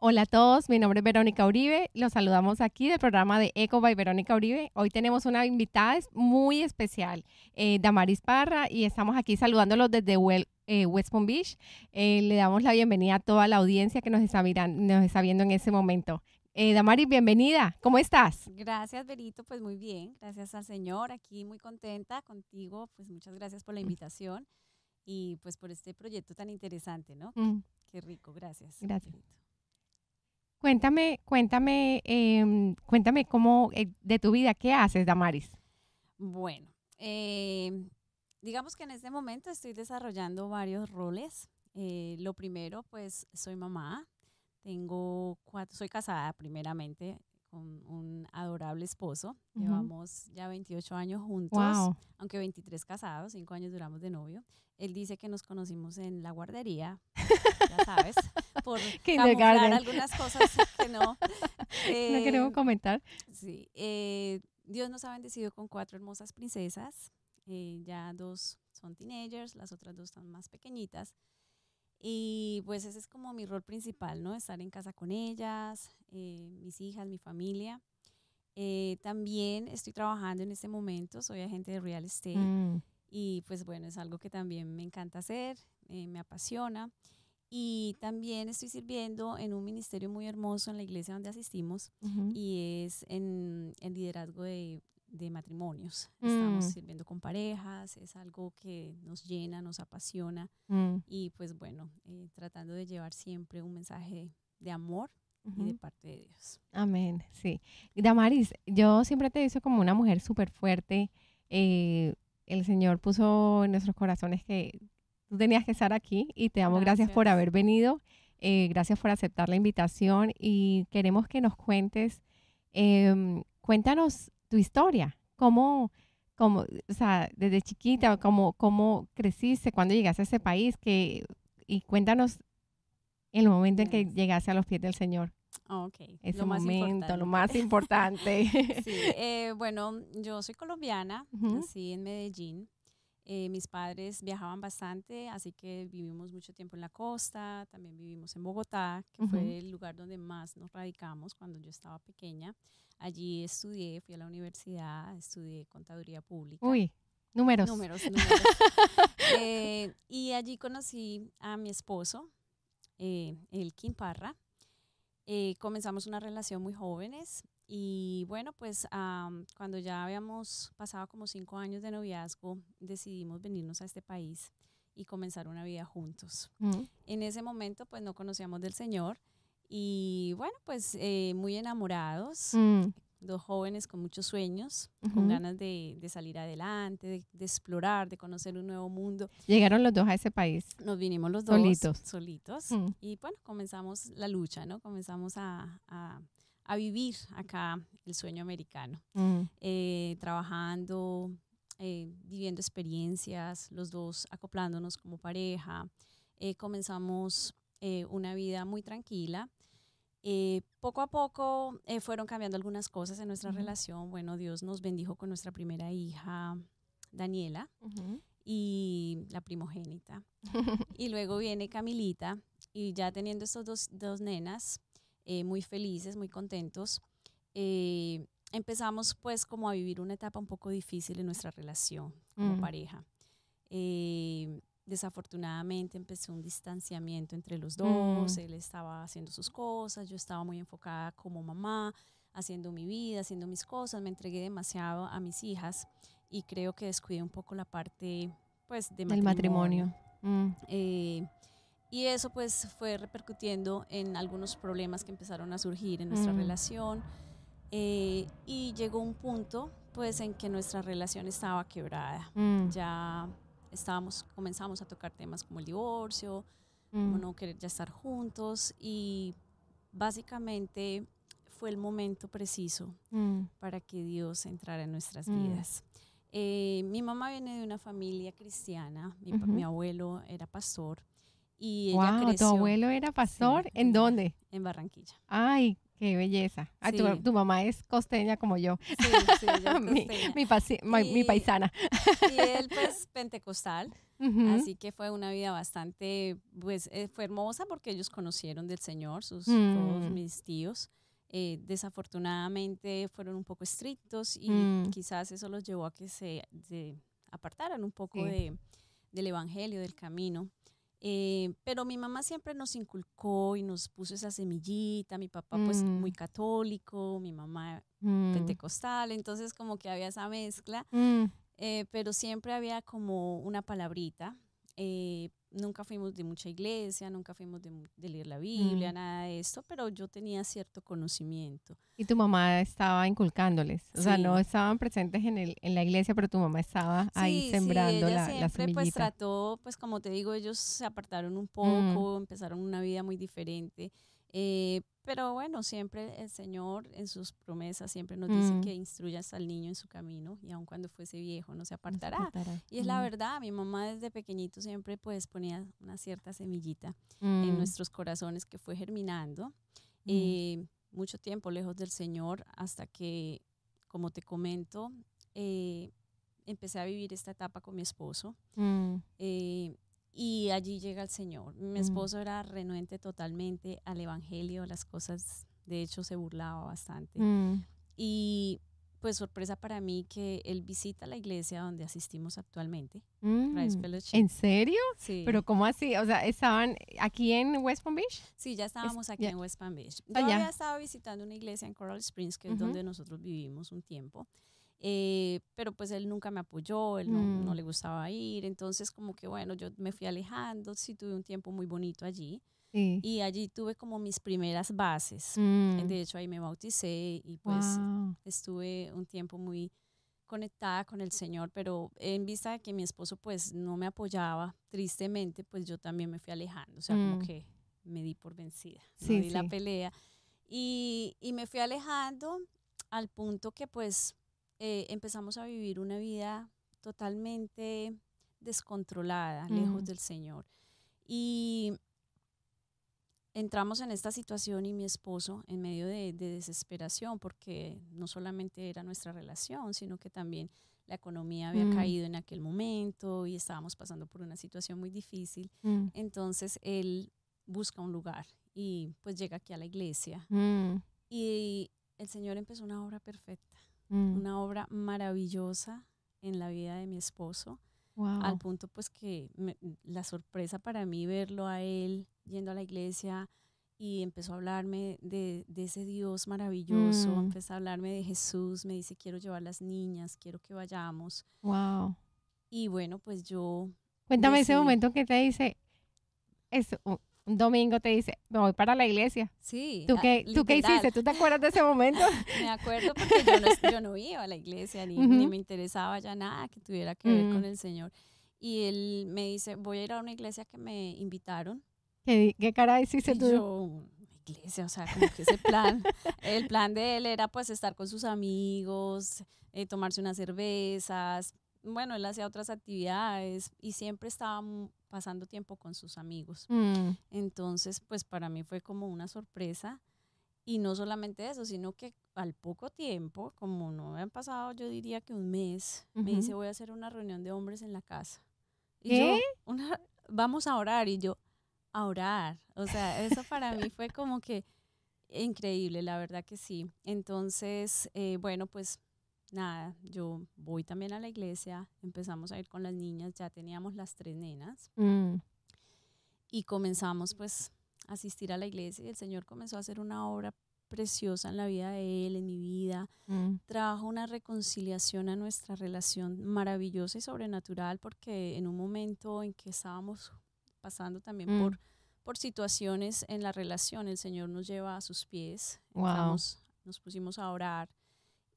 Hola a todos, mi nombre es Verónica Uribe. Los saludamos aquí del programa de Eco by Verónica Uribe. Hoy tenemos una invitada muy especial, eh, Damaris Parra, y estamos aquí saludándolos desde eh, West Palm Beach. Eh, le damos la bienvenida a toda la audiencia que nos está, nos está viendo en ese momento. Damaris, bienvenida. ¿Cómo estás? Gracias, Berito. Pues muy bien. Gracias al Señor. Aquí muy contenta contigo. Pues muchas gracias por la invitación y pues por este proyecto tan interesante, ¿no? Mm. Qué rico. Gracias. Gracias. Cuéntame, cuéntame, em, cuéntame cómo eh, de tu vida, ¿qué haces, Damaris? Bueno, em, digamos que en este momento estoy desarrollando varios roles. Eh, lo primero, pues soy mamá, tengo cuatro, soy casada primeramente con un adorable esposo. Llevamos ya 28 años juntos, aunque 23 casados, 5 años duramos de novio. Él dice que nos conocimos en la guardería, ya sabes, por camuflar algunas cosas que no. no queremos eh, comentar. Sí. Eh, Dios nos ha bendecido con cuatro hermosas princesas. Eh, ya dos son teenagers, las otras dos están más pequeñitas. Y pues ese es como mi rol principal, ¿no? Estar en casa con ellas, mis hijas, mi familia. también estoy trabajando en este momento, soy agente de real estate. Mm. Y pues bueno, es algo que también me encanta hacer, eh, me apasiona. Y también estoy sirviendo en un ministerio muy hermoso en la iglesia donde asistimos y es en el liderazgo de, de matrimonios. Estamos mm. sirviendo con parejas, es algo que nos llena, nos apasiona mm. y pues bueno, eh, tratando de llevar siempre un mensaje de amor y de parte de Dios. Amén, sí. Damaris, yo siempre te he visto como una mujer súper fuerte, eh, el Señor puso en nuestros corazones que tú tenías que estar aquí y te damos gracias, por haber venido, eh, gracias por aceptar la invitación y queremos que nos cuentes, em, cuéntanos tu historia, cómo, cómo, o sea, desde chiquita, cómo, cómo creciste, cuando llegaste a ese país, que, y cuéntanos el momento en que llegaste a los pies del Señor. Ok. Ese momento, lo más importante. sí, eh, bueno, yo soy colombiana, nací en Medellín. Eh, mis padres viajaban bastante, así que vivimos mucho tiempo en la costa, también vivimos en Bogotá, que fue el lugar donde más nos radicamos cuando yo estaba pequeña. Allí estudié, fui a la universidad, estudié contaduría pública. Uy, números. Números, números. Eh, y allí conocí a mi esposo, el Kim Parra. Eh, comenzamos una relación muy jóvenes y bueno, pues cuando ya habíamos pasado como cinco años de noviazgo, decidimos venirnos a este país y comenzar una vida juntos. Mm. En ese momento pues no conocíamos del Señor y bueno, pues eh, muy enamorados. Mm dos jóvenes con muchos sueños, con ganas de, salir adelante, de, explorar, de conocer un nuevo mundo. Llegaron los dos a ese país. Nos vinimos los dos solitos. Solitos. Mm. Y bueno, comenzamos la lucha, ¿no? Comenzamos a, a, vivir acá el sueño americano, mm. eh, trabajando, eh, viviendo experiencias, los dos acoplándonos como pareja. Eh, comenzamos una vida muy tranquila eh, poco a poco eh, fueron cambiando algunas cosas en nuestra relación. Bueno, Dios nos bendijo con nuestra primera hija, Daniela, y la primogénita. y luego viene Camilita, y ya teniendo estas dos, dos nenas, eh, muy felices, muy contentos, empezamos pues como a vivir una etapa un poco difícil en nuestra relación como pareja desafortunadamente empezó un distanciamiento entre los dos, mm. él estaba haciendo sus cosas, yo estaba muy enfocada como mamá, haciendo mi vida, haciendo mis cosas, me entregué demasiado a mis hijas y creo que descuidé un poco la parte pues de matrimonio. Mm. Eh, y eso pues fue repercutiendo en algunos problemas que empezaron a surgir en nuestra mm. relación eh, y llegó un punto pues en que nuestra relación estaba quebrada. Ya estábamos, comenzamos a tocar temas como el divorcio, como mm. no querer ya estar juntos y básicamente fue el momento preciso mm. para que Dios entrara en nuestras mm. vidas. Eh, mi mamá viene de una familia cristiana, mi, abuelo era pastor y ella ¿Tu abuelo era pastor? ¿En dónde? En Barranquilla. Ay, Qué belleza. Ah, tu, tu, mamá es costeña como yo. Sí, sí, yo mi, mi, mi, paisana. Y él, pues, pentecostal. Así que fue una vida bastante, pues, eh, fue hermosa porque ellos conocieron del Señor, sus, todos mm. mis tíos. Eh, desafortunadamente fueron un poco estrictos y mm. quizás eso los llevó a que se, apartaran un poco de, del evangelio, del camino. Eh, pero mi mamá siempre nos inculcó y nos puso esa semillita, mi papá pues muy mm. católico, mi mamá mm. pentecostal, entonces como que había esa mezcla, mm. eh, pero siempre había como una palabrita. Eh, nunca fuimos de mucha iglesia, nunca fuimos de, leer la Biblia, nada de esto, pero yo tenía cierto conocimiento. Y tu mamá estaba inculcándoles, o sea, no estaban presentes en, el, en la iglesia, pero tu mamá estaba ahí sembrando sí, ella la, siempre, pues trató, pues como te digo, ellos se apartaron un poco, empezaron una vida muy diferente. Eh, pero bueno, siempre el Señor en sus promesas siempre nos dice mm. que instruyas al niño en su camino y aun cuando fuese viejo no se apartará. Y es la verdad, mi mamá desde pequeñito siempre pues ponía una cierta semillita en mm. nuestros corazones que fue germinando. Mm. Eh, mucho tiempo lejos del Señor hasta que, como te comento, eh, empecé a vivir esta etapa con mi esposo. Eh, y allí llega el Señor. Mi esposo era renuente totalmente al Evangelio, las cosas, de hecho se burlaba bastante. Mm. Y pues sorpresa para mí que él visita la iglesia donde asistimos actualmente. Mm. ¿En serio? Sí. ¿Pero cómo así? O sea, ¿estaban aquí en West Palm Beach? Sí, ya estábamos aquí en West Palm Beach. Yo había estado visitando una iglesia en Coral Springs, que es donde nosotros vivimos un tiempo. Eh, pero pues él nunca me apoyó, él no, no, mm. le gustaba ir, entonces como que bueno, yo me fui alejando, sí tuve un tiempo muy bonito allí. Y allí tuve como mis primeras bases. Mm. De hecho, ahí me bauticé y pues estuve un tiempo muy conectada con el Señor, pero en vista de que mi esposo pues no me apoyaba, tristemente, pues yo también me fui alejando, o sea, como mm. que me di por vencida, me di la pelea y, y me fui alejando al punto que pues eh, empezamos a vivir una vida totalmente descontrolada, lejos del Señor. Y entramos en esta situación y mi esposo en medio de, desesperación, porque no solamente era nuestra relación, sino que también la economía había mm. caído en aquel momento y estábamos pasando por una situación muy difícil. Mm. Entonces él busca un lugar y pues llega aquí a la iglesia. Mm. Y el Señor empezó una obra perfecta. Mm. una obra maravillosa en la vida de mi esposo. Al punto pues que la sorpresa para mí verlo a él yendo a la iglesia y empezó a hablarme de, ese Dios maravilloso, mm. empezó a hablarme de Jesús, me dice quiero llevar las niñas, quiero que vayamos. Wow. Y bueno, pues yo... Cuéntame ese momento que te dice, es, un domingo te dice, me voy para la iglesia. Sí. ¿Tú qué, ¿tú qué hiciste? ¿Tú te acuerdas de ese momento? me acuerdo porque yo no, yo no, iba a la iglesia ni, ni, me interesaba ya nada que tuviera que ver con mm. el Señor. Y él me dice, voy a ir a una iglesia que me invitaron. ¿Qué, qué cara hiciste tú? Yo, iglesia, o sea, como que ese plan, el plan de él era pues estar con sus amigos, eh, tomarse unas cervezas, bueno, él hacía otras actividades y siempre estaba pasando tiempo con sus amigos. Mm. Entonces, pues para mí fue como una sorpresa. Y no solamente eso, sino que al poco tiempo, como no habían pasado, yo diría que un mes, me dice, voy a hacer una reunión de hombres en la casa. Y ¿Qué? yo, vamos a orar. Y yo, a orar. O sea, eso para mí fue como que increíble, la verdad que sí. Entonces, eh, bueno, pues nada, yo voy también a la iglesia, empezamos a ir con las niñas, ya teníamos las tres nenas mm. y comenzamos pues a asistir a la iglesia y el Señor comenzó a hacer una obra preciosa en la vida de él, en mi vida. Mm. Trajo una reconciliación a nuestra relación maravillosa y sobrenatural porque en un momento en que estábamos pasando también por, mm. por situaciones en la relación, el Señor nos lleva a sus pies. nos pusimos a orar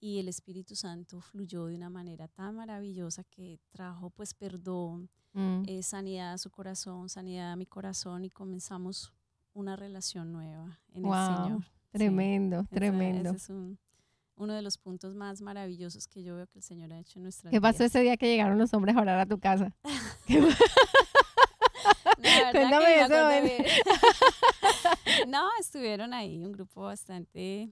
y el Espíritu Santo fluyó de una manera tan maravillosa que trajo pues perdón, mm. eh, sanidad a su corazón, sanidad a mi corazón y comenzamos una relación nueva en el Señor. Tremendo, tremendo. Ese, es uno de los puntos más maravillosos que yo veo que el Señor ha hecho en nuestra vida. ¿Qué pasó ese día que llegaron los hombres a orar a tu casa? Cuéntame eso. no, estuvieron ahí un grupo bastante,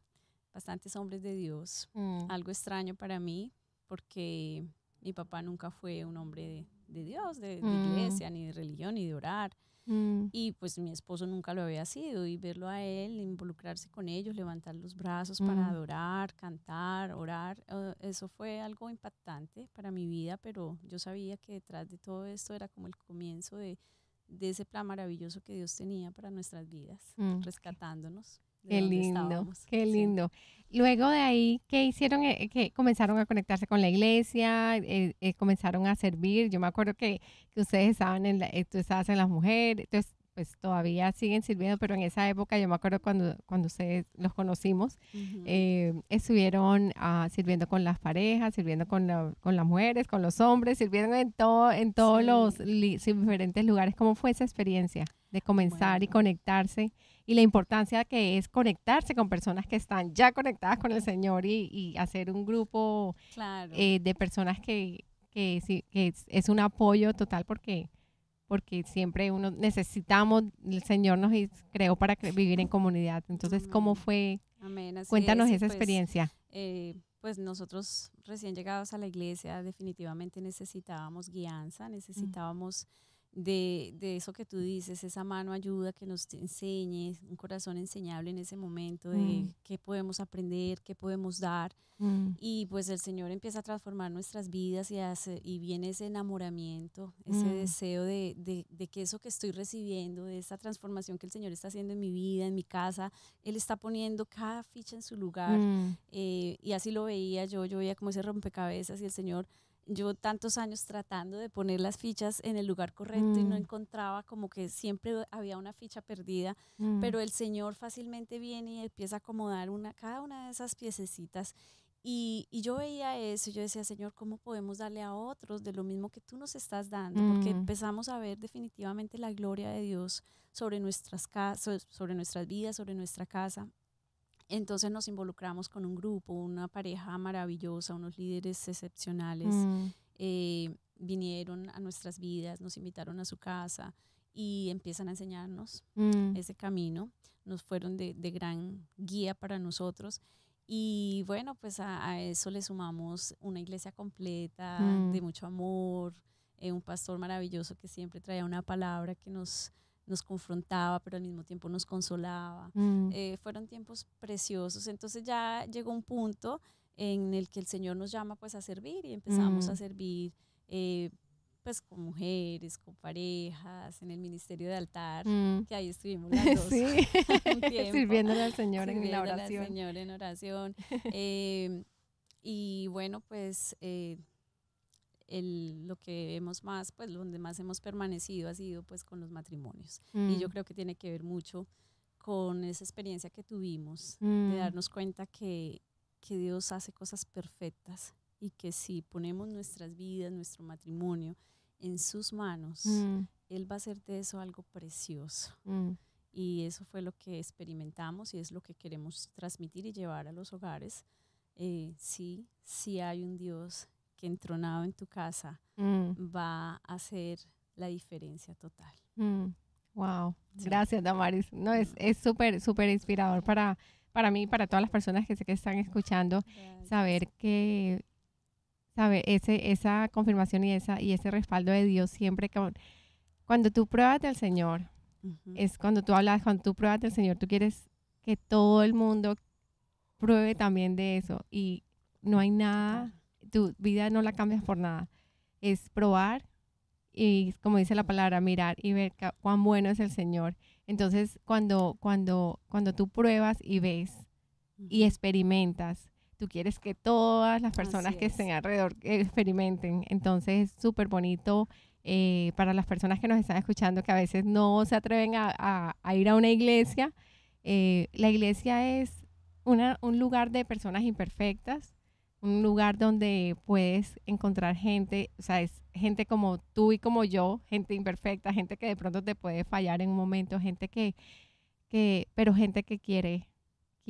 bastantes hombres de Dios. Mm. Algo extraño para mí, porque mi papá nunca fue un hombre de, de Dios, de, de Mm. iglesia, ni de religión, ni de orar. Mm. Y pues mi esposo nunca lo había sido y verlo a él, involucrarse con ellos, levantar los brazos para Mm. adorar, cantar, orar, eso fue algo impactante para mi vida, pero yo sabía que detrás de todo esto era como el comienzo de, de ese plan maravilloso que Dios tenía para nuestras vidas, Mm. rescatándonos. Qué lindo, estábamos. qué Sí. lindo. Luego de ahí, ¿qué hicieron? Eh, que comenzaron a conectarse con la iglesia, eh, eh, comenzaron a servir. Yo me acuerdo que, que ustedes estaban en la, eh, tú estabas en las mujeres, entonces pues todavía siguen sirviendo, pero en esa época yo me acuerdo cuando, cuando ustedes los conocimos, eh, estuvieron ah, sirviendo con las parejas, sirviendo con, la- con las mujeres, con los hombres, sirviendo en, todo, en todos Sí. los diferentes lugares. ¿Cómo fue esa experiencia de comenzar y conectarse? Y la importancia que es conectarse con personas que están ya conectadas con el Señor y, y hacer un grupo claro. eh, de personas que, que, sí, que es, es un apoyo total porque porque siempre uno necesitamos, el Señor nos creó para vivir en comunidad. Entonces, ¿cómo Amén. fue? Amén, Cuéntanos es, esa pues, experiencia. eh, pues nosotros recién llegados a la iglesia definitivamente necesitábamos guianza, necesitábamos de, de eso que tú dices, esa mano ayuda que nos enseñe, un corazón enseñable en ese momento de Mm. qué podemos aprender, qué podemos dar. Mm, Y pues el Señor empieza a transformar nuestras vidas y, hace, y viene ese enamoramiento, ese Mm. deseo de, de, de que eso que estoy recibiendo, de esa transformación que el Señor está haciendo en mi vida, en mi casa, Él está poniendo cada ficha en su lugar. Eh, y así lo veía yo, yo veía como ese rompecabezas y el Señor, yo tantos años tratando de poner las fichas en el lugar correcto y no Mm. encontraba como que siempre había una ficha perdida, mm, pero el Señor fácilmente viene y empieza a acomodar una, cada una de esas piececitas. Y, y yo veía eso yo decía, Señor, ¿cómo podemos darle a otros de lo mismo que tú nos estás dando? Porque Mm. empezamos a ver definitivamente la gloria de Dios sobre nuestras, casas, sobre nuestras vidas, sobre nuestra casa. Entonces nos involucramos con un grupo, una pareja maravillosa, unos líderes excepcionales. mm, eh, vinieron a nuestras vidas, nos invitaron a su casa y empiezan a enseñarnos mm, ese camino. Nos fueron de, de gran guía para nosotros. Y bueno, pues a, a eso le sumamos una iglesia completa, Mm. de mucho amor, eh, un pastor maravilloso que siempre traía una palabra que nos, nos confrontaba, pero al mismo tiempo nos consolaba. mm, Eh, fueron tiempos preciosos. Entonces ya llegó un punto en el que el Señor nos llama pues a servir y empezamos Mm. a servir eh, pues con mujeres, con parejas, en el ministerio de altar, mm. que ahí estuvimos las dos. Sí, un tiempo, sirviéndole al Señor en la sirviéndole al oración. Señor en oración. Eh, y bueno, pues eh, el- lo que hemos más, pues donde más hemos permanecido ha sido pues con los matrimonios. Y yo Mm, creo que tiene que ver mucho con esa experiencia que tuvimos mm, de darnos cuenta que, que Dios hace cosas perfectas y que si ponemos nuestras vidas, nuestro matrimonio en sus manos, mm, Él va a hacer de eso algo precioso. mm, Y eso fue lo que experimentamos y es lo que queremos transmitir y llevar a los hogares. Eh, sí, sí hay un Dios que entronado en tu casa mm, va a hacer la diferencia total. mm. Wow, Sí. gracias Damaris. No, es es súper, súper inspirador para, para mí y para todas las personas que sé que están escuchando saber que saber ese esa confirmación y esa y ese respaldo de Dios siempre que cuando tú pruebas del Señor es cuando tú hablas cuando tú pruebas del Señor tú quieres que todo el mundo pruebe también de eso y no hay nada tu vida no la cambias por nada es probar y como dice la palabra mirar y ver cuán bueno es el Señor entonces cuando cuando cuando tú pruebas y ves y experimentas. Tú quieres que todas las personas que es. estén alrededor experimenten. Entonces es súper bonito eh, para las personas que nos están escuchando que a veces no se atreven a, a- a ir a una iglesia. Eh, la iglesia es una, un lugar de personas imperfectas, un lugar donde puedes encontrar gente, o sea, es gente como tú y como yo, gente imperfecta, gente que de pronto te puede fallar en un momento, gente que, que pero gente que quiere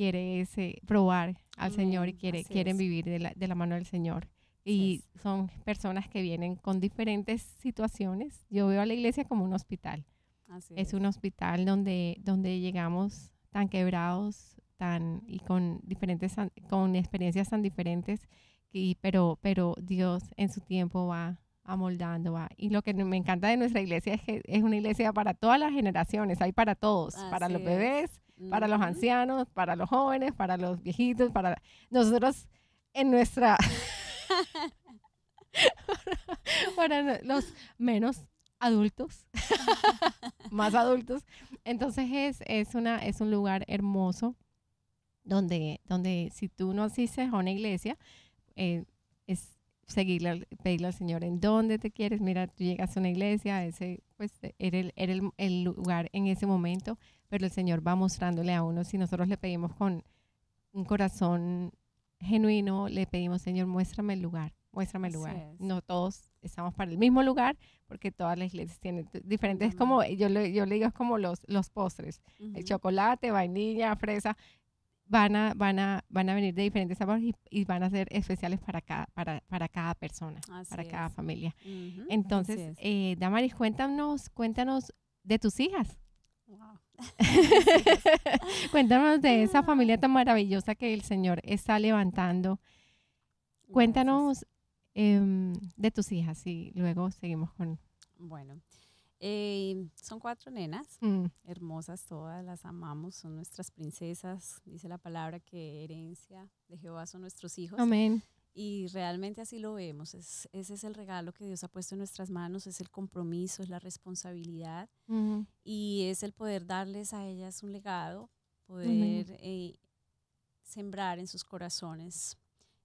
quiere ese, probar al Señor y quiere, así quieren es. vivir de la, de la mano del Señor. Y son personas que vienen con diferentes situaciones. Yo veo a la iglesia como un hospital. Así Es un hospital donde, donde llegamos tan quebrados, tan y con diferentes con experiencias tan diferentes, y, pero pero Dios en su tiempo va amoldando va. Y lo que me encanta de nuestra iglesia es que es una iglesia para todas las generaciones, hay para todos, para los bebés, para los ancianos, para los jóvenes, para los viejitos, para nosotros en nuestra para los menos adultos, más adultos. Entonces es, es, una, es un lugar hermoso donde, donde si tú no asistes a una iglesia, eh, es seguirle, pedirle al Señor en dónde te quieres. Mira, tú llegas a una iglesia, ese pues era, el, era el, el, lugar en ese momento, pero el Señor va mostrándole a uno. Si nosotros le pedimos con un corazón genuino, le pedimos, Señor, muéstrame el lugar, muéstrame el lugar. No todos estamos para el mismo lugar, porque todas las iglesias tienen diferentes, es como, yo le, yo le digo, es como los, los postres, el chocolate, vainilla, fresa, van a, van a, van a venir de diferentes sabores y, van a ser especiales para cada, para, para cada persona, para cada familia. Entonces, eh, Damaris, cuéntanos, cuéntanos de tus hijas. Cuéntanos de esa familia tan maravillosa que el Señor está levantando. Cuéntanos em, de tus hijas y luego seguimos con... Bueno, eh, son cuatro nenas, mm. hermosas todas, las amamos, son nuestras princesas. Dice la palabra que herencia de Jehová son nuestros hijos. Amén. Y realmente así lo vemos. Es, ese es el regalo que Dios ha puesto en nuestras manos, es el compromiso, es la responsabilidad y es el poder darles a ellas un legado, poder eh, sembrar en sus corazones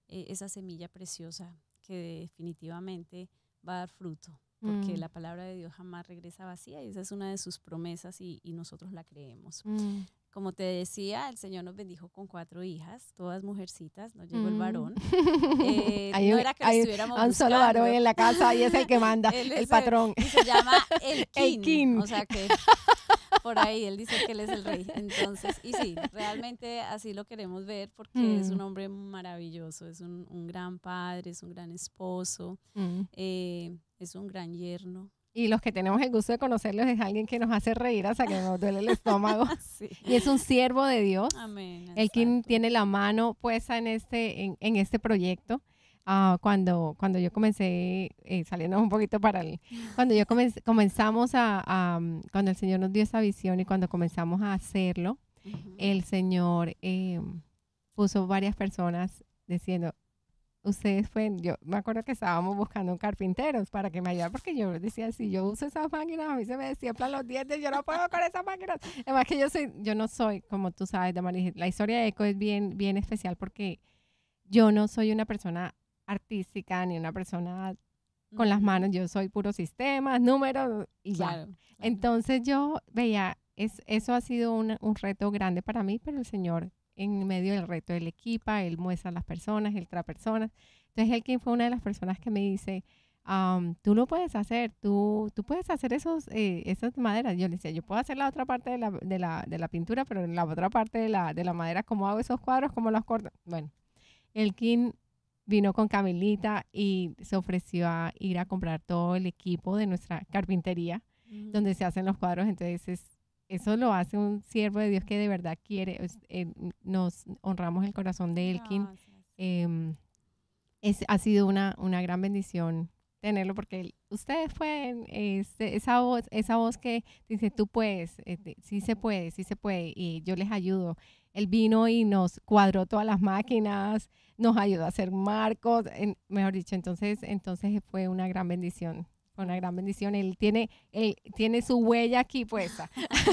eh, esa semilla preciosa que definitivamente va a dar fruto, porque mm. la palabra de Dios jamás regresa vacía y esa es una de sus promesas y, nosotros la creemos. Mm. Como te decía, el Señor nos bendijo con cuatro hijas, todas mujercitas, nos llegó el mm. varón. Eh, no era que hay, estuviéramos un solo varón en la casa y es el que manda, el patrón. y se llama el king, O sea que por ahí él dice que él es el rey. Entonces, y sí, realmente así lo queremos ver porque es un mm. hombre maravilloso, es un, un, gran padre, es un gran esposo, mm. eh, es un gran yerno. Y los que tenemos el gusto de conocerlos es alguien que nos hace reír hasta que nos duele el estómago. Y es un siervo de Dios. Amén. El quien tiene la mano puesta en este, en, en este proyecto. Uh, cuando, cuando yo comencé, eh, saliendo un poquito para el, cuando yo comenzamos a, cuando el Señor nos dio esa visión y cuando comenzamos a hacerlo, el Señor eh, puso varias personas diciendo, ustedes fueron, yo me acuerdo que estábamos buscando un carpinteros para que me ayudara, porque yo decía, si yo uso esas máquinas, a mí se me destiemplan los dientes, yo no puedo con esas máquinas. Además que yo soy, yo no soy, como tú sabes, de la historia de Eco es bien, bien especial porque yo no soy una persona artística ni una persona con las manos, yo soy puro sistemas, números y ya. Entonces yo veía, es, eso ha sido un, un reto grande para mí, pero el Señor en medio del reto. Él equipa, él muestra a las personas, él trae personas. Entonces, él quien fue una de las personas que me dice, tú lo puedes hacer, tú, tú puedes hacer esos, eh, esas maderas. Yo le decía, yo puedo hacer la otra parte de la, de la, de la pintura, pero en la otra parte de la, de la madera, ¿cómo hago esos cuadros? ¿Cómo los corto? Bueno, el King vino con Camilita y se ofreció a ir a comprar todo el equipo de nuestra carpintería, donde se hacen los cuadros. Entonces, eso lo hace un siervo de Dios que de verdad quiere, eh, nos honramos el corazón de Elkin. Em, es, ha sido una, una gran bendición tenerlo porque ustedes fue este, esa voz, esa voz que dice tú puedes, este, sí se puede, sí se puede y yo les ayudo. Él vino y nos cuadró todas las máquinas, nos ayudó a hacer marcos, mejor dicho, entonces, entonces fue una gran bendición una gran bendición. Él tiene, él tiene su huella aquí puesta.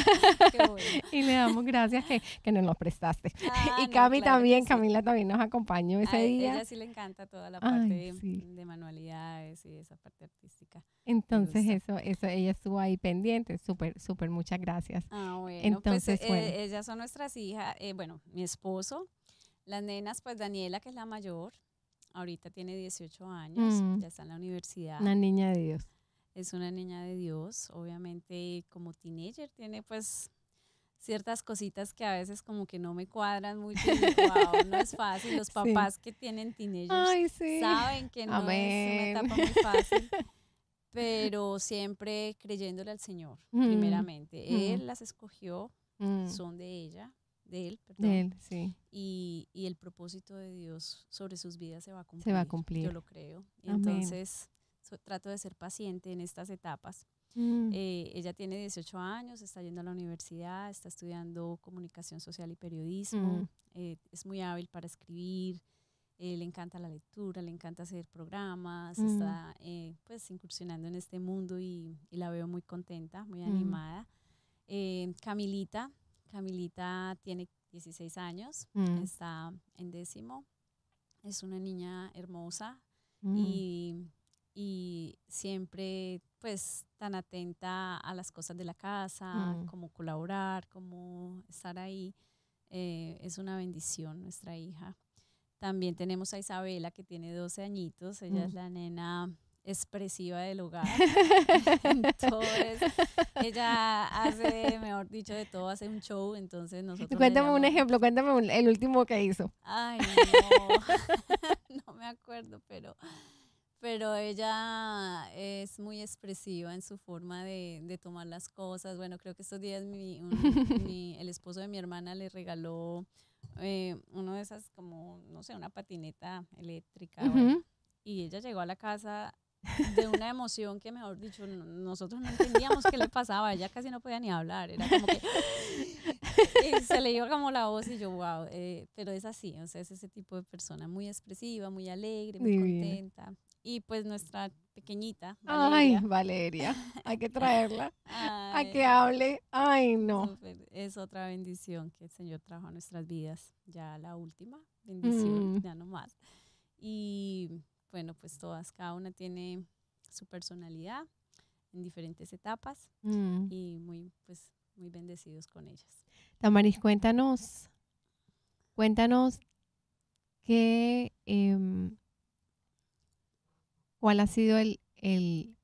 y le damos gracias que, que nos lo prestaste. Ah, y Cami también, Camila también nos acompañó ese día. A ella sí le encanta toda la parte de, manualidades y esa parte artística. Entonces eso, eso, ella estuvo ahí pendiente. Súper, súper, muchas gracias. Ah, bueno. Pues, Entonces, eh, ellas son nuestras hijas. Eh, bueno, mi esposo, las nenas, pues Daniela, que es la mayor, ahorita tiene 18 años, mm. ya está en la universidad. Una niña de Dios es una niña de Dios, obviamente como teenager tiene pues ciertas cositas que a veces como que no me cuadran mucho. wow, no es fácil. Los papás que tienen teenagers saben que no es una etapa muy fácil, pero siempre creyéndole al Señor, primeramente. Él las escogió, son de ella, de él, perdón. De él, sí. Y, y, el propósito de Dios sobre sus vidas se va a cumplir. Se va a cumplir. Yo lo creo. Entonces, trato de ser paciente en estas etapas. Mm. Eh, ella tiene 18 años, está yendo a la universidad, está estudiando comunicación social y periodismo, Mm. eh, es muy hábil para escribir, eh, le encanta la lectura, le encanta hacer programas, Mm. está eh, pues incursionando en este mundo y, y la veo muy contenta, muy Mm. animada. Eh, Camilita, Camilita tiene 16 años, Mm. está en décimo, es una niña hermosa, Mm. y, y siempre pues tan atenta a las cosas de la casa, Mm. como colaborar, como estar ahí. Eh, es una bendición nuestra hija. También tenemos a Isabela que tiene 12 añitos, ella Mm. es la nena expresiva del hogar. Entonces, ella hace, mejor dicho, de todo, hace un show, entonces nosotros... Cuéntame un ejemplo, cuéntame un- el último que hizo. Ay, no, no me acuerdo, pero, pero ella es muy expresiva en su forma de, de tomar las cosas. Bueno, creo que estos días mi, un- mi- el esposo de mi hermana le regaló eh, uno de esas como, no sé, una patineta eléctrica. bueno, Ujú. y ella llegó a la casa de una emoción que, mejor dicho, no- nosotros no entendíamos qué le pasaba. Ella casi no podía ni hablar. Era como que se le iba como la voz y yo, wow. eh, pero es así, o sea, es ese tipo de persona muy expresiva, muy alegre, muy contenta. Y pues nuestra pequeñita, Ay, Valeria, Valeria, hay que traerla a ay, que hable. Ay, no. es otra bendición que el Señor trajo a nuestras vidas. Ya la última bendición, Mm. ya no más. Y bueno, pues todas, cada una tiene su personalidad en diferentes etapas Mm. y muy, pues, muy bendecidos con ellas. Tamaris, cuéntanos, cuéntanos qué, em, cuál ha sido el, el,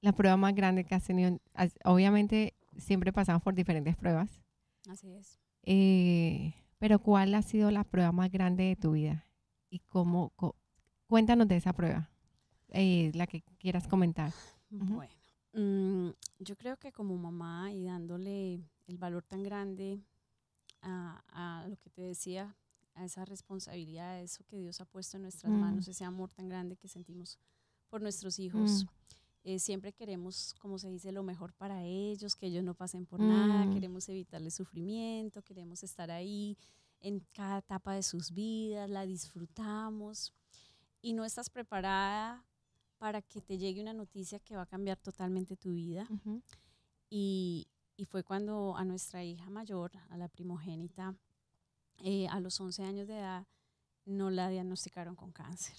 la prueba más grande que has tenido. Obviamente siempre pasamos por diferentes pruebas, Así es. eh, pero ¿cuál ha sido la prueba más grande de tu vida? Y cómo, co- cuéntanos de esa prueba, eh, la que quieras comentar. Bueno, mm, yo creo que como mamá y dándole el valor tan grande a, a lo que te decía, a esa responsabilidad, a eso que Dios ha puesto en nuestras manos, ese amor tan grande que sentimos por nuestros hijos. Mm. Eh, siempre queremos, como se dice, lo mejor para ellos, que ellos no pasen por nada, Mm. queremos evitarles sufrimiento, queremos estar ahí en cada etapa de sus vidas, la disfrutamos y no estás preparada para que te llegue una noticia que va a cambiar totalmente tu vida. Ujú. Y, y fue cuando a nuestra hija mayor, a la primogénita, eh, a los 11 años de edad, no la diagnosticaron con cáncer.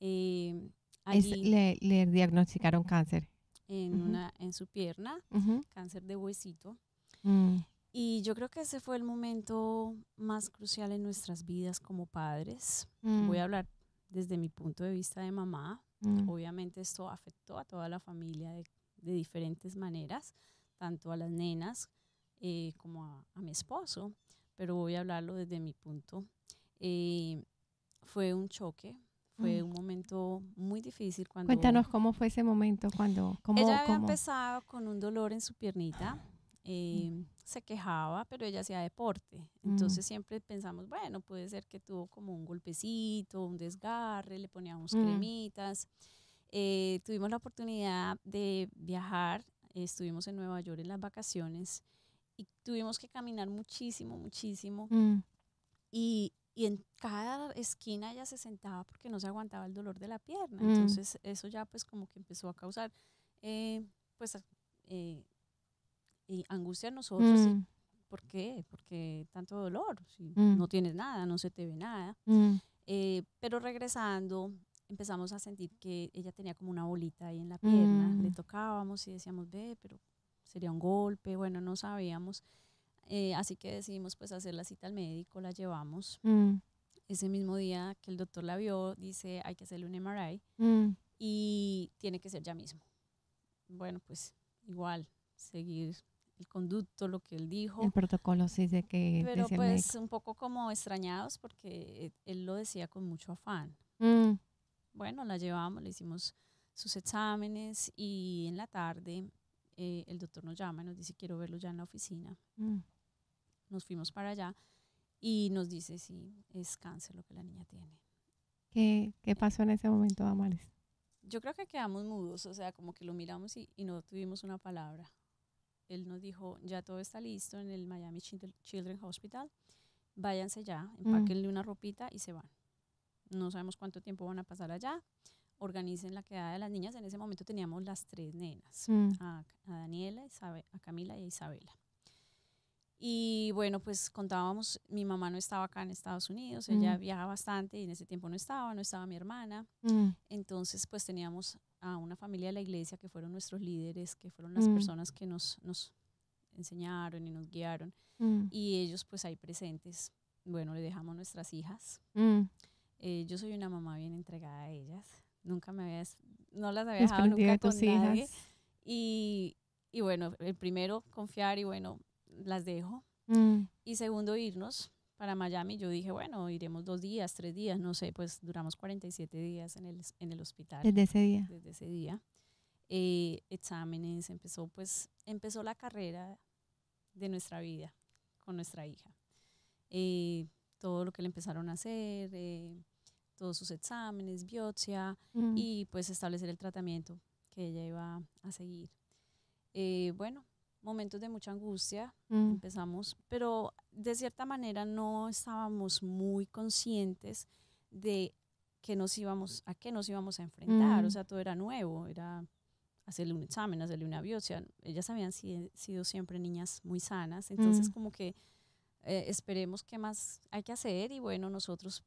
Eh, Es- allí, le, le diagnosticaron cáncer. en, ujú. una, en su pierna, Ujú. cáncer de huesito. Mm. Y yo creo que ese fue el momento más crucial en nuestras vidas como padres. Mm. Voy a hablar desde mi punto de vista de mamá. Mm. Obviamente esto afectó a toda la familia de, de diferentes maneras, tanto a las nenas eh, como a, a mi esposo, pero voy a hablarlo desde mi punto. Eh, fue un choque, fue Mm. un momento muy difícil cuando... Cuéntanos cómo fue ese momento, cuando, cómo, Ella había cómo- empezado con un dolor en su piernita, eh, se quejaba, pero ella hacía deporte. Mm. Entonces siempre pensamos, bueno, puede ser que tuvo como un golpecito, un desgarre, le poníamos Mm. cremitas. Eh, tuvimos la oportunidad de viajar, eh, estuvimos en Nueva York en las vacaciones y tuvimos que caminar muchísimo, muchísimo. Mm, Y, y en cada esquina ella se sentaba porque no se aguantaba el dolor de la pierna. Mm. Entonces eso ya pues como que empezó a causar eh, pues eh, y angustia en nosotros. mm, ¿Por qué? Porque tanto dolor. Si Mm. no tienes nada, no se te ve nada. mm, Eh, pero regresando empezamos a sentir que ella tenía como una bolita ahí en la pierna. Le tocábamos y decíamos, ve, pero sería un golpe. Bueno, no sabíamos. Eh, así que decidimos pues hacer la cita al médico, la llevamos mm, ese mismo día que el doctor la vio, dice hay que hacerle un MRI mm, y tiene que ser ya mismo. Bueno, pues igual, seguir el conducto, lo que él dijo. El protocolo sí de que Pero decía el pues médico. un poco como extrañados porque él lo decía con mucho afán. Mm, Bueno, la llevamos, le hicimos sus exámenes y en la tarde eh, el doctor nos llama y nos dice quiero verlo ya en la oficina. mm, nos fuimos para allá y nos dice si es cáncer lo que la niña tiene. ¿Qué, qué pasó en ese momento, Damaris? Yo creo que quedamos mudos, o sea, como que lo miramos y, y no tuvimos una palabra. Él nos dijo, ya todo está listo en el Miami Children's Hospital, váyanse ya, Mm. empáquenle una ropita y se van. No sabemos cuánto tiempo van a pasar allá, organicen la quedada de las niñas. En ese momento teníamos las tres nenas, Mm, a, a Daniela, Isabe- a Camila y a Isabela. Y bueno, pues contábamos, mi mamá no estaba acá en Estados Unidos, ella Mm. viaja bastante y en ese tiempo no estaba, no estaba mi hermana. mm, Entonces, pues teníamos a una familia de la iglesia que fueron nuestros líderes, que fueron las Mm. personas que nos, nos enseñaron y nos guiaron. mm, Y ellos, pues ahí presentes, bueno, le dejamos nuestras hijas. mm. Eh, yo soy una mamá bien entregada a ellas. Nunca me había, no las había dejado nunca con nadie. Y, y bueno, el primero, confiar y bueno, las dejo. Mm, Y segundo, irnos para Miami. Yo dije, bueno, iremos dos días, tres días, no sé, pues duramos 47 días en el, en el hospital Desde ese día. desde ese día. Eh, exámenes, empezó pues, empezó la carrera de nuestra vida con nuestra hija. Eh, todo lo que le empezaron a hacer, eh, todos sus exámenes, biopsia Mm, y pues establecer el tratamiento que ella iba a seguir. Eh, bueno, momentos de mucha angustia, mm, empezamos, pero de cierta manera no estábamos muy conscientes de que nos íbamos, a qué nos íbamos a enfrentar. Mm. O sea, todo era nuevo, era hacerle un examen, hacerle una biopsia. Ellas habían si- sido siempre niñas muy sanas, entonces Mm. como que eh, esperemos qué más hay que hacer y bueno, nosotros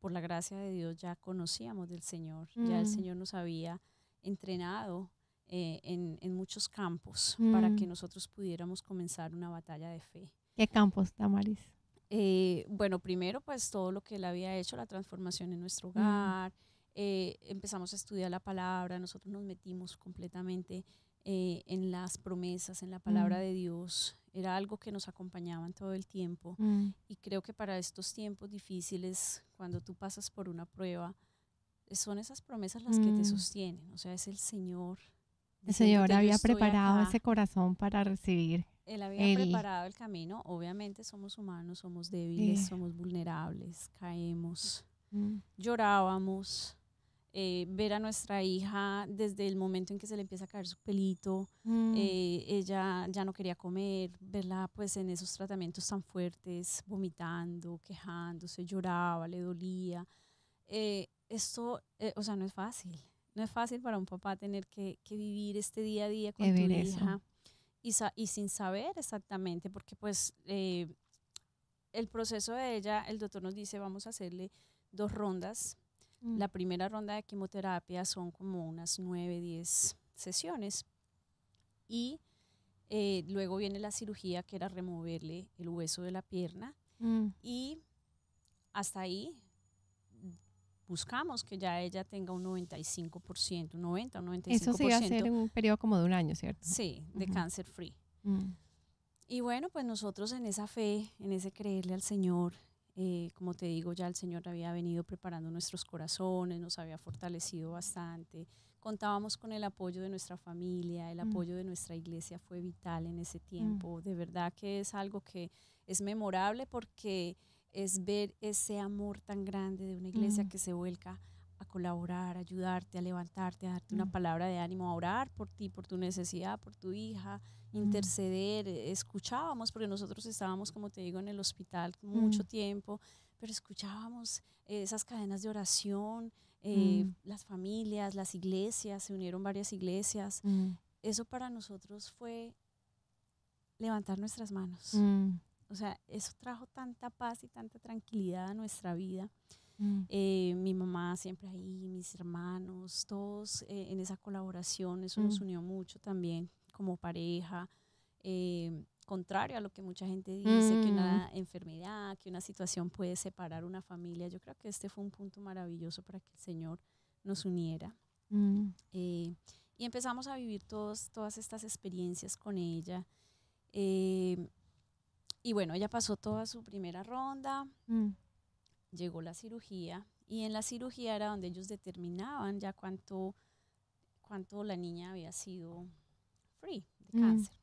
por la gracia de Dios ya conocíamos del Señor, ya el Mm. Señor nos había entrenado eh, en, en muchos campos para que Mm. nosotros pudiéramos comenzar una batalla de fe. ¿Qué campos, Damaris? Eh, bueno, primero pues todo lo que él había hecho, la transformación en nuestro Mm. hogar, eh, empezamos a estudiar la palabra, nosotros nos metimos completamente eh, en las promesas, en la palabra Mm. de Dios, era algo que nos acompañaba en todo el tiempo Mm, y creo que para estos tiempos difíciles, cuando tú pasas por una prueba, son esas promesas las que te Mm. sostienen, o sea, es el Señor. El Señor "Yo había preparado acá". ese corazón para recibir. Él había el- preparado el camino. Obviamente somos humanos, somos débiles, somos vulnerables, caemos, Mm, llorábamos. eh, ver a nuestra hija desde el momento en que se le empieza a caer su pelito, mm, eh, ella ya no quería comer, verla pues en esos tratamientos tan fuertes, vomitando, quejándose, lloraba, le dolía. Eh, esto, o sea, no es fácil. No es fácil para un papá tener que, que vivir este día a día con tu hija y, sa- y sin saber exactamente, porque pues eh, el proceso de ella, el doctor nos dice, vamos a hacerle dos rondas. mm, La primera ronda de quimioterapia son como unas 9, 10 sesiones y eh, luego viene la cirugía que era removerle el hueso de la pierna mm, y hasta ahí buscamos que ya ella tenga un 95%, un 90 o 95%. Eso se iba a hacer en un periodo como de un año, ¿cierto? Sí, de Ujú. cáncer free. Mm, Y bueno, pues nosotros en esa fe, en ese creerle al Señor, eh, como te digo, ya el Señor había venido preparando nuestros corazones, nos había fortalecido bastante. Contábamos con el apoyo de nuestra familia, el Mm. apoyo de nuestra iglesia fue vital en ese tiempo. De verdad que es algo que es memorable porque es ver ese amor tan grande de una iglesia Mm. que se vuelca a colaborar, a ayudarte, a levantarte, a darte una Mm. palabra de ánimo, a orar por ti, por tu necesidad, por tu hija, Mm. interceder, eh, escuchábamos, porque nosotros estábamos, como te digo, en el hospital mucho tiempo, pero escuchábamos esas cadenas de oración, eh, las familias, las iglesias, se unieron varias iglesias. Eso para nosotros fue levantar nuestras manos. mm, O sea, eso trajo tanta paz y tanta tranquilidad a nuestra vida. mm, Eh, mi mamá siempre ahí, mis hermanos, todos eh, en esa colaboración, eso nos Mm. unió mucho también como pareja. eh, contrario a lo que mucha gente dice, que Mm. una enfermedad, que una situación puede separar una familia, yo creo que este fue un punto maravilloso para que el Señor nos uniera. mm, Eh, y empezamos a vivir todos, todas estas experiencias con ella. Eh, y bueno, ella pasó toda su primera ronda, mm, llegó la cirugía y en la cirugía era donde ellos determinaban ya cuánto, cuánto la niña había sido free de Mm. cáncer.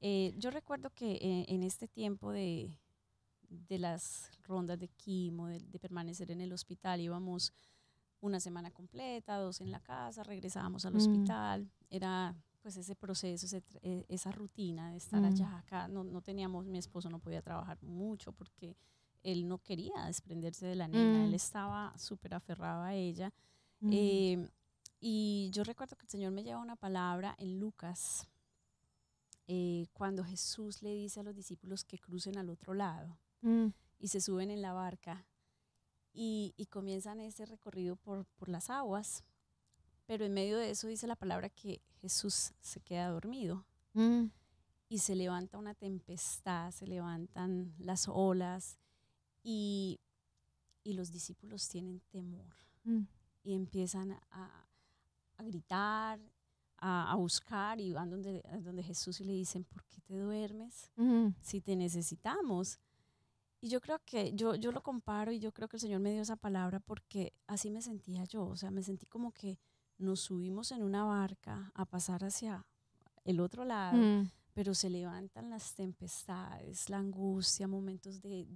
Eh, yo recuerdo que eh, en este tiempo de, de las rondas de quimo, de, permanecer en el hospital, íbamos una semana completa, dos en la casa, regresábamos al mm. hospital, era pues ese proceso, e, esa rutina de estar allá, mm. acá, no, no, teníamos, mi esposo no podía trabajar mucho porque él no quería desprenderse de la nena, él mm. estaba súper aferrado a ella. Eh, y yo recuerdo que el Señor me lleva una palabra en Lucas, eh, cuando Jesús le dice a los discípulos que crucen al otro lado y se suben en la barca y, y comienzan ese recorrido por, por las aguas pero en medio de eso dice la palabra que Jesús se queda dormido. Mm. Y se levanta una tempestad, se levantan las olas y, y los discípulos tienen temor. Mm. Y empiezan a, a gritar, a, a, buscar y van donde, donde Jesús y le dicen, ¿por qué te duermes? Mm. Si te necesitamos. Y yo creo que yo, yo lo comparo y yo creo que el Señor me dio esa palabra porque así me sentía yo. O sea, me sentí como que nos subimos en una barca a pasar hacia el otro lado, mm. pero se levantan las tempestades, la angustia, momentos de,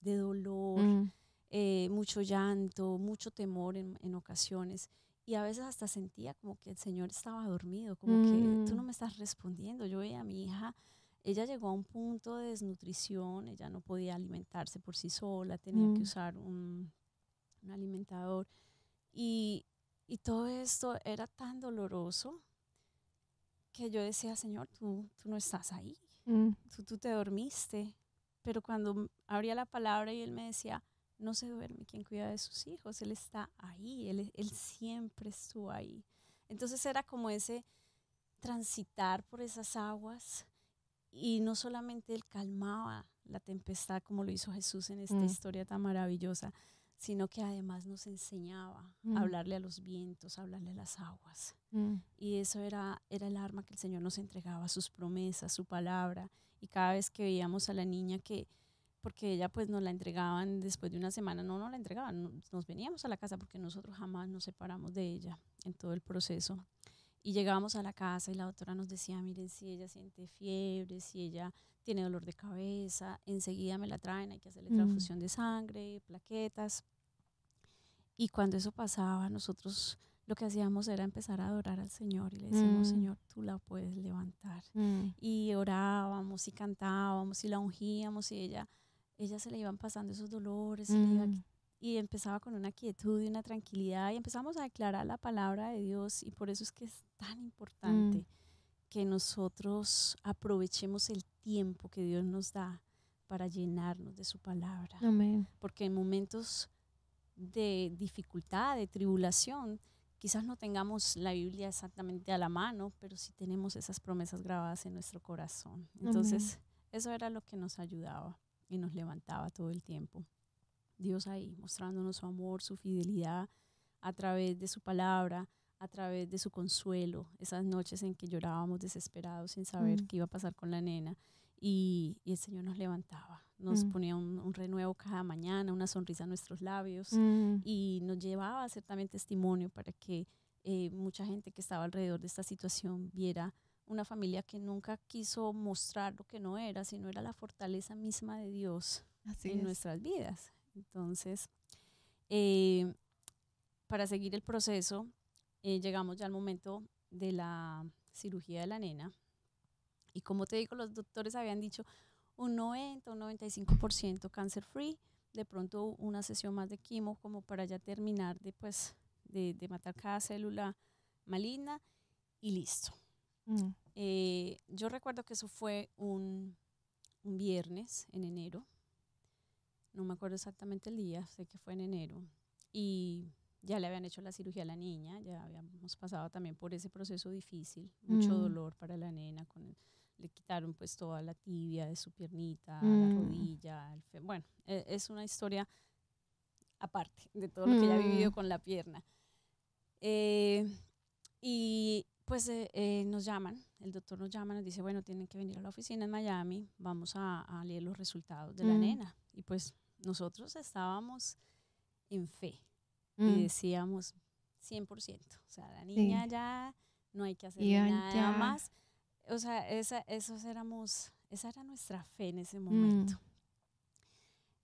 de, dolor, mm. eh, mucho llanto, mucho temor en, en, ocasiones. Y a veces hasta sentía como que el Señor estaba dormido, como que tú no mm. me estás respondiendo. Yo veía a mi hija, ella llegó a un punto de desnutrición, ella no podía alimentarse por sí sola, tenía que usar un, un alimentador. Y, y todo esto era tan doloroso que yo decía, Señor, tú, tú no estás ahí, mm. tú, tú te dormiste. Pero cuando abría la palabra y él me decía, no se duerme quien cuida de sus hijos, él está ahí, él, él siempre estuvo ahí. Entonces era como ese transitar por esas aguas y no solamente él calmaba la tempestad como lo hizo Jesús en esta mm. historia tan maravillosa, sino que además nos enseñaba a mm. hablarle a los vientos, a hablarle a las aguas. Mm. Y eso era, era el arma que el Señor nos entregaba, sus promesas, su palabra. Y cada vez que veíamos a la niña que, porque ella pues nos la entregaban después de una semana, no nos la entregaban, nos veníamos a la casa porque nosotros jamás nos separamos de ella en todo el proceso. Y llegábamos a la casa y la doctora nos decía, miren, si ella siente fiebre, si ella tiene dolor de cabeza, enseguida me la traen, hay que hacerle mm. transfusión de sangre, plaquetas. Y cuando eso pasaba, nosotros lo que hacíamos era empezar a adorar al Señor y le decíamos, mm. Señor, tú la puedes levantar. Mm. Y orábamos y cantábamos y la ungíamos y ella, ella se le iban pasando esos dolores y empezaba con una quietud y una tranquilidad y empezamos a declarar la palabra de Dios y por eso es que es tan importante que nosotros aprovechemos el tiempo que Dios nos da para llenarnos de su palabra. Porque en momentos de dificultad, de tribulación, quizás no tengamos la Biblia exactamente a la mano, pero sí tenemos esas promesas grabadas en nuestro corazón. Entonces, eso era lo que nos ayudaba y nos levantaba todo el tiempo. Dios ahí, mostrándonos su amor, su fidelidad a través de su palabra, a través de su consuelo, esas noches en que llorábamos desesperados sin saber mm. qué iba a pasar con la nena. Y, y el Señor nos levantaba, nos mm. ponía un, renuevo cada mañana, una sonrisa en nuestros labios mm. y nos llevaba a hacer también testimonio para que eh, mucha gente que estaba alrededor de esta situación viera una familia que nunca quiso mostrar lo que no era, sino era la fortaleza misma de Dios en nuestras vidas. Entonces, eh, para seguir el proceso, eh, llegamos ya al momento de la cirugía de la nena. Y como te digo, los doctores habían dicho un 90, un 95% cáncer free, de pronto una sesión más de quimo como para ya terminar de, pues, de, de matar cada célula maligna y listo. Mm. Eh, yo recuerdo que eso fue un, un viernes en enero, no me acuerdo exactamente el día, sé que fue en enero, y ya le habían hecho la cirugía a la niña, ya habíamos pasado también por ese proceso difícil, mucho mm. dolor para la nena, con le quitaron pues toda la tibia de su piernita, la mm. rodilla, el bueno, e, es una historia aparte de todo lo que ella ha vivido mm. con la pierna. Eh, y pues eh, eh, nos llaman, el doctor nos llama, nos dice, bueno, tienen que venir a la oficina en Miami, vamos a, a leer los resultados de la nena. Y pues nosotros estábamos en fe y mm. decíamos 100%. O sea, la niña ya no hay que hacer nada más. O sea, esa, esos éramos, esa era nuestra fe en ese momento. Mm.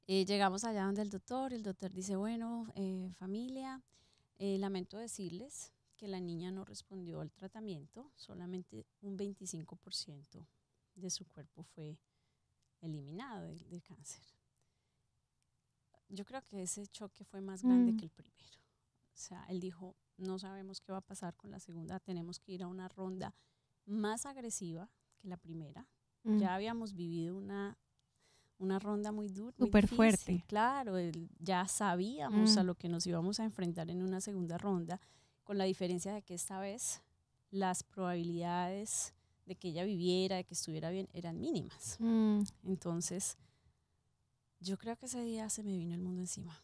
Eh, llegamos allá donde el doctor, el doctor dice, bueno, eh, familia, eh, lamento decirles que la niña no respondió al tratamiento, solamente un 25% de su cuerpo fue eliminado del, del cáncer. Yo creo que ese choque fue más grande Mm. que el primero. O sea, él dijo, no sabemos qué va a pasar con la segunda, tenemos que ir a una ronda más agresiva que la primera. Mm. Ya habíamos vivido una, una ronda muy dura. Súper fuerte. Claro, el- ya sabíamos a Mm. lo que nos íbamos a enfrentar en una segunda ronda, con la diferencia de que esta vez las probabilidades de que ella viviera, de que estuviera bien, eran mínimas. Mm. Entonces, yo creo que ese día se me vino el mundo encima.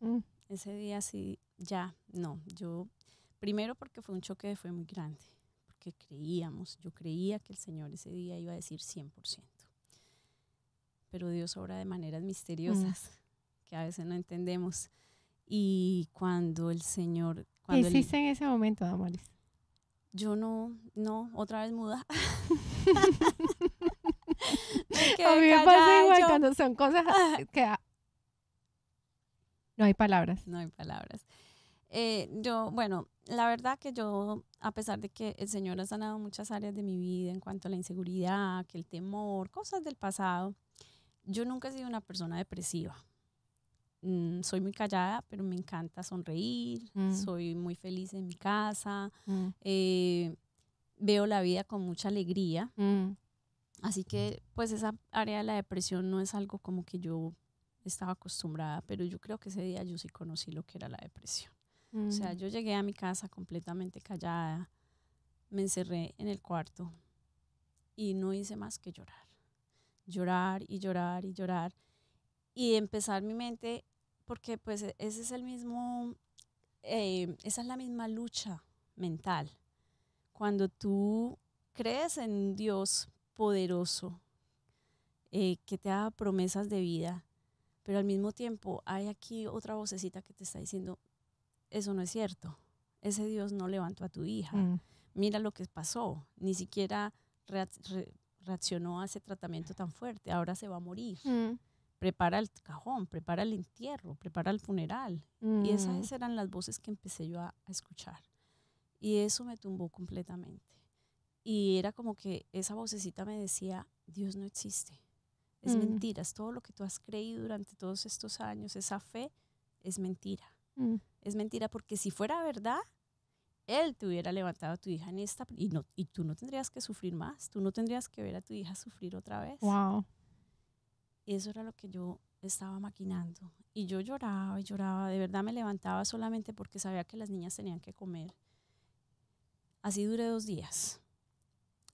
Mm. Ese día sí, ya, no, yo, primero porque fue un choque fe muy grande, porque creíamos, yo creía que el Señor ese día iba a decir 100%. Pero Dios obra de maneras misteriosas que a veces no entendemos. Y cuando el Señor, ¿Qué cuando el- hiciste en ese momento, Damaris? yo no, no, otra vez muda. A mí me pasa igual yo- cuando son cosas que ah, no hay palabras. No hay palabras. Eh, yo, bueno, la verdad que yo, a pesar de que el Señor ha sanado muchas áreas de mi vida en cuanto a la inseguridad, que el temor, cosas del pasado, yo nunca he sido una persona depresiva. Mm, soy muy callada, pero me encanta sonreír, Mm. soy muy feliz en mi casa, Mm. eh, veo la vida con mucha alegría. Así que, pues esa área de la depresión no es algo como que yo estaba acostumbrada, pero yo creo que ese día yo sí conocí lo que era la depresión. O sea, Mm. yo llegué a mi casa completamente callada, me encerré en el cuarto y no hice más que llorar. Llorar y llorar y llorar. Y empezar mi mente, porque pues e- ese es el mismo, eh, esa es la misma lucha mental. Cuando tú crees en un Dios poderoso eh, que te da promesas de vida, pero al mismo tiempo hay aquí otra vocecita que te está diciendo, eso no es cierto. Ese Dios no levantó a tu hija. Mm. Mira lo que pasó. Ni siquiera reac- re- reaccionó a ese tratamiento tan fuerte. Ahora se va a morir. Mm. Prepara el cajón, prepara el entierro, prepara el funeral. Y Mm. esas eran las voces que empecé yo a, a escuchar. Y eso me tumbó completamente. Y era como que esa vocecita me decía, Dios no existe. Es Mm. mentira, es todo lo que tú has creído durante todos estos años, esa fe es mentira Mm. es mentira porque si fuera verdad, él te hubiera levantado a tu hija en esta y no y tú no tendrías que sufrir más, tú no tendrías que ver a tu hija sufrir otra vez. Wow. Eso era lo que yo estaba maquinando y yo lloraba y lloraba, de verdad me levantaba solamente porque sabía que las niñas tenían que comer. Así duré dos días.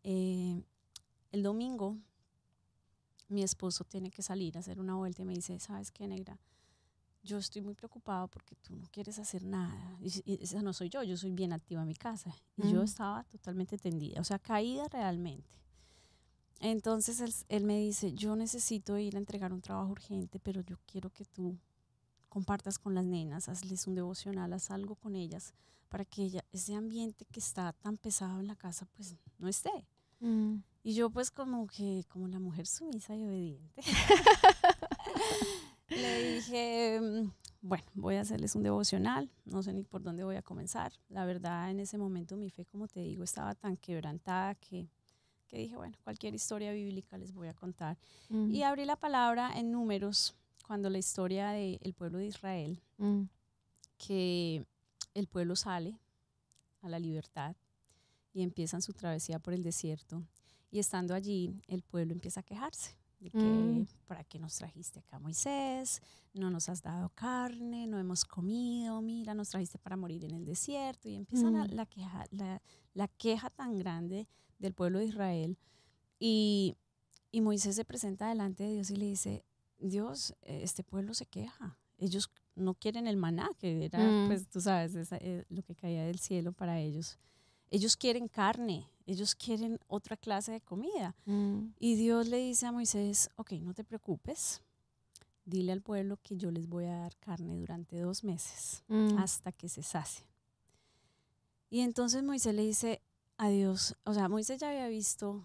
Eh, el domingo mi esposo tiene que salir a hacer una vuelta y me dice, ¿sabes qué, negra? Yo estoy muy preocupado porque tú no quieres hacer nada. Y, y esa no soy yo, yo soy bien activa en mi casa. Y yo Mm. estaba totalmente tendida, o sea, caída realmente. Entonces él, él me dice, yo necesito ir a entregar un trabajo urgente, pero yo quiero que tú compartas con las nenas, hazles un devocional, haz algo con ellas, para que ella, ese ambiente que está tan pesado en la casa, pues no esté. Mm. Y yo pues como que, como la mujer sumisa y obediente, le dije, mm, bueno, voy a hacerles un devocional, no sé ni por dónde voy a comenzar. La verdad, en ese momento mi fe, como te digo, estaba tan quebrantada que, que dije, bueno, cualquier historia bíblica les voy a contar. Mm. Y abrí la palabra en números cuando la historia del pueblo de Israel, Mm. que el pueblo sale a la libertad y empiezan su travesía por el desierto. Y estando allí, el pueblo empieza a quejarse de que, Mm. ¿para qué nos trajiste acá, Moisés? No nos has dado carne, no hemos comido, mira, nos trajiste para morir en el desierto. Y empiezan a- Mm. la, queja, la, la queja tan grande del pueblo de Israel. Y, y Moisés se presenta delante de Dios y le dice, Dios, eh, este pueblo se queja. Ellos no quieren el maná, que era, Mm. pues tú sabes, esa, eh, lo que caía del cielo para ellos. Ellos quieren carne, ellos quieren otra clase de comida. Mm. Y Dios le dice a Moisés, ok, no te preocupes, dile al pueblo que yo les voy a dar carne durante dos meses, Mm. hasta que se sacie. Y entonces Moisés le dice a Dios, o sea, Moisés ya había visto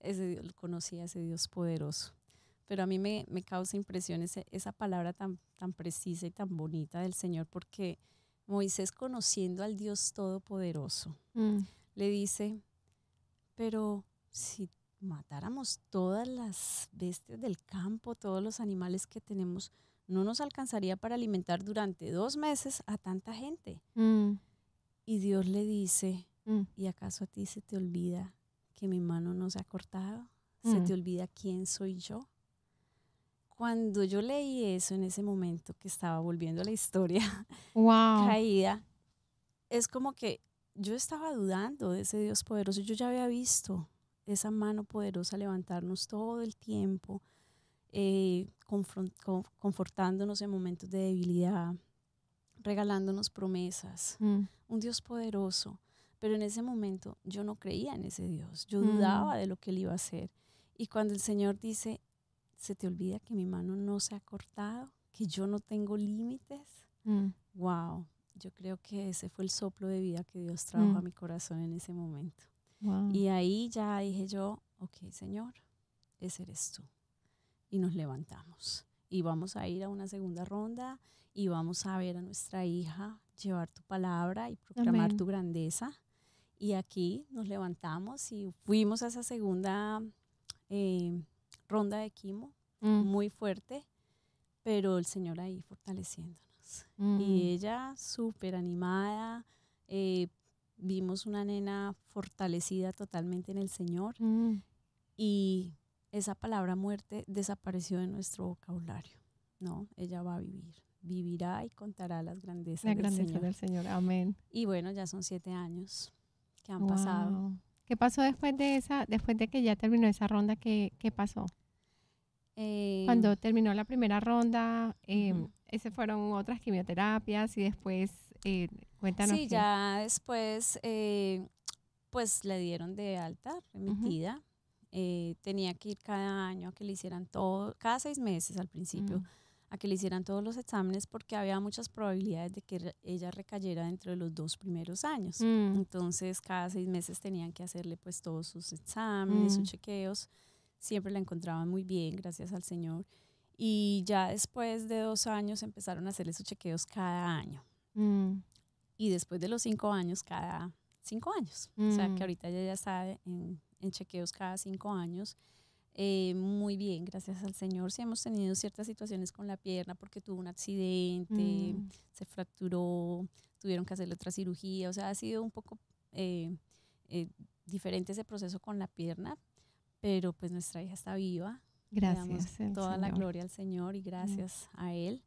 ese, conocí a ese Dios poderoso. Pero a mí me, me causa impresión esa palabra tan, tan precisa y tan bonita del Señor, porque Moisés conociendo al Dios Todopoderoso, mm. le dice, pero si matáramos todas las bestias del campo, todos los animales que tenemos, no nos alcanzaría para alimentar durante dos meses a tanta gente. Mm. Y Dios le dice, mm. ¿y acaso a ti se te olvida que mi mano no se ha cortado? ¿Se te olvida quién soy yo? Cuando yo leí eso en ese momento que estaba volviendo a la historia caída, es como que yo estaba dudando de ese Dios poderoso. Yo ya había visto esa mano poderosa levantarnos todo el tiempo, eh, confortándonos en momentos de debilidad, regalándonos promesas. Mm. Un Dios poderoso. Pero en ese momento yo no creía en ese Dios. Yo dudaba mm. de lo que él iba a hacer. Y cuando el Señor dice, se te olvida que mi mano no se ha cortado, que yo no tengo límites. Wow, mm. Yo creo que ese fue el soplo de vida que Dios trajo a mm. mi corazón en ese momento. Y ahí ya dije yo, ok, Señor, ese eres tú. Y nos levantamos. Y vamos a ir a una segunda ronda y vamos a ver a nuestra hija llevar tu palabra y proclamar tu grandeza. Y aquí nos levantamos y fuimos a esa segunda eh, ronda de quimo mm. muy fuerte, pero el Señor ahí fortaleciéndonos. Y mm. ella súper animada, eh, vimos una nena fortalecida totalmente en el Señor mm. y esa palabra muerte desapareció de nuestro vocabulario. No, ella va a vivir, vivirá y contará las grandezas, La del, Señor. del Señor. Amén. Y bueno, ya son siete años que han pasado. ¿Qué pasó después de esa, después de que ya terminó esa ronda? ¿Qué, qué pasó? Cuando em, terminó la primera ronda, eh, fueron otras quimioterapias y después, eh, cuéntanos. Sí, ya después, eh, pues le dieron de alta, remitida. Eh, tenía que ir cada año a que le hicieran todo, cada seis meses al principio, mm. a que le hicieran todos los exámenes porque había muchas probabilidades de que ella recayera dentro de los dos primeros años. Mm. Entonces, cada seis meses tenían que hacerle pues todos sus exámenes, sus mm. chequeos siempre la encontraban muy bien, gracias al Señor. Y ya después de dos años empezaron a hacerle sus chequeos cada año. Mm. Y después de los cinco años, cada cinco años. O sea que mm. ahorita ella ya está en, chequeos cada cinco años. Eh, muy bien, gracias al Señor. Sí hemos tenido ciertas situaciones con la pierna porque tuvo un accidente, mm. se fracturó, tuvieron que hacerle otra cirugía. O sea, ha sido un poco eh, eh, diferente ese proceso con la pierna, pero pues nuestra hija está viva. Gracias. toda la gloria al Señor y mm. gracias a Él.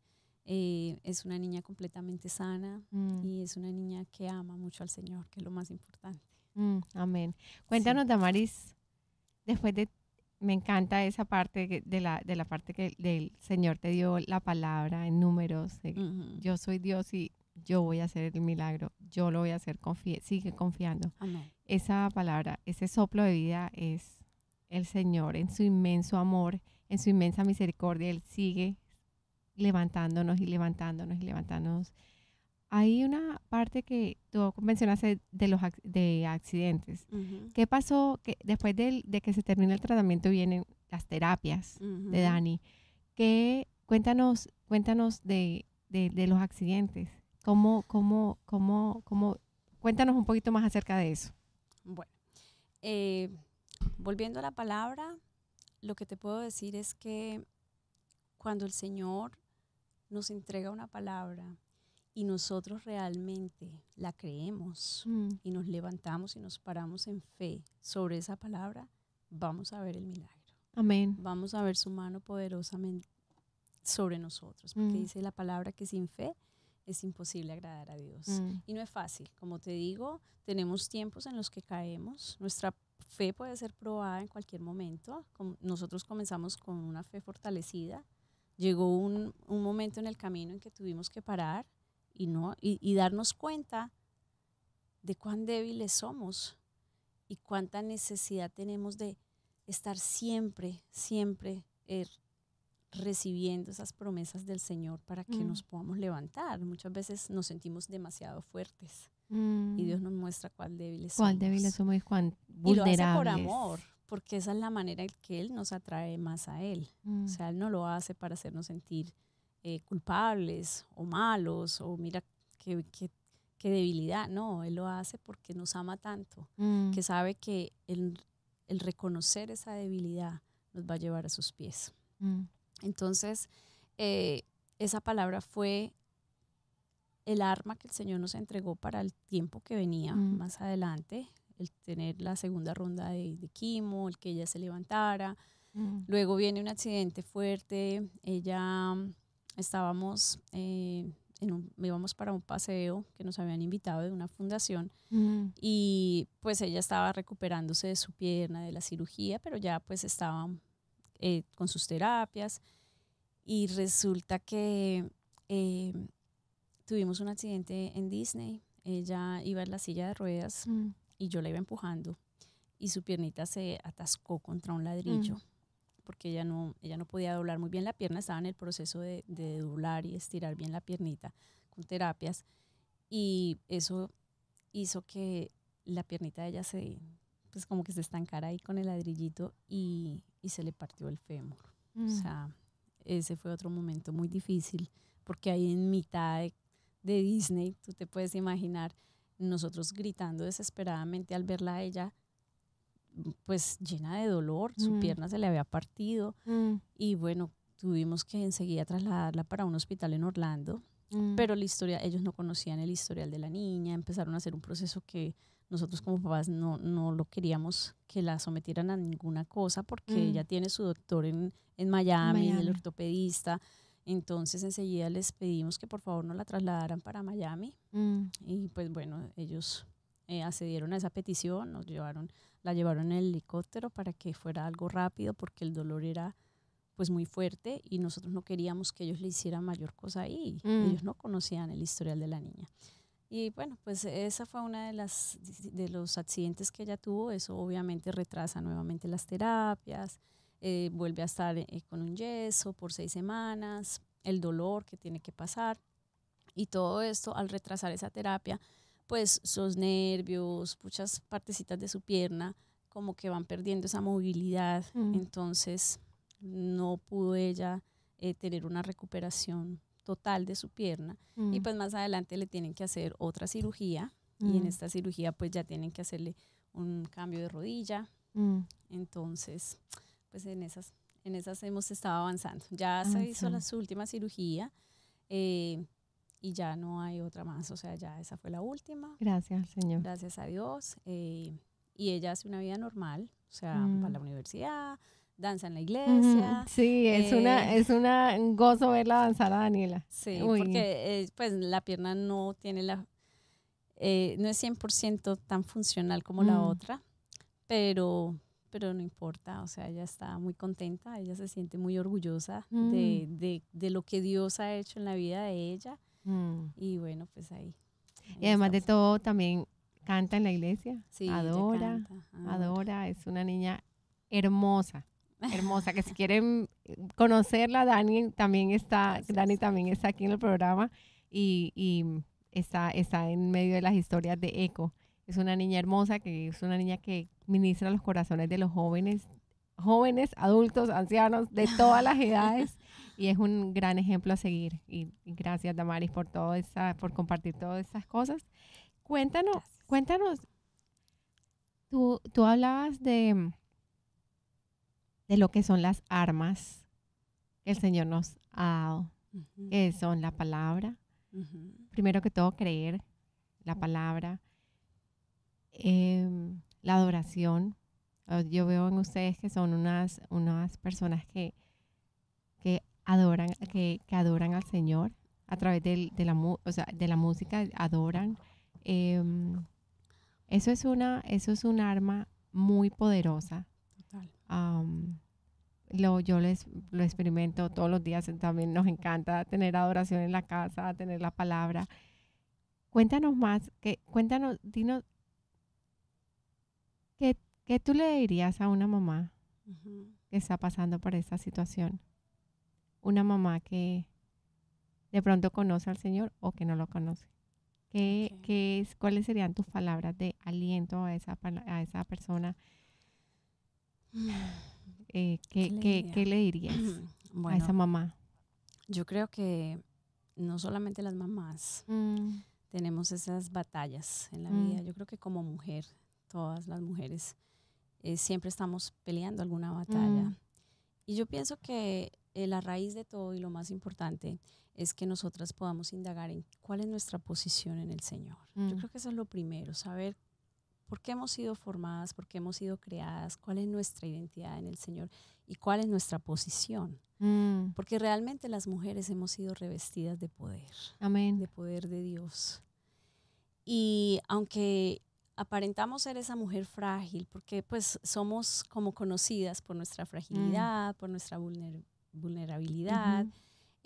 Eh, es una niña completamente sana mm. y es una niña que ama mucho al Señor, que es lo más importante. Mm, amén. Cuéntanos, Damaris, después de, me encanta esa parte de la, de la parte que el Señor te dio la palabra en números, yo soy Dios y yo voy a hacer el milagro, yo lo voy a hacer, sigue confiando. Amén. Esa palabra, ese soplo de vida es el Señor en su inmenso amor, en su inmensa misericordia, Él sigue levantándonos y levantándonos y levantándonos. Hay una parte que tú mencionaste de los de accidentes. ¿Qué pasó que después de, que se termina el tratamiento vienen las terapias de Dani? ¿Qué, cuéntanos, cuéntanos de, los accidentes. ¿Cómo, cómo, cómo, cómo, cuéntanos un poquito más acerca de eso. Bueno, eh, volviendo a la palabra, lo que te puedo decir es que cuando el Señor nos entrega una palabra y nosotros realmente la creemos mm. y nos levantamos y nos paramos en fe sobre esa palabra, vamos a ver el milagro. Amén. Vamos a ver su mano poderosamente sobre nosotros, porque mm. dice la palabra que sin fe es imposible agradar a Dios. Mm. Y no es fácil. Como te digo, tenemos tiempos en los que caemos. Nuestra fe puede ser probada en cualquier momento. Nosotros comenzamos con una fe fortalecida. Llegó un, momento en el camino en que tuvimos que parar y, no, y, darnos cuenta de cuán débiles somos y cuánta necesidad tenemos de estar siempre, siempre eh, recibiendo esas promesas del Señor para que nos mm. podamos levantar. Muchas veces nos sentimos demasiado fuertes y Dios mm. nos muestra cuán débiles somos. Cuán débiles somos y cuán vulnerables. Y lo hace por amor, porque esa es la manera en que Él nos atrae más a Él. O Mm. sea, Él no lo hace para hacernos sentir eh, culpables o malos o mira qué, qué- qué debilidad. No, Él lo hace porque nos ama tanto, Mm. que sabe que el, el reconocer esa debilidad nos va a llevar a sus pies. Mm. Entonces, eh, esa palabra fue el arma que el Señor nos entregó para el tiempo que venía Mm. más adelante, el tener la segunda ronda de, de quimo, el que ella se levantara. Mm. Luego viene un accidente fuerte, ella estábamos, eh, en un, íbamos para un paseo que nos habían invitado de una fundación Mm. y pues ella estaba recuperándose de su pierna, de la cirugía, pero ya pues estaba eh, con sus terapias y resulta que eh, tuvimos un accidente en Disney. Ella iba en la silla de ruedas Mm. y yo la iba empujando y su piernita se atascó contra un ladrillo Mm. porque ella no, ella no podía doblar muy bien la pierna, estaba en el proceso de, de doblar y estirar bien la piernita con terapias y eso hizo que la piernita de ella se, pues como que se estancara ahí con el ladrillito y, y se le partió el fémur. O Mm. sea, ese fue otro momento muy difícil porque ahí en mitad de, de Disney, tú te puedes imaginar, nosotros gritando desesperadamente al verla a ella, pues llena de dolor, su Mm. pierna se le había partido Mm. y bueno, tuvimos que enseguida trasladarla para un hospital en Orlando, Mm. pero la historia, ellos no conocían el historial de la niña, empezaron a hacer un proceso que nosotros como papás no, no lo queríamos que la sometieran a ninguna cosa porque Mm. ella tiene su doctor en, en Miami, Miami. el ortopedista, entonces enseguida les pedimos que por favor no la trasladaran para Miami Mm. y pues bueno, ellos eh, accedieron a esa petición, nos llevaron, la llevaron en el helicóptero para que fuera algo rápido porque el dolor era pues muy fuerte y nosotros no queríamos que ellos le hicieran mayor cosa ahí. Mm. Ellos no conocían el historial de la niña. Y bueno, pues esa fue una de las de los accidentes que ella tuvo. Eso obviamente retrasa nuevamente las terapias, eh, vuelve a estar eh, con un yeso por seis semanas, el dolor que tiene que pasar y todo esto al retrasar esa terapia, pues sus nervios, muchas partecitas de su pierna, como que van perdiendo esa movilidad. Mm. Entonces no pudo ella eh, tener una recuperación total de su pierna Mm. y pues más adelante le tienen que hacer otra cirugía y en Mm. esta cirugía pues ya tienen que hacerle un cambio de rodilla. Mm. Entonces, pues en esas, en esas hemos estado avanzando. Ya se hizo la, su última cirugía eh, y ya no hay otra más. O sea, ya esa fue la última, Gracias, Señor. gracias a Dios. eh, y ella hace una vida normal, o sea, Mm. va a la universidad, danza en la iglesia. Sí, es una, eh, es una un gozo verla danzar a Daniela. Sí, Uy. porque eh, pues la pierna no tiene la, eh, no es 100% tan funcional como la Mm. otra, pero, pero no importa, o sea, ella está muy contenta, ella se siente muy orgullosa de, Mm. de, de lo que Dios ha hecho en la vida de ella Mm. y bueno, pues ahí. Y además de todo, también canta en la iglesia. Sí, adora, canta, adora. adora. Es una niña hermosa. Hermosa, que si quieren conocerla, Dani también está, Gracias. Dani también está aquí en el programa y, y está, está en medio de las historias de Eco. Es una niña hermosa, que es una niña que ministra los corazones de los jóvenes, jóvenes, adultos, ancianos, de todas las edades. Y es un gran ejemplo a seguir. Y, y gracias, Damaris, por todo esa, por compartir todas esas cosas. Cuéntanos, Gracias. cuéntanos. Tú, tú hablabas de, de lo que son las armas que el Señor nos ha dado, que son la palabra, primero que todo creer la palabra, em, la adoración. Ah, Yo veo en ustedes que son unas, unas personas que, que adoran, que, que adoran al Señor a través del- de, la, o sea, de la música, adoran. Em, eso es una, eso es un arma muy poderosa. Am, lo, yo les, lo experimento todos los días. También nos encanta tener adoración en la casa, tener la palabra. Cuéntanos más, que, cuéntanos, dinos, ¿qué, ¿qué tú le dirías a una mamá que está pasando por esta situación? Una mamá que de pronto conoce al Señor o que no lo conoce. ¿Qué, qué es, ¿Cuáles serían tus palabras de aliento a esa, a esa persona? Eh, ¿qué, ¿Qué, qué, le dirías a esa mamá? Yo creo que no solamente las mamás mm. tenemos esas batallas en la mm. vida. Yo creo que como mujer, todas las mujeres, eh, siempre estamos peleando alguna batalla. Mm. Y yo pienso que eh, la raíz de todo y lo más importante es que nosotras podamos indagar en cuál es nuestra posición en el Señor. Yo creo que eso es lo primero, saber por qué hemos sido formadas, por qué hemos sido creadas, cuál es nuestra identidad en el Señor y cuál es nuestra posición. Mm. Porque realmente las mujeres hemos sido revestidas de poder, Amén. de poder de Dios. Y aunque aparentamos ser esa mujer frágil, porque pues somos como conocidas por nuestra fragilidad, mm. por nuestra vulnerabilidad,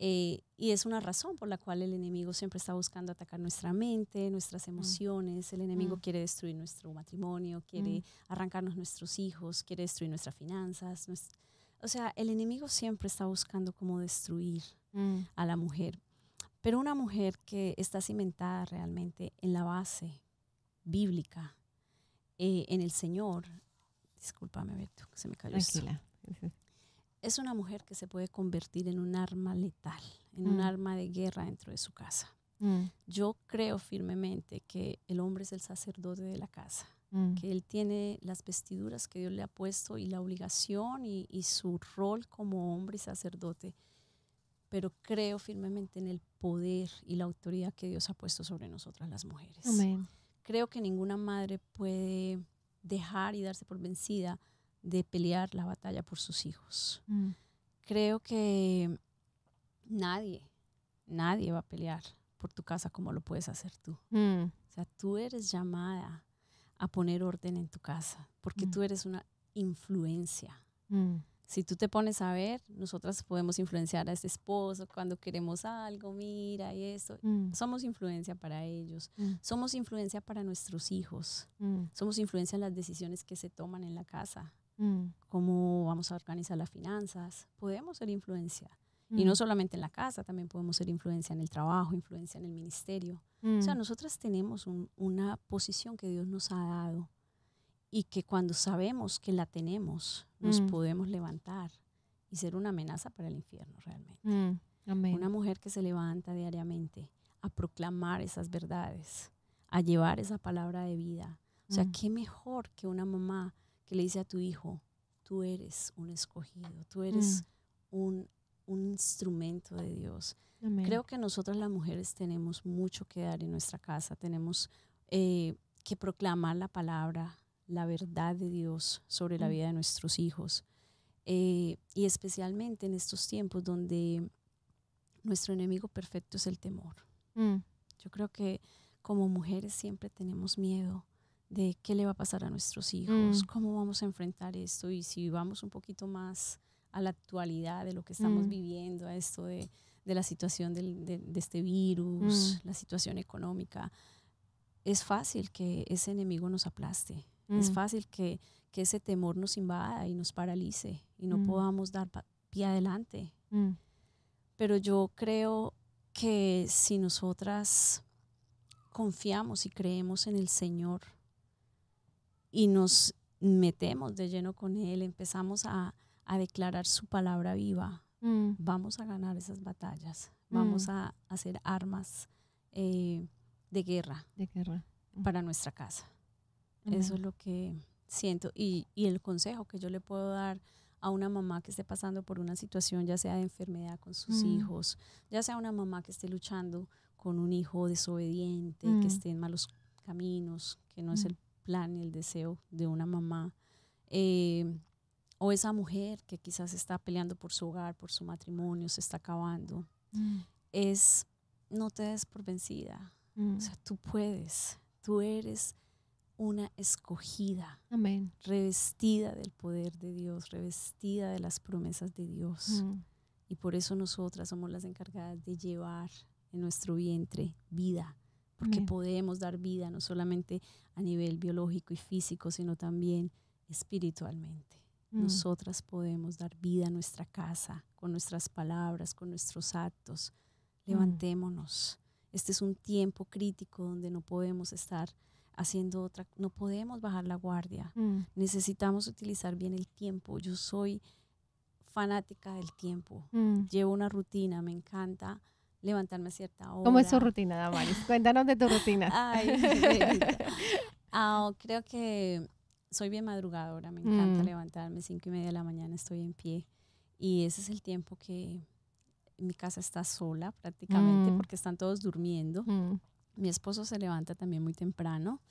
eh, y es una razón por la cual el enemigo siempre está buscando atacar nuestra mente, nuestras mm. emociones. El enemigo mm. quiere destruir nuestro matrimonio, quiere mm. arrancarnos nuestros hijos, quiere destruir nuestras finanzas. o sea, el enemigo siempre está buscando cómo destruir a la mujer. Pero una mujer que está cimentada realmente en la base bíblica, eh, en el Señor, discúlpame, Beto, se me cayó. Tranquila es una mujer que se puede convertir en un arma letal, en un mm. arma de guerra dentro de su casa. Mm. Yo creo firmemente que el hombre es el sacerdote de la casa, mm. que él tiene las vestiduras que Dios le ha puesto y la obligación y, su rol como hombre y sacerdote, pero creo firmemente en el poder y la autoridad que Dios ha puesto sobre nosotras las mujeres. Creo que ninguna madre puede dejar y darse por vencida de pelear la batalla por sus hijos. Mm. Creo que nadie, nadie va a pelear por tu casa como lo puedes hacer tú. Mm. O sea, tú eres llamada a poner orden en tu casa porque mm. tú eres una influencia. Si tú te pones a ver, nosotras podemos influenciar a este esposo cuando queremos algo, mira y eso. Somos influencia para ellos. Somos influencia para nuestros hijos. Somos influencia en las decisiones que se toman en la casa. Mm. cómo vamos a organizar las finanzas. Podemos ser influencia. Y no mm. solamente en la casa, también podemos ser influencia en el trabajo, influencia en el ministerio. O sea, mm. nosotras tenemos una posición que Dios nos ha dado y que cuando sabemos que la tenemos, nos podemos levantar y ser una amenaza para el infierno realmente. Una mujer que se levanta diariamente a proclamar esas verdades, a llevar esa palabra de vida. O sea, qué mejor que una mamá que le dice a tu hijo, tú eres un escogido, tú eres mm. un, instrumento de Dios. Creo que nosotras las mujeres tenemos mucho que dar en nuestra casa, tenemos eh, que proclamar la palabra, la verdad de Dios sobre la mm. vida de nuestros hijos. Eh, y especialmente en estos tiempos donde nuestro enemigo perfecto es el temor. Mm. Yo creo que como mujeres siempre tenemos miedo de qué le va a pasar a nuestros hijos, mm. cómo vamos a enfrentar esto y si vamos un poquito más a la actualidad de lo que estamos mm. viviendo, a esto de, la situación de, este virus, mm. la situación económica, es fácil que ese enemigo nos aplaste, es fácil que, que, ese temor nos invada y nos paralice y no podamos dar pie adelante. Pero yo creo que si nosotras confiamos y creemos en el Señor, y nos metemos de lleno con Él, empezamos a, declarar su palabra viva, mm. vamos a ganar esas batallas, vamos mm. a hacer armas eh, de guerra, de guerra para nuestra casa. Eso es lo que siento y, el consejo que yo le puedo dar a una mamá que esté pasando por una situación, ya sea de enfermedad con sus mm. hijos, ya sea una mamá que esté luchando con un hijo desobediente, que esté en malos caminos, que no es el plan y el deseo de una mamá. Eh, o esa mujer que quizás está peleando por su hogar, por su matrimonio, se está acabando. Mm. Es, no te des por vencida. Mm. O sea, tú puedes, tú eres una escogida, Amén. revestida del poder de Dios, revestida de las promesas de Dios. Mm. Y por eso nosotras somos las encargadas de llevar en nuestro vientre vida, porque podemos dar vida no solamente a nivel biológico y físico, sino también espiritualmente. Mm. Nosotras podemos dar vida a nuestra casa con nuestras palabras, con nuestros actos. Mm. Levantémonos. Este es un tiempo crítico donde no podemos estar haciendo otra, no podemos bajar la guardia. Mm. Necesitamos utilizar bien el tiempo. Yo soy fanática del tiempo. Mm. Llevo una rutina, me encanta levantarme a cierta hora. ¿Cómo es tu rutina, Damaris? Cuéntanos de tu rutina. Ay. Ah, creo que soy bien madrugadora, me encanta Mm. levantarme, cinco y media de la mañana estoy en pie y ese es el tiempo que mi casa está sola prácticamente Mm. porque están todos durmiendo. Mm. Mi esposo se levanta también muy temprano,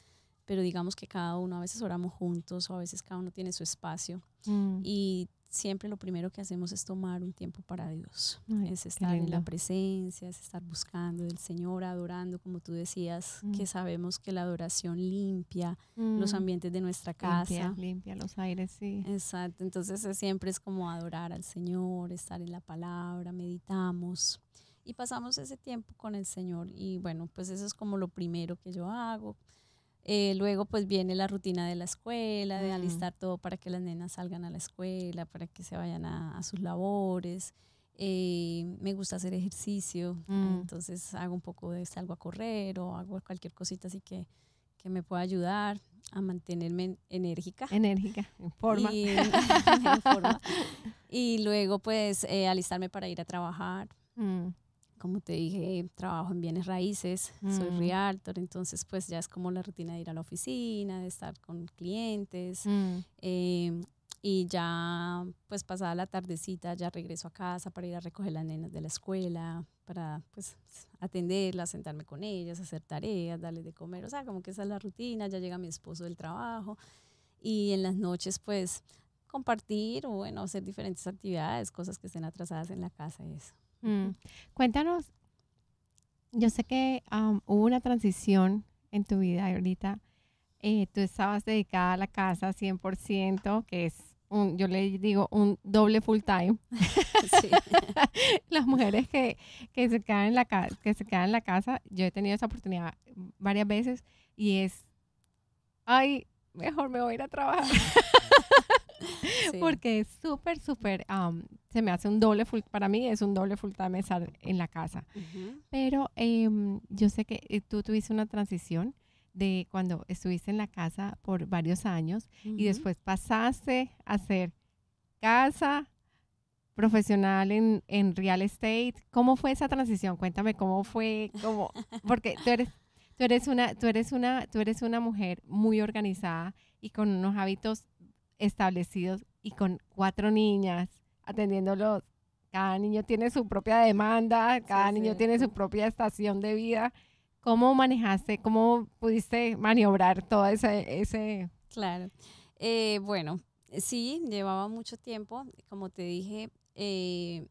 pero digamos que cada uno, a veces oramos juntos o a veces cada uno tiene su espacio Mm. y siempre lo primero que hacemos es tomar un tiempo para Dios. Ay, es estar en la presencia, es estar buscando del Señor, adorando, como tú decías, Mm. que sabemos que la adoración limpia los Mm. ambientes de nuestra Limpia, casa. limpia los aires, sí. Exacto, entonces es- siempre es como adorar al Señor, estar en la palabra, meditamos y pasamos ese tiempo con el Señor y bueno, pues eso es como lo primero que yo hago. Eh, luego pues viene la rutina de la escuela, de alistar todo para que las nenas salgan a la escuela, para que se vayan a, a sus labores. Eh, me gusta hacer ejercicio, Mm. entonces hago un poco de salgo a correr o hago cualquier cosita así que, que me pueda ayudar a mantenerme enérgica. Enérgica, en forma. Y, en forma. Y luego, pues, eh, alistarme para ir a trabajar. Mm. Como te dije, trabajo en bienes raíces, soy Mm. realtor, entonces, pues, ya es como la rutina de ir a la oficina, de estar con clientes. Mm. eh, y ya, pues, pasada la tardecita, ya regreso a casa para ir a recoger las nenas de la escuela, para, pues, atenderlas, sentarme con ellas, hacer tareas, darles de comer. O sea, como que esa es la rutina. Ya llega mi esposo del trabajo. Y en las noches, pues, compartir o, bueno, hacer diferentes actividades, cosas que estén atrasadas en la casa y eso. Mm. Cuéntanos, yo sé que am, hubo una transición en tu vida y ahorita eh, tú estabas dedicada a la casa 100%, que es, un, yo le digo, un doble full time. Sí. Las mujeres que, que, se quedan en la ca- que se quedan en la casa, yo he tenido esa oportunidad varias veces y es, ay, mejor me voy a ir a trabajar. Sí. Porque es súper, súper, am, se me hace un doble full, para mí es un doble full time estar en la casa. Ujú. Pero em, yo sé que eh, tú tuviste una transición de cuando estuviste en la casa por varios años y Ujú. después pasaste a ser casa profesional en, en real estate. ¿Cómo fue esa transición? Cuéntame cómo fue, cómo, porque tú eres, tú eres una, tú eres una, tú eres una mujer muy organizada y con unos hábitos establecidos y con cuatro niñas atendiéndolos. Cada niño tiene su propia demanda, cada niño sí. tiene su propia estación de vida. ¿Cómo manejaste, cómo pudiste maniobrar todo ese, ese Claro. Eh, bueno, sí, llevaba mucho tiempo. Como te dije, eh,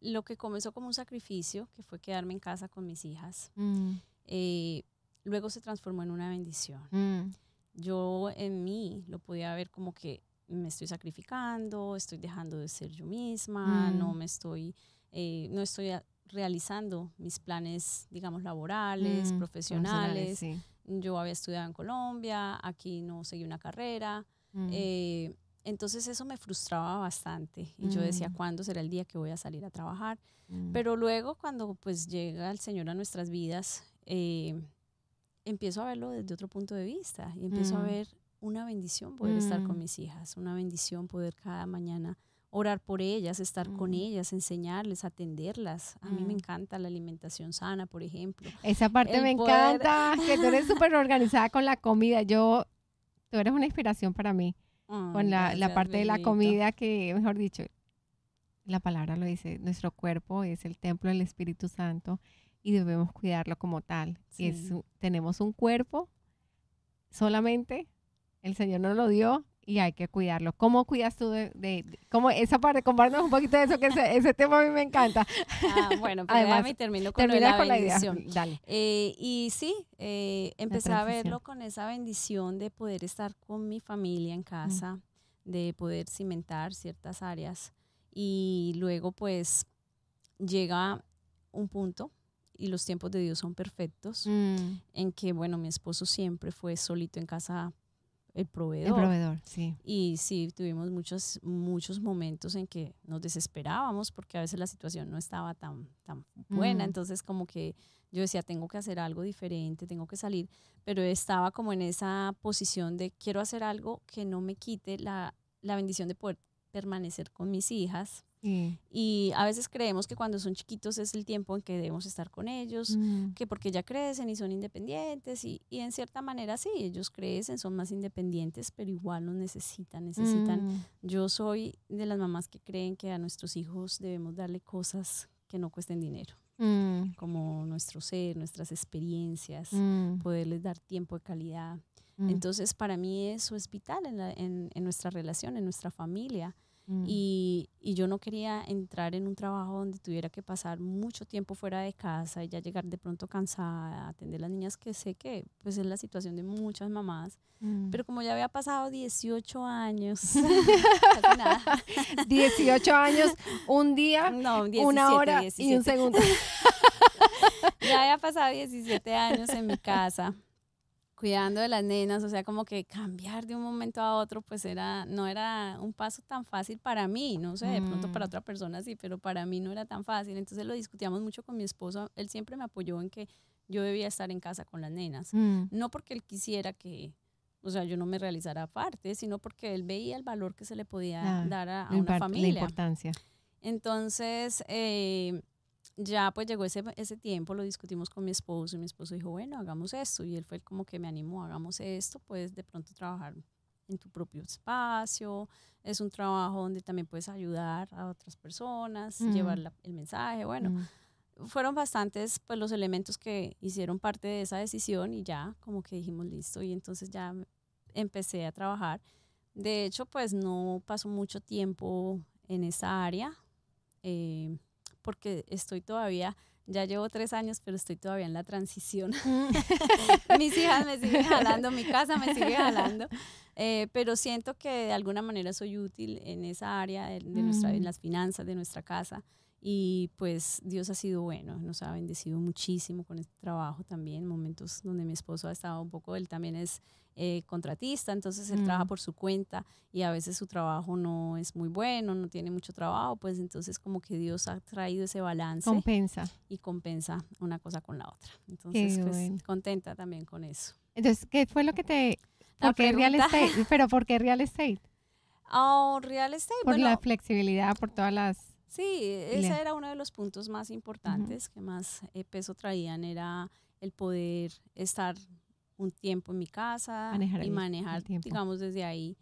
lo que comenzó como un sacrificio, que fue quedarme en casa con mis hijas, mm, eh, luego se transformó en una bendición. mm, Yo en mí lo podía ver como que me estoy sacrificando, estoy dejando de ser yo misma, no Mm. me estoy, eh, no estoy realizando mis planes, digamos, laborales, mm, profesionales. sí. Yo había estudiado en Colombia, aquí no seguí una carrera. Mm, Eh, entonces eso me frustraba bastante y yo decía, Mm. ¿cuándo será el día que voy a salir a trabajar? mm, Pero luego cuando pues llega el Señor a nuestras vidas, eh, empiezo a verlo desde otro punto de vista y empiezo a Mm. ver una bendición poder estar con Mm. mis hijas, una bendición poder cada mañana orar por ellas, estar con Mm. ellas, enseñarles, atenderlas. A mí me Mm. encanta la alimentación sana, por ejemplo. Esa parte el me poder- encanta, que tú eres súper organizada con la comida. Yo, tú eres una inspiración para mí, con Ay, la, la gracias, parte de la comida que, mejor dicho, la palabra lo dice, nuestro cuerpo es el templo del Espíritu Santo y debemos cuidarlo como tal. Es tenemos un cuerpo, solamente el Señor nos lo dio y hay que cuidarlo. ¿Cómo cuidas tú de, de- de- cómo esa parte? Compártanos un poquito de eso, que ese, ese tema a mí me encanta. Ah, bueno, pero Además, déjame y termino con la con la idea. bendición. Dale. Eh, y sí, eh, empecé a verlo con esa bendición de poder estar con mi familia en casa, de poder cimentar ciertas áreas. Y luego pues llega un punto, y los tiempos de Dios son perfectos, Mm, en que, bueno, mi esposo siempre fue solito en casa el proveedor. El proveedor, sí. Y sí, tuvimos muchos, muchos momentos en que nos desesperábamos porque a veces la situación no estaba tan, tan buena. Mm. Entonces como que yo decía, tengo que hacer algo diferente, tengo que salir, pero estaba como en esa posición de quiero hacer algo que no me quite la, la bendición de poder permanecer con mis hijas. Y a veces creemos que cuando son chiquitos es el tiempo en que debemos estar con ellos, Mm. que porque ya crecen y son independientes y, y en cierta manera sí, ellos crecen, son más independientes, pero igual nos necesitan, necesitan. Mm. Yo soy de las mamás que creen que a nuestros hijos debemos darle cosas que no cuesten dinero, Mm. como nuestro ser, nuestras experiencias, Mm. poderles dar tiempo de calidad. Mm. Entonces, para mí eso es vital en, la- en- en nuestra relación, en nuestra familia. Mm. Y, y yo no quería entrar en un trabajo donde tuviera que pasar mucho tiempo fuera de casa y ya llegar de pronto cansada, atender a las niñas que sé que pues es la situación de muchas mamás. Mm. Pero como ya había pasado 18 años, casi nada. 18 años, un día, No, 17, una hora y 17. un segundo. Ya había pasado 17 años en mi casa cuidando de las nenas, o sea, como que cambiar de un momento a otro, pues era, no era un paso tan fácil para mí, no sé, de pronto para Mm. otra persona sí, pero para mí no era tan fácil, entonces lo discutíamos mucho con mi esposo, él siempre me apoyó en que yo debía estar en casa con las nenas, Mm. no porque él quisiera que, o sea, yo no me realizara aparte, sino porque él veía el valor que se le podía dar a, una impar- La familia. importancia. Entonces, eh, ya pues llegó ese, ese tiempo, lo discutimos con mi esposo y mi esposo dijo, bueno, hagamos esto. Y él fue como que me animó, hagamos esto, puedes de pronto trabajar en tu propio espacio, es un trabajo donde también puedes ayudar a otras personas, Mm. llevar la- el mensaje, bueno, Mm. fueron bastantes pues los elementos que hicieron parte de esa decisión y ya como que dijimos listo y entonces ya empecé a trabajar. De hecho pues no pasó mucho tiempo en esa área eh, porque estoy todavía, ya llevo tres años pero estoy todavía en la transición. Mis hijas me siguen jalando, mi casa me sigue jalando, eh, pero siento que de alguna manera soy útil en esa área de, de nuestra, en Mm. las finanzas de nuestra casa y pues Dios ha sido bueno, nos ha bendecido muchísimo con este trabajo también, momentos donde mi esposo ha estado un poco, él también es eh, contratista, entonces él trabaja Mm. por su cuenta y a veces su trabajo no es muy bueno, no tiene mucho trabajo, pues entonces como que Dios ha traído ese balance Compensa. y compensa una cosa con la otra. Entonces, pues bueno. contenta también con eso. Entonces, ¿qué fue lo que te... ¿Por qué real estate? ¿Pero por qué real estate? Oh, real estate, Por bueno, la flexibilidad, por todas las... Sí, ese Le- era uno de los puntos más importantes que más eh, peso traían, era el poder estar un tiempo en mi casa Manejar y el- manejar, el digamos, desde ahí.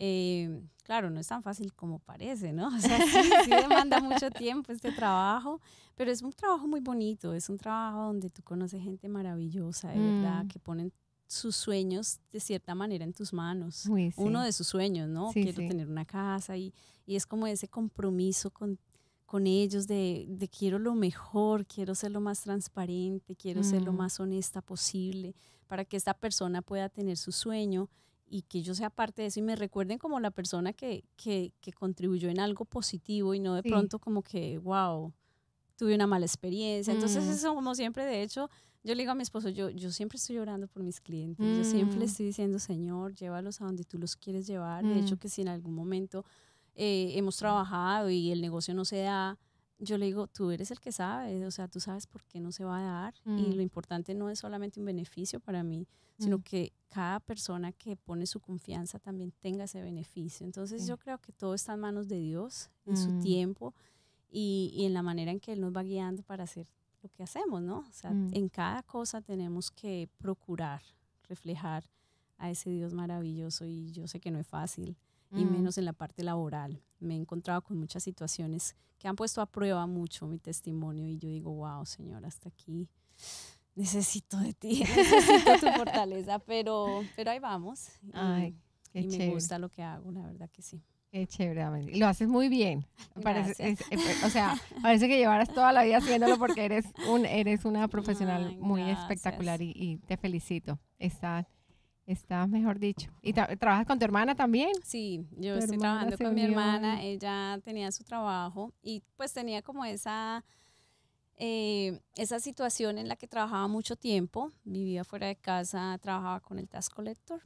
Eh, claro, no es tan fácil como parece, ¿no? O sea, sí, sí demanda mucho tiempo este trabajo, pero es un trabajo muy bonito, es un trabajo donde tú conoces gente maravillosa, de verdad, Mm. que ponen sus sueños de cierta manera en tus manos Uy, sí. uno de sus sueños, ¿no? Sí, quiero sí. tener una casa y, y es como ese compromiso con, con ellos de, de quiero lo mejor, quiero ser lo más transparente, quiero ser lo Mm. más honesta posible para que esta persona pueda tener su sueño y que yo sea parte de eso y me recuerden como la persona que, que, que contribuyó en algo positivo y no de pronto como que, wow, tuve una mala experiencia. Entonces Mm. eso como siempre, de hecho, yo le digo a mi esposo, yo, yo siempre estoy orando por mis clientes, yo siempre le Mm. estoy diciendo, Señor, llévalos a donde tú los quieres llevar. De hecho, Mm. que si en algún momento eh, hemos trabajado y el negocio no se da, yo le digo, tú eres el que sabe, o sea, tú sabes por qué no se va a dar. Y Mm. lo importante no es solamente un beneficio para mí, sino Mm. que cada persona que pone su confianza también tenga ese beneficio. Entonces Sí. yo creo que todo está en manos de Dios, en su Mm. tiempo y, y en la manera en que Él nos va guiando para hacer lo que hacemos, ¿no? O sea, Mm. en cada cosa tenemos que procurar reflejar a ese Dios maravilloso y yo sé que no es fácil y Mm. menos en la parte laboral. Me he encontrado con muchas situaciones que han puesto a prueba mucho mi testimonio y yo digo, wow, Señor, hasta aquí necesito de ti, necesito tu fortaleza, pero, pero ahí vamos. Y, Ay, qué y me gusta lo que hago, la verdad que sí. Qué chévere, Amelie. Lo haces muy bien. Parece, Gracias. es- eh, o sea, parece que llevaras toda la vida haciéndolo porque eres un eres una profesional Ay, muy gracias. espectacular y, y te felicito. Está, está mejor dicho. ¿Y tra- trabajas con tu hermana también? Sí, yo Tu estoy trabajando con mi hermana, ella tenía su trabajo y pues tenía como esa, eh, esa situación en la que trabajaba mucho tiempo, vivía fuera de casa, trabajaba con el tax collector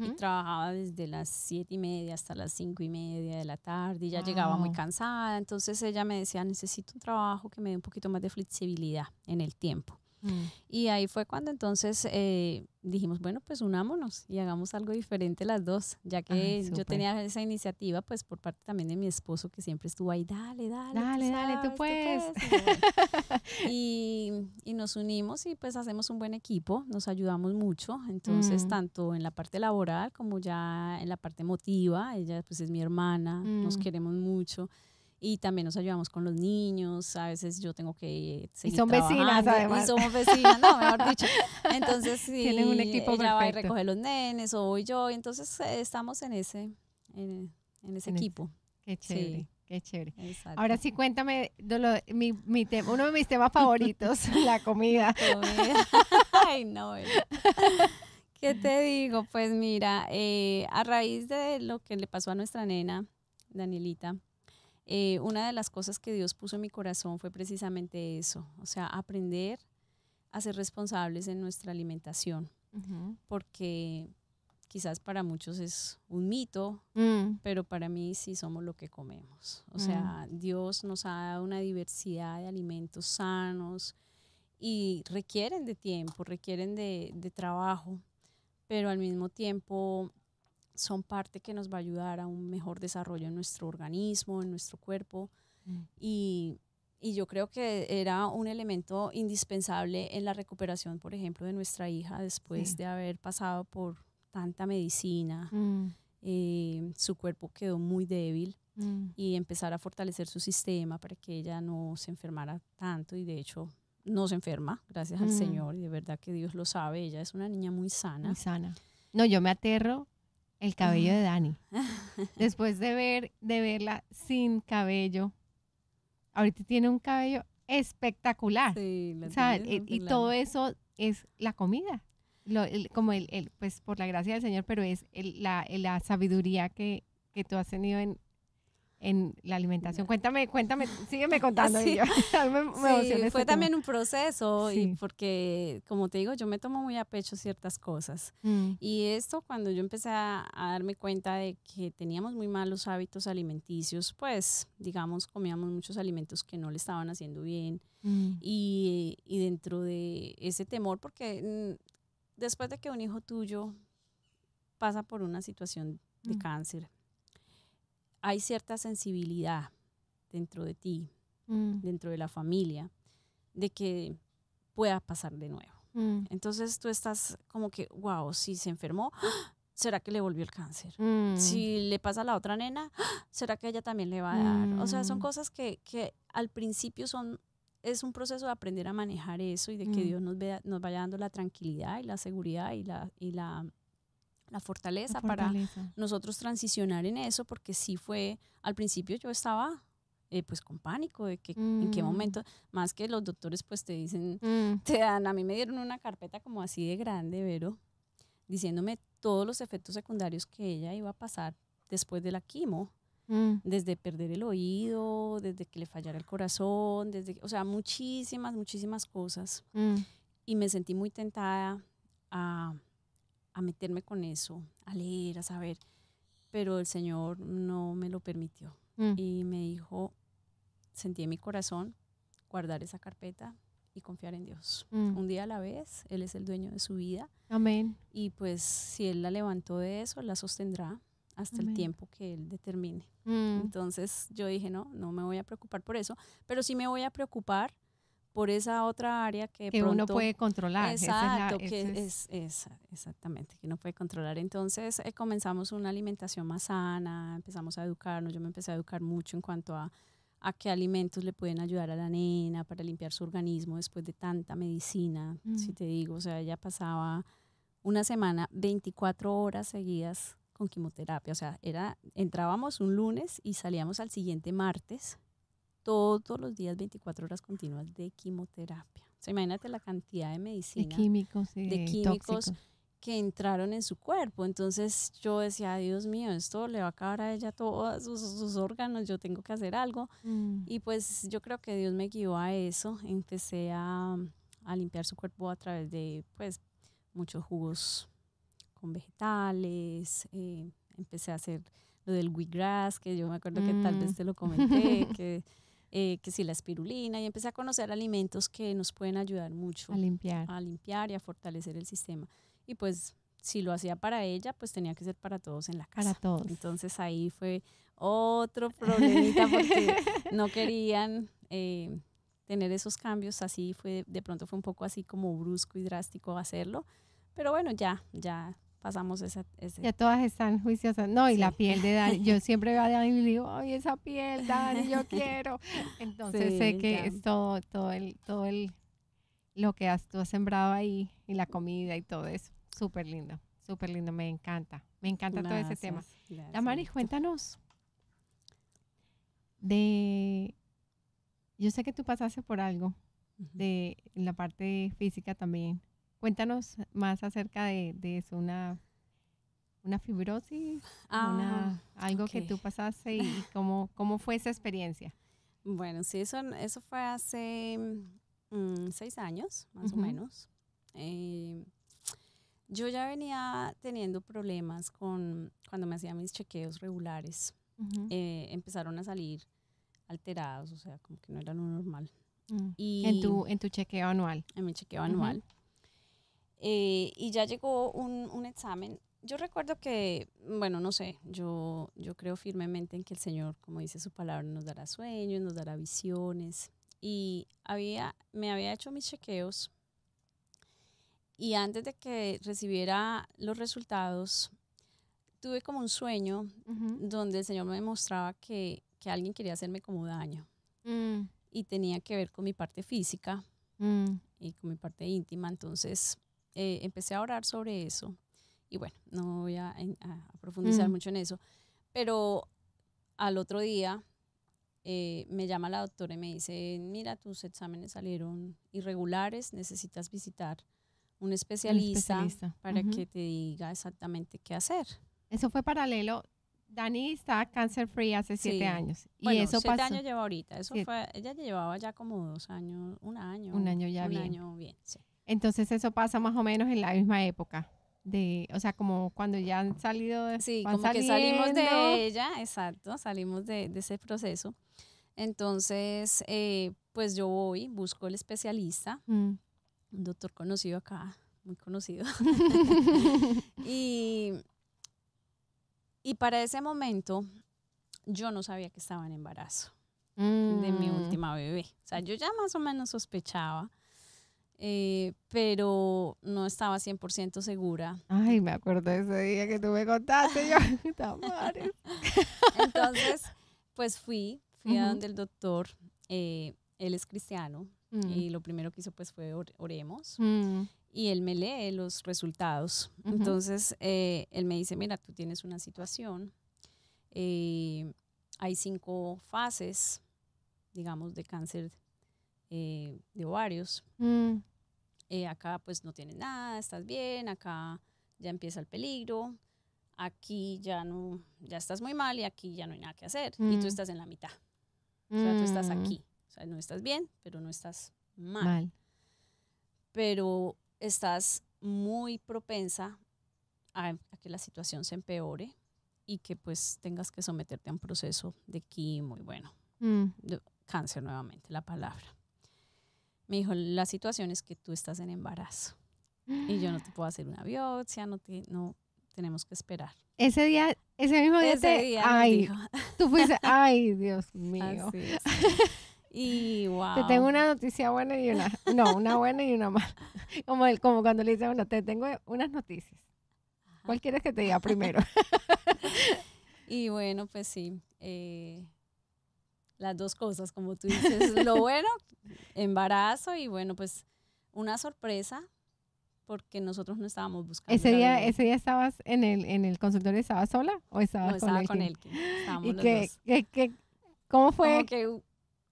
y trabajaba desde las siete y media hasta las cinco y media de la tarde y ya llegaba muy cansada. Entonces ella me decía, necesito un trabajo que me dé un poquito más de flexibilidad en el tiempo. Mm. Y ahí fue cuando entonces eh, dijimos, bueno, pues unámonos y hagamos algo diferente las dos, ya que yo tenía esa iniciativa, pues por parte también de mi esposo que siempre estuvo ahí, dale, dale, dale, dale, tú puedes. Y, y, nos unimos y pues hacemos un buen equipo, nos ayudamos mucho, entonces mm. tanto en la parte laboral como ya en la parte emotiva, ella pues es mi hermana, nos mm. queremos mucho y también nos ayudamos con los niños, a veces yo tengo que seguir Y son vecinas además. Y somos vecinas, no, mejor dicho. Entonces, sí, Tienen un equipo ella va y recoge los nenes o voy yo, y entonces eh, estamos en ese, en, ese equipo. Qué chévere. Qué chévere. Exacto. Ahora sí, cuéntame mi, mi uno de mis temas favoritos, la comida. Ay, no. ¿Qué te digo? Pues mira, eh, a raíz de lo que le pasó a nuestra nena, Danielita, eh, una de las cosas que Dios puso en mi corazón fue precisamente eso, o sea, aprender a ser responsables en nuestra alimentación, porque quizás para muchos es un mito, mm. pero para mí sí somos lo que comemos. O sea, mm. Dios nos ha dado una diversidad de alimentos sanos y requieren de tiempo, requieren de, de trabajo, pero al mismo tiempo son parte que nos va a ayudar a un mejor desarrollo en nuestro organismo, en nuestro cuerpo. Mm. Y, y, yo creo que era un elemento indispensable en la recuperación, por ejemplo, de nuestra hija después de haber pasado por tanta medicina. Mm. Eh, su cuerpo quedó muy débil mm. y empezar a fortalecer su sistema para que ella no se enfermara tanto y de hecho no se enferma, gracias al Señor, y de verdad que Dios lo sabe, ella es una niña muy sana. Muy sana. No, yo me aterro el cabello de Dani. Después de ver, de verla sin cabello, ahorita tiene un cabello espectacular. Sí, o sea, y, todo eso es la comida. como el, pues por la gracia del Señor, pero es la, la sabiduría que, que tú has tenido en, en la alimentación. Cuéntame, cuéntame, sígueme contando. Sí, fue también un proceso y porque, como te digo, yo me tomo muy a pecho ciertas cosas. Mm. Y esto cuando yo empecé a, darme cuenta de que teníamos muy malos hábitos alimenticios, pues, digamos, comíamos muchos alimentos que no le estaban haciendo bien. Mm. Y, y, dentro de ese temor, porque mm, después de que un hijo tuyo pasa por una situación de cáncer, hay cierta sensibilidad dentro de ti, mm. dentro de la familia, de que pueda pasar de nuevo. Mm. Entonces tú estás como que, wow, si se enfermó, ¿será que le volvió el cáncer? Mm. Si le pasa a la otra nena, ¿será que ella también le va a dar? O sea, son cosas que, que, al principio son, es un proceso de aprender a manejar eso y de que Dios nos, vea, nos vaya dando la tranquilidad y la seguridad y la, y la la fortaleza, para nosotros transicionar en eso, porque sí fue, al principio yo estaba eh, pues con pánico de que en qué mm. momento, más que los doctores pues te dicen, mm. te dan, a mí me dieron una carpeta como así de grande, Vero, diciéndome todos los efectos secundarios que ella iba a pasar después de la quimo, mm. desde perder el oído, desde que le fallara el corazón, desde, o sea, muchísimas, muchísimas cosas. Y me sentí muy tentada a a meterme con eso, a leer, a saber, pero el Señor no me lo permitió. Mm. Y me dijo, sentí en mi corazón guardar esa carpeta y confiar en Dios. Mm. Un día a la vez, Él es el dueño de su vida. Amén. Y pues si Él la levantó de eso, la sostendrá hasta el tiempo que Él determine. Mm. Entonces yo dije, no, no me voy a preocupar por eso, pero sí me voy a preocupar por esa otra área que, que uno puede controlar. Exacto, que es, exactamente, que uno puede controlar. Entonces eh, comenzamos una alimentación más sana, empezamos a educarnos, yo me empecé a educar mucho en cuanto a, a qué alimentos le pueden ayudar a la nena para limpiar su organismo después de tanta medicina, si mm. te digo, o sea, ella pasaba una semana, 24 horas seguidas con quimioterapia, o sea, era, entrábamos un lunes y salíamos al siguiente martes todos los días 24 horas continuas de quimioterapia. O sea, imagínate la cantidad de medicina. De químicos. de químicos que entraron en su cuerpo. Entonces yo decía, Dios mío, esto le va a acabar a ella todos sus, órganos, yo tengo que hacer algo. Mm. Y pues yo creo que Dios me guió a eso. Empecé a, a limpiar su cuerpo a través de pues muchos jugos con vegetales, eh, empecé a hacer lo del wheatgrass, que yo me acuerdo que tal vez mm. te lo comenté, que, eh, que sí, la espirulina, y empecé a conocer alimentos que nos pueden ayudar mucho a limpiar. a limpiar y a fortalecer el sistema. Y pues si lo hacía para ella, pues tenía que ser para todos en la casa. Para todos. Entonces ahí fue otro problemita porque no querían eh, tener esos cambios. Así fue, de pronto fue un poco así como brusco y drástico hacerlo. Pero bueno, ya, ya pasamos ese, Ya todas están juiciosas. No, y la piel de Dani. Yo siempre veo a Dani y digo, ay, esa piel, Dani, yo quiero. Entonces sé que es todo, todo el, todo el, lo que has, tú has sembrado ahí y la comida y todo eso. Súper lindo, súper lindo, me encanta. Me encanta todo ese tema. Damaris, cuéntanos de... Yo sé que tú pasaste por algo de la parte física también. Cuéntanos más acerca de, eso, una, una fibrosis, ah, algo que tú pasaste y, cómo, cómo fue esa experiencia. Bueno, sí, eso, eso fue hace mm, seis años, más o menos. Eh, yo ya venía teniendo problemas con cuando me hacía mis chequeos regulares. Eh, empezaron a salir alterados, o sea, como que no era lo normal. Mm. Y en tu, en tu chequeo anual. En mi chequeo anual. Eh, y ya llegó un, un, examen. Yo recuerdo que, bueno, no sé, yo, yo creo firmemente en que el Señor, como dice su palabra, nos dará sueños, nos dará visiones. Y había, me había hecho mis chequeos y antes de que recibiera los resultados, tuve como un sueño donde el Señor me mostraba que, que, alguien quería hacerme como daño. Mm. Y tenía que ver con mi parte física mm. y con mi parte íntima. Entonces eh, empecé a orar sobre eso. Y bueno, no voy a, profundizar mm. mucho en eso. Pero al otro día eh, me llama la doctora y me dice, mira, tus exámenes salieron irregulares, necesitas visitar un especialista, para que te diga exactamente qué hacer. Eso fue paralelo. Dani está cancer free hace siete años. Y bueno, eso siete años lleva ahorita. Eso fue, ella llevaba ya como dos años, un año. Un año ya un bien. año bien, sí. Entonces eso pasa más o menos en la misma época. De, o sea, como cuando ya han salido de... Sí, como que salimos de ella, exacto, salimos de, ese proceso. Entonces, eh, pues yo voy, busco el especialista. Mm un doctor conocido acá, muy conocido. y, y para ese momento yo no sabía que estaba en embarazo de mi mm. última bebé. O sea, yo ya más o menos sospechaba, eh, pero no estaba 100% segura. Ay, me acuerdo de ese día que tú me contaste, yo, Entonces, pues fui, fui a donde el doctor, eh, él es cristiano, Mm. Y lo primero que hizo pues fue oremos. Mm. Y él me lee los resultados. Entonces, eh, él me dice, mira, tú tienes una situación. Hay cinco fases, digamos, de cáncer eh, de ovarios. Mm. Acá pues no tienes nada, estás bien, acá ya empieza el peligro, aquí ya no, ya estás muy mal y aquí ya no hay nada que hacer. Y tú estás en la mitad. O sea, tú estás aquí no estás bien, pero no estás mal. Pero estás muy propensa a, que la situación se empeore y que pues tengas que someterte a un proceso de quimo y bueno, mm. de cáncer nuevamente, la palabra. Me dijo, la situación es que tú estás en embarazo y yo no te puedo hacer una biopsia, no, te, no tenemos que esperar. Ese día, ese mismo día, ese día ay, tú fuiste, ay, Dios mío. Y wow. Te tengo una noticia buena y una, no, una buena y una mala. Como, el, como cuando le dice, bueno, te tengo unas noticias. ¿Cuál quieres que te diga primero? y bueno, pues sí, eh, las dos cosas, como tú dices, lo bueno, embarazo y bueno, pues una sorpresa porque nosotros no estábamos buscando. ¿Ese día, ese día estabas en el, en el consultorio, estabas sola o estabas no, con estaba él? con él. Estábamos ¿Y los dos. Cómo fue? que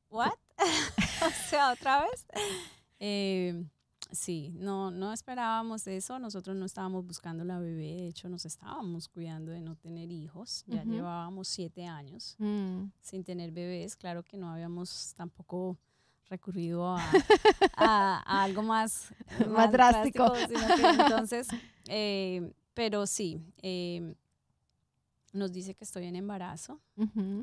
¿what? o sea, otra vez. Eh, sí, no, no esperábamos eso. Nosotros no estábamos buscando la bebé. De hecho, nos estábamos cuidando de no tener hijos. Ya llevábamos siete años mm. sin tener bebés. Claro que no habíamos tampoco recurrido a, algo más, más, drástico. entonces, eh, pero sí, em, nos dice que estoy en embarazo.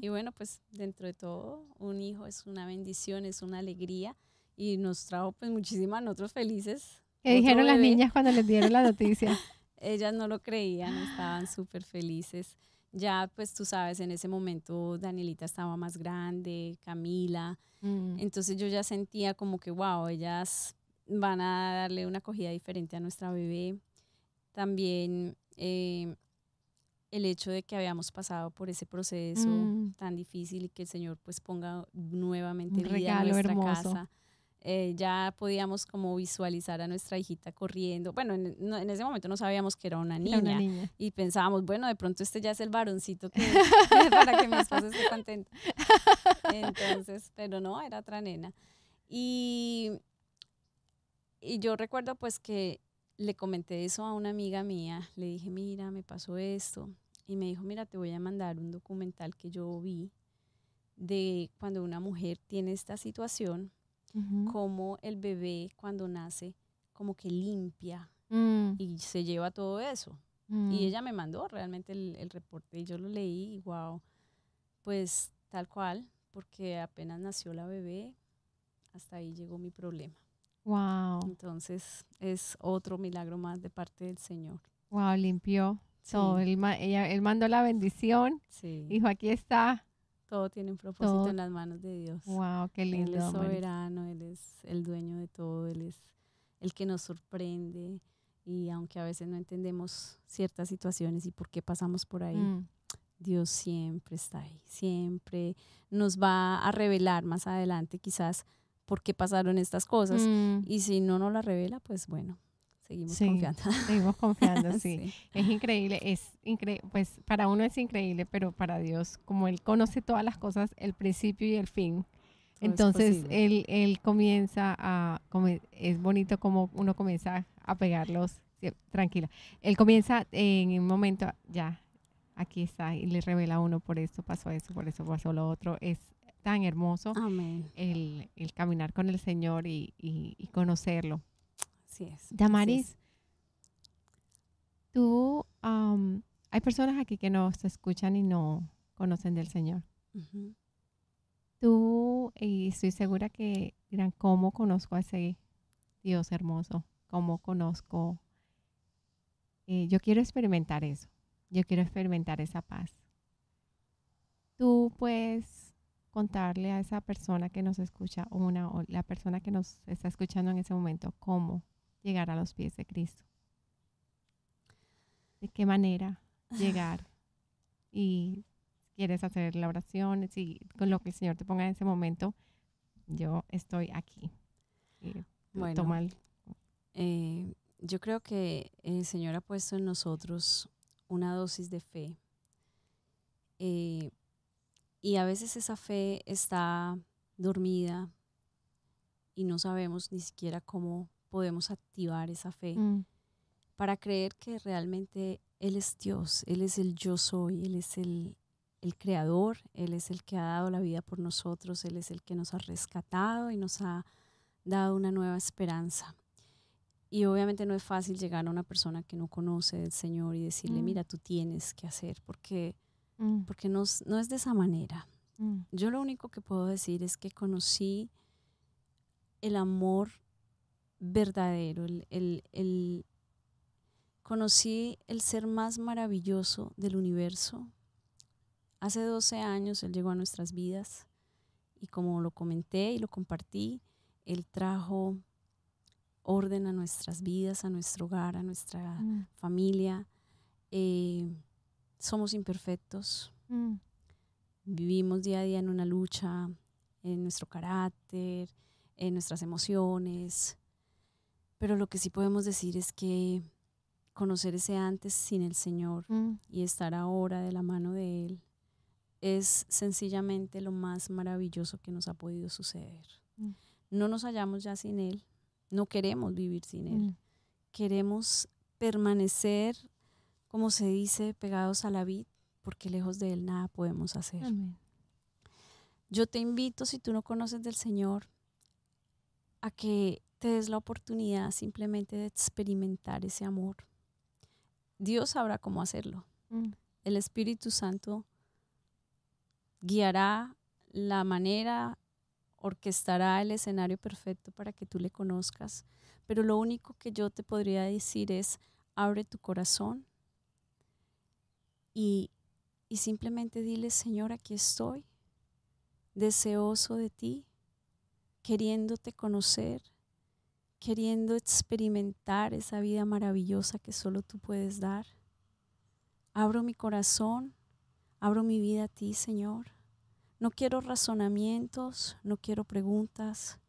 Y bueno, pues dentro de todo, un hijo es una bendición, es una alegría y nos trajo pues muchísimas nosotros felices. ¿Qué dijeron las niñas cuando les dieron la noticia? Ellas no lo creían, estaban súper felices. Ya pues tú sabes, en ese momento Danielita estaba más grande, Camila. Mm. Entonces yo ya sentía como que, wow, ellas van a darle una acogida diferente a nuestra bebé. También eh, el hecho de que habíamos pasado por ese proceso mm. tan difícil y que el Señor pues ponga nuevamente vida en nuestra casa. Eh, ya podíamos como visualizar a nuestra hijita corriendo. Bueno, en, ese momento no sabíamos que era una niña, y pensábamos, bueno, de pronto este ya es el varoncito que, para que mi esposo esté contento. Entonces, pero no, era otra nena. Y, y yo recuerdo pues que le comenté eso a una amiga mía, le dije, mira, me pasó esto, y me dijo, mira, te voy a mandar un documental que yo vi de cuando una mujer tiene esta situación, como el bebé cuando nace, como que limpia mm. y se lleva todo eso. Y mm. ella me mandó realmente el, el, reporte y yo lo leí y wow, pues tal cual, porque apenas nació la bebé, hasta ahí llegó mi problema. Wow. Entonces es otro milagro más de parte del Señor. Wow, limpió todo. Él, ella, él mandó la bendición. Sí. Dijo, aquí está. Todo tiene un propósito en las manos de Dios. Wow, qué lindo. Él es soberano, Él es el dueño de todo, Él es el que nos sorprende. Y aunque a veces no entendemos ciertas situaciones y por qué pasamos por ahí, mm. Dios siempre está ahí, siempre nos va a revelar más adelante quizás por qué pasaron estas cosas. Mm. Y si no nos la revela, pues bueno, seguimos confiando. Seguimos confiando, sí. Es increíble, es increíble, pues para uno es increíble, pero para Dios, como Él conoce todas las cosas, el principio y el fin. Entonces él, él comienza a, es bonito como uno comienza a pegarlos, tranquila. Él comienza en un momento, ya, aquí está, y le revela a uno por eso pasó eso, por eso pasó lo otro. Es tan hermoso El, el, caminar con el Señor y, y, conocerlo. Así es. Damaris, tú, hay personas aquí que no se escuchan y no conocen del Señor. Tú, y estoy segura que dirán, ¿cómo conozco a ese Dios hermoso? ¿Cómo conozco? Eh, yo quiero experimentar eso. Yo quiero experimentar esa paz. Tú puedes contarle a esa persona que nos escucha, una o la persona que nos está escuchando en ese momento, cómo llegar a los pies de Cristo. De qué manera llegar. Y quieres hacer la oración, si con lo que el Señor te ponga en ese momento, yo estoy aquí. bueno, eh, yo creo que el Señor ha puesto en nosotros una dosis de fe. Eh, y a veces esa fe está dormida y no sabemos ni siquiera cómo podemos activar esa fe mm. para creer que realmente Él es Dios, Él es el yo soy, Él es el, el creador, Él es el que ha dado la vida por nosotros, Él es el que nos ha rescatado y nos ha dado una nueva esperanza. Y obviamente no es fácil llegar a una persona que no conoce del Señor y decirle, mm. mira, tú tienes que hacer, porque Mm. porque no, no, es de esa manera. Mm. Yo lo único que puedo decir es que conocí el amor verdadero, el, el, el, conocí el ser más maravilloso del universo. Hace 12 años Él llegó a nuestras vidas y como lo comenté y lo compartí, Él trajo orden a nuestras vidas, a nuestro hogar, a nuestra mm. familia. Eh, somos imperfectos. Mm. Vivimos día a día en una lucha, en nuestro carácter, en nuestras emociones. Pero lo que sí podemos decir es que conocer ese antes sin el Señor mm. y estar ahora de la mano de Él es sencillamente lo más maravilloso que nos ha podido suceder. Mm. No nos hallamos ya sin Él, no queremos vivir sin Él. Queremos permanecer como se dice, pegados a la vid, porque lejos de Él nada podemos hacer. Yo te invito, si tú no conoces del Señor, a que te des la oportunidad simplemente de experimentar ese amor, Dios sabrá cómo hacerlo. Mm. El Espíritu Santo guiará la manera, orquestará el escenario perfecto para que tú le conozcas. Pero lo único que yo te podría decir es, abre tu corazón y, y simplemente dile, Señor, aquí estoy, deseoso de ti, queriéndote conocer, queriendo experimentar esa vida maravillosa que solo tú puedes dar. Abro mi corazón, abro mi vida a ti, Señor. No quiero razonamientos, no quiero preguntas,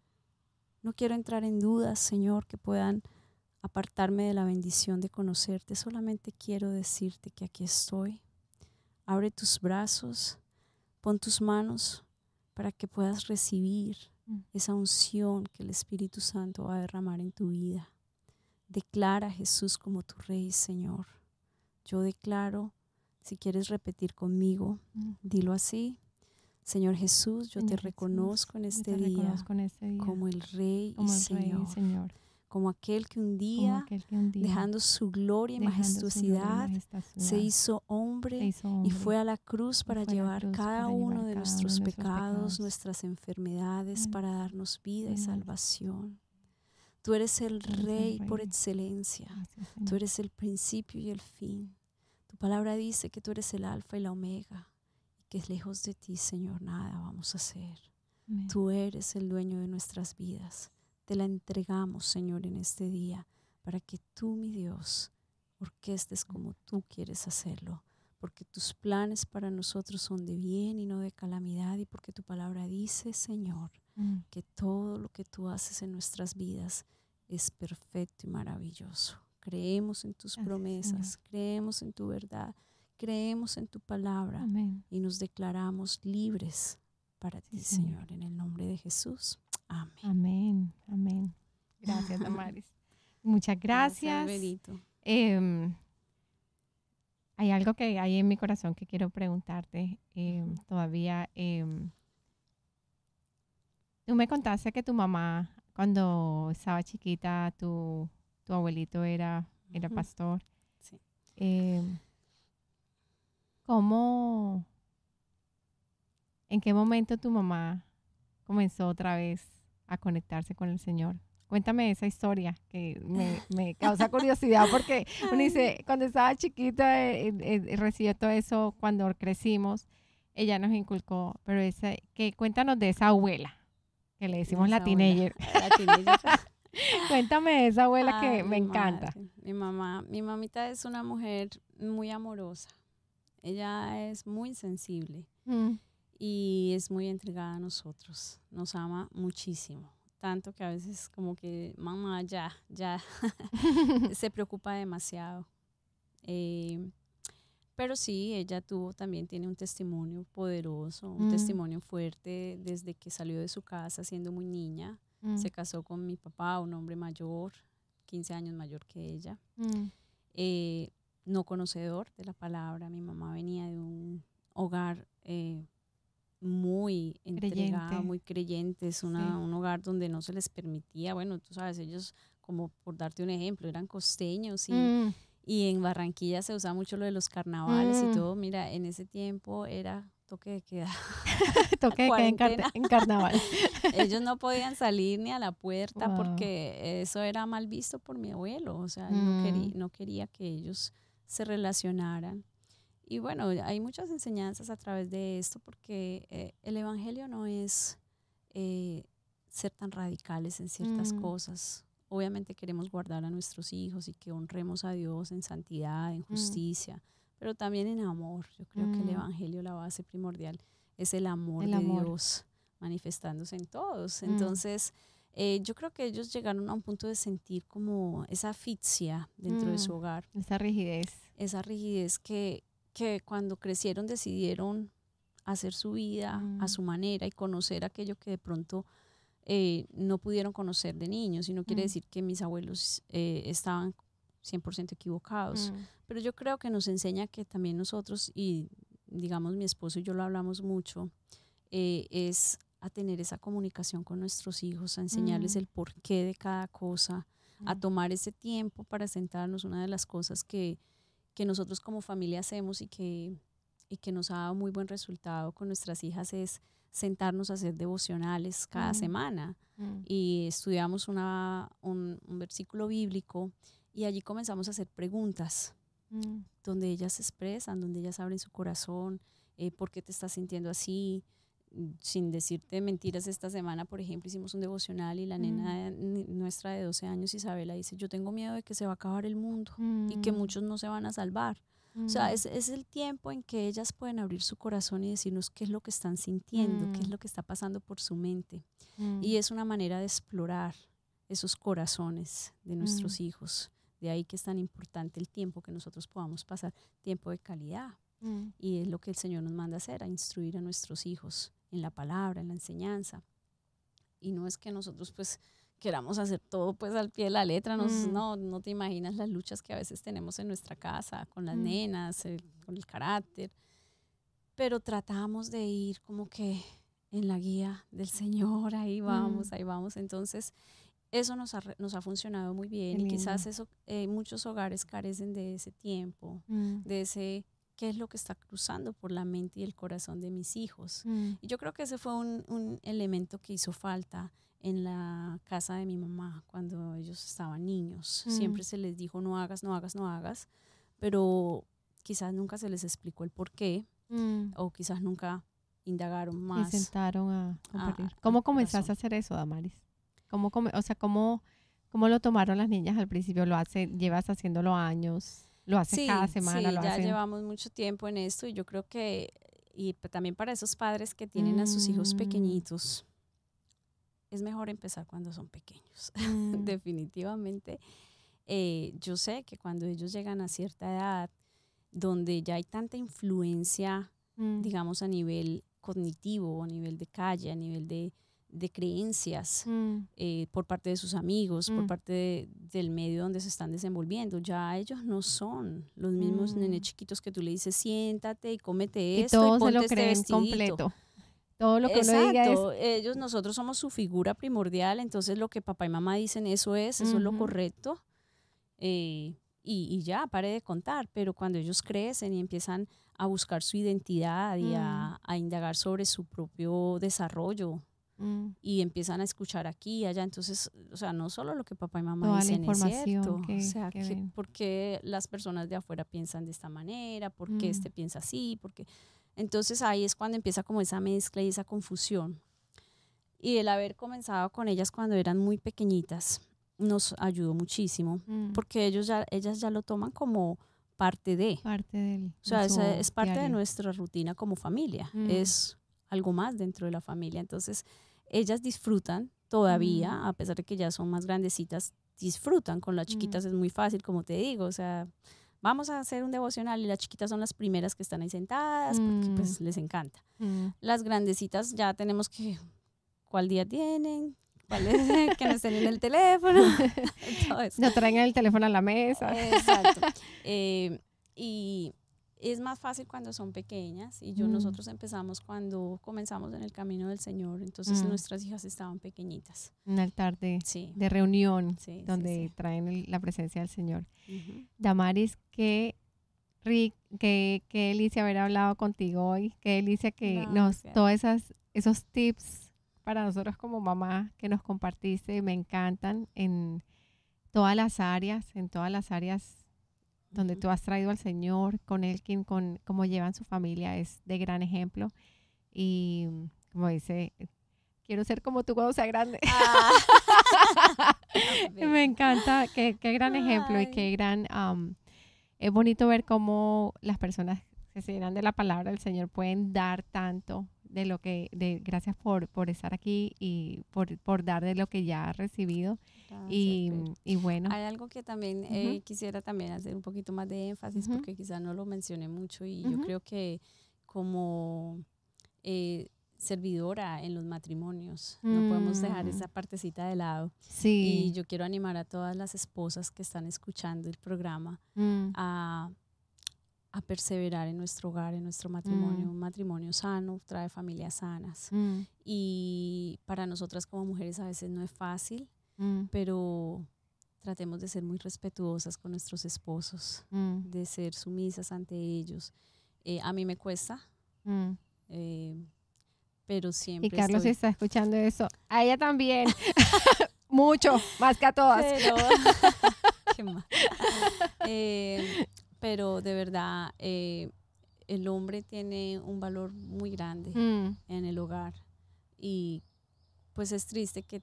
no quiero entrar en dudas, Señor, que puedan apartarme de la bendición de conocerte. Solamente quiero decirte que aquí estoy. Abre tus brazos, pon tus manos para que puedas recibir. Esa unción que el Espíritu Santo va a derramar en tu vida. Declara a Jesús como tu Rey, Señor. Yo declaro, si quieres repetir conmigo, Mm. dilo así. Señor Jesús, yo Señor te Jesús, yo este te día reconozco en este día como el Rey como y el Rey y Señor, como aquel que un día, aquel que un día, dejando su gloria y majestuosidad, se hizo hombre se hizo y fue a la cruz para llevar cruz cada para uno llevar de cada nuestros uno de nuestros pecados, pecados. nuestras enfermedades, para darnos vida y salvación. Tú eres el Tú eres el Rey por excelencia. Gracias, Tú eres el principio y el fin. Tu palabra dice que tú eres el alfa y la omega y que lejos de ti, Señor, nada vamos a hacer. Amén. Tú eres el dueño de nuestras vidas. Te la entregamos, Señor, en este día para que tú, mi Dios, orquestes como tú quieres hacerlo. Porque tus planes para nosotros son de bien y no de calamidad. Y porque tu palabra dice, Señor, Mm. que todo lo que tú haces en nuestras vidas es perfecto y maravilloso. Creemos en tus Gracias, promesas, creemos en tu verdad, creemos en tu palabra Amén. y nos declaramos libres para ti, Sí. Señor, en el nombre de Jesús. Amén. Amén. Amén. Gracias, Damaris. Muchas gracias. Alberito. Em, hay algo que hay en mi corazón que quiero preguntarte em, todavía. em, tú me contaste que tu mamá, cuando estaba chiquita, tu, tu abuelito era, era pastor. Sí. ¿Cómo, en qué momento tu mamá comenzó otra vez a conectarse con el Señor? Cuéntame esa historia que me, me causa curiosidad porque uno dice, cuando estaba chiquita eh, eh, eh, recibió todo eso cuando crecimos, ella nos inculcó, pero ese, que cuéntanos de esa abuela, que le decimos la Esa teenager. la teenager. Cuéntame de esa abuela que me encanta. madre, Mi mamá, mi mamita es una mujer muy amorosa. Ella es muy sensible Mm, y es muy entregada a nosotros. Nos ama muchísimo. Tanto que a veces como que mamá ya, ya se preocupa demasiado. Eh, pero sí, ella tuvo también, tiene un testimonio poderoso, un Mm. testimonio fuerte desde que salió de su casa siendo muy niña. mm, Se casó con mi papá, un hombre mayor, 15 años mayor que ella. mm, Eh, no conocedor de la palabra. Mi mamá venía de un hogar eh, muy Creyente. muy creyente. Es una- Sí. un hogar donde no se les permitía, bueno, tú sabes, ellos, como por darte un ejemplo, eran costeños y, mm, y en Barranquilla se usaba mucho lo de los carnavales Mm. y todo. Mira, en ese tiempo era toque de queda. Toque de queda en, car- Cuarentena. en carnaval. Ellos no podían salir ni a la puerta Wow. porque eso era mal visto por mi abuelo. O sea, Mm. no, quería, no quería que ellos se relacionaran. Y bueno, hay muchas enseñanzas a través de esto porque eh, el Evangelio no es eh, ser tan radicales en ciertas Mm. cosas. Obviamente queremos guardar a nuestros hijos y que honremos a Dios en santidad, en justicia, pero también en amor. Yo creo que el Mm. Evangelio, la base primordial, es el amor El de amor. Dios manifestándose en todos. Mm. Entonces, eh, yo creo que ellos llegaron a un punto de sentir como esa asfixia dentro de su Mm. hogar, Esa rigidez. esa rigidez que, que cuando crecieron decidieron hacer su vida a Mm. su manera y conocer aquello que de pronto eh, no pudieron conocer de niños. Y no quiere Mm. decir que mis abuelos eh, estaban 100% equivocados. Mm, Pero yo creo que nos enseña que también nosotros, y digamos mi esposo y yo lo hablamos mucho, eh, es a tener esa comunicación con nuestros hijos, a enseñarles el porqué de cada cosa, a tomar ese tiempo para sentarnos. Una de las cosas que, que nosotros como familia hacemos y que, y que nos ha dado muy buen resultado con nuestras hijas es sentarnos a hacer devocionales cada Mm. semana Mm. y estudiamos una, un, un versículo bíblico y allí comenzamos a hacer preguntas Mm. donde ellas se expresan, donde ellas abren su corazón, eh, por qué te estás sintiendo así, sin decirte mentiras. Esta semana, por ejemplo, hicimos un devocional y la nena ni- nuestra de 12 años, Isabela, dice, yo tengo miedo de que se va a acabar el mundo y que Mm. muchos no se van a salvar. O sea, Mm. es, es el tiempo en que ellas pueden abrir su corazón y decirnos qué es lo que están sintiendo, qué es Mm. lo que está pasando por su mente. Mm. Y es una manera de explorar esos corazones de nuestros hijos. De ahí que es tan importante el tiempo que nosotros podamos pasar, tiempo de calidad. Mm. Y es lo que el Señor nos manda hacer, a instruir a nuestros hijos en la palabra, en la enseñanza. Y no es que nosotros pues queramos hacer todo pues al pie de la letra, nos- Mm. no, no te imaginas las luchas que a veces tenemos en nuestra casa con las Mm. nenas, el- con el carácter, pero tratamos de ir como que en la guía del Señor, ahí vamos, ahí vamos. Entonces, eso nos ha, nos ha funcionado muy bien Qué y quizás eso, eh, muchos hogares carecen de ese tiempo, Mm. de ese qué es lo que está cruzando por la mente y el corazón de mis hijos. Mm. Y yo creo que ese fue un, un elemento que hizo falta en la casa de mi mamá cuando ellos estaban niños. Mm. Siempre se les dijo no hagas, no hagas, no hagas, pero quizás nunca se les explicó el por qué Mm. o quizás nunca indagaron Y más. sentaron a compartir. al ¿Cómo comenzaste a hacer eso, Damaris? ¿Cómo o sea, ¿cómo, ¿cómo lo tomaron las niñas al principio? ¿Lo hace, llevas haciéndolo años? ¿Lo haces cada semana? Sí, ¿Lo ya hacen? llevamos mucho tiempo en esto y yo creo que, y también para esos padres que tienen a sus hijos Mm. pequeñitos, es mejor empezar cuando son pequeños. Mm. Definitivamente. Eh, yo sé que cuando ellos llegan a cierta edad, donde ya hay tanta influencia, Mm. digamos, a nivel cognitivo, a nivel de calle, a nivel de, de creencias, Mm. eh, por parte de sus amigos, por Mm. parte de- del medio donde se están desenvolviendo. Ya ellos no son los mismos Mm. nenes chiquitos que tú le dices, siéntate y cómete Y esto todos y se ponte lo este creen vestidito". completo. Todo lo que uno diga es... Exacto, ellos, nosotros somos su figura primordial, entonces lo que papá y mamá dicen, eso es, eso es lo correcto. eh, y, y ya, pare de contar, pero cuando ellos crecen y empiezan a buscar su identidad y a, a indagar sobre su propio desarrollo Mm. y empiezan a escuchar aquí y allá, entonces, o sea, no solo lo que papá y mamá Toda dicen es cierto, que- o sea, que por qué las personas de afuera piensan de esta manera, por qué Mm. este piensa así, porque entonces ahí es cuando empieza como esa mezcla y esa confusión. Y el haber comenzado con ellas cuando eran muy pequeñitas nos ayudó muchísimo, Mm. porque ellos ya, ellas ya lo toman como parte de, parte del... o sea, de es, es parte de diario. nuestra rutina como familia, Mm. es algo más dentro de la familia. Entonces, ellas disfrutan todavía, Mm. a pesar de que ya son más grandecitas, disfrutan. Con las Mm. chiquitas es muy fácil, como te digo, o sea, vamos a hacer un devocional y las chiquitas son las primeras que están ahí sentadas porque Mm. pues les encanta. Las grandecitas ya tenemos que, ¿cuál día tienen? ¿Cuál es? que no estén en el teléfono. No traen el teléfono a la mesa. Exacto. Eh, y es más fácil cuando son pequeñas y yo Mm. nosotros empezamos cuando comenzamos en el camino del Señor, entonces Mm. nuestras hijas estaban pequeñitas. Un altar de, Sí. de reunión sí, donde sí. traen el- la presencia del Señor. Ujú. Damaris, qué, qué, qué delicia haber hablado contigo hoy. Qué delicia que nos, Gracias. todos esas, esos tips para nosotros como mamá que nos compartiste me encantan en todas las áreas, en todas las áreas donde tú has traído al Señor, con él, quien, con cómo llevan su familia, es de gran ejemplo. Y como dice, quiero ser como tú cuando sea grande. Ah. Me encanta, qué, qué gran ejemplo y qué gran... am, es bonito ver cómo las personas que se llenan de la palabra del Señor pueden dar tanto de lo que... de Gracias por, por estar aquí y por, por dar de lo que ya has recibido. Gracias, Y, y bueno, Hay algo que también eh, quisiera también hacer un poquito más de énfasis Ujú. porque quizás no lo mencioné mucho y yo Ujú. creo que como eh, servidora en los matrimonios no podemos dejar Mm. esa partecita de lado y sí. yo quiero animar a todas las esposas que están escuchando el programa mm, a, a perseverar en nuestro hogar, en nuestro matrimonio. Mm. Un matrimonio sano trae familias sanas mm, y para nosotras como mujeres a veces no es fácil mm, pero tratemos de ser muy respetuosas con nuestros esposos, Mm, de ser sumisas ante ellos. Eh, a mí me cuesta, mm. eh, pero siempre Y Carlos estoy- está escuchando eso. A ella también. Mucho, más que a todas. Pero, qué mal. Eh, pero de verdad, eh, el hombre tiene un valor muy grande Mm, en el hogar y pues es triste que,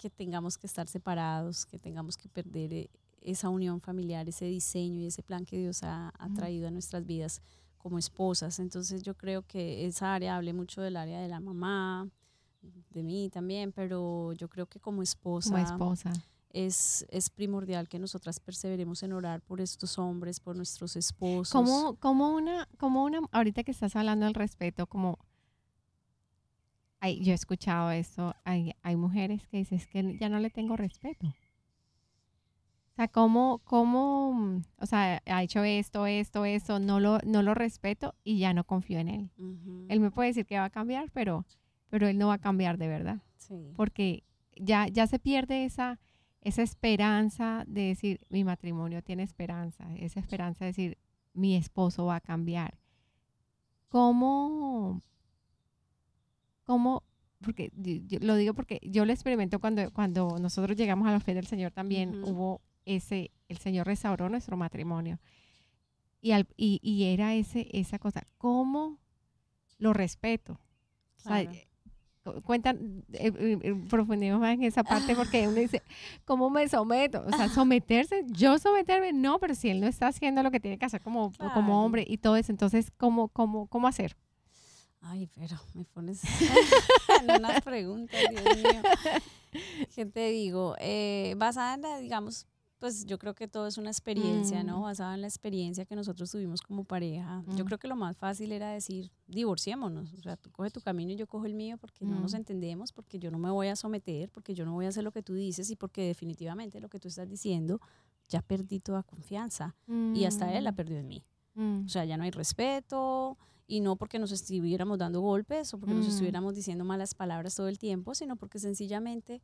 que tengamos que estar separados, que tengamos que perder eh, esa unión familiar, ese diseño y ese plan que Dios ha, ha traído a nuestras vidas como esposas. Entonces yo creo que esa área, hablé mucho del área de la mamá, de mí también, pero yo creo que como esposa, como esposa. es, es primordial que nosotras perseveremos en orar por estos hombres, por nuestros esposos. Como, como una, como una, ahorita que estás hablando del respeto, como ay, yo he escuchado esto, hay, hay mujeres que dicen es que ya no le tengo respeto. O sea, como, como, mm, o sea, ha hecho esto, esto, esto, no lo, no lo respeto y ya no confío en él. Él me puede decir que va a cambiar, pero, pero él no va a cambiar de verdad. sí. porque ya, ya se pierde esa, esa esperanza de decir, mi matrimonio tiene esperanza, esa esperanza de decir, mi esposo va a cambiar. ¿Cómo, cómo, porque yo- yo lo digo porque yo lo experimento cuando, cuando nosotros llegamos a la fe del Señor también Ujú. hubo ese, el Señor restauró nuestro matrimonio. Y, al, y, y era ese, esa cosa, ¿cómo lo respeto? O sea, Claro. eh, cu- cuentan, eh, eh, eh, profundimos más en esa parte porque uno dice, ¿cómo me someto? O sea, someterse, yo someterme, no, pero si él no está haciendo lo que tiene que hacer como, Claro. como hombre y todo eso, entonces, ¿cómo, cómo, cómo hacer? Ay, pero me pones en una pregunta, Dios mío. ¿Qué te digo? Eh, basada en la, digamos, pues yo creo que todo es una experiencia, ¿no? Mm. Basada en la experiencia que nosotros tuvimos como pareja. Yo Mm. creo que lo más fácil era decir, divorciémonos. O sea, tú coge tu camino y yo cojo el mío porque no nos Mm. entendemos, porque yo no me voy a someter, porque yo no voy a hacer lo que tú dices y porque definitivamente lo que tú estás diciendo, ya perdí toda confianza. Y hasta él la perdió en mí. Mm, O sea, ya no hay respeto y no porque nos estuviéramos dando golpes o porque nos Mm. estuviéramos diciendo malas palabras todo el tiempo, sino porque sencillamente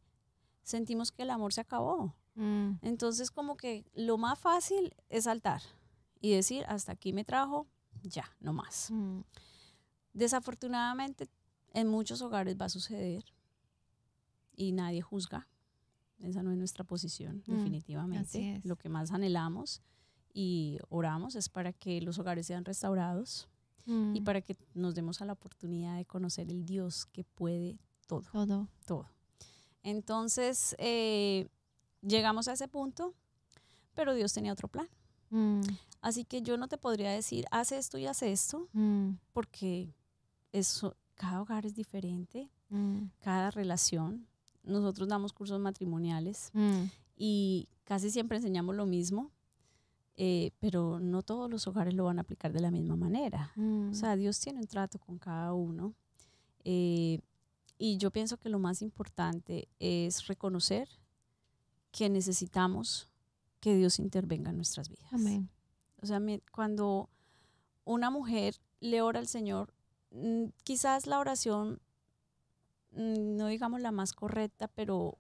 sentimos que el amor se acabó. mm, Entonces, como que lo más fácil es saltar y decir, hasta aquí me trajo, ya, no más. mm, Desafortunadamente, en muchos hogares va a suceder y nadie juzga. Esa no es nuestra posición, Mm, definitivamente. Lo que más anhelamos y oramos es para que los hogares sean restaurados y mm, para que nos demos a la oportunidad de conocer el Dios que puede todo, todo. todo. Entonces, eh, llegamos a ese punto, pero Dios tenía otro plan. Mm, Así que yo no te podría decir, haz esto y haz esto, mm, porque eso, cada hogar es diferente, mm, cada relación. Nosotros damos cursos matrimoniales mm, y casi siempre enseñamos lo mismo, eh, pero no todos los hogares lo van a aplicar de la misma manera. mm, O sea, Dios tiene un trato con cada uno. eh, y yo pienso que lo más importante es reconocer que necesitamos que Dios intervenga en nuestras vidas. amén. O sea, cuando una mujer le ora al Señor, mm, quizás la oración, mm, no digamos la más correcta, pero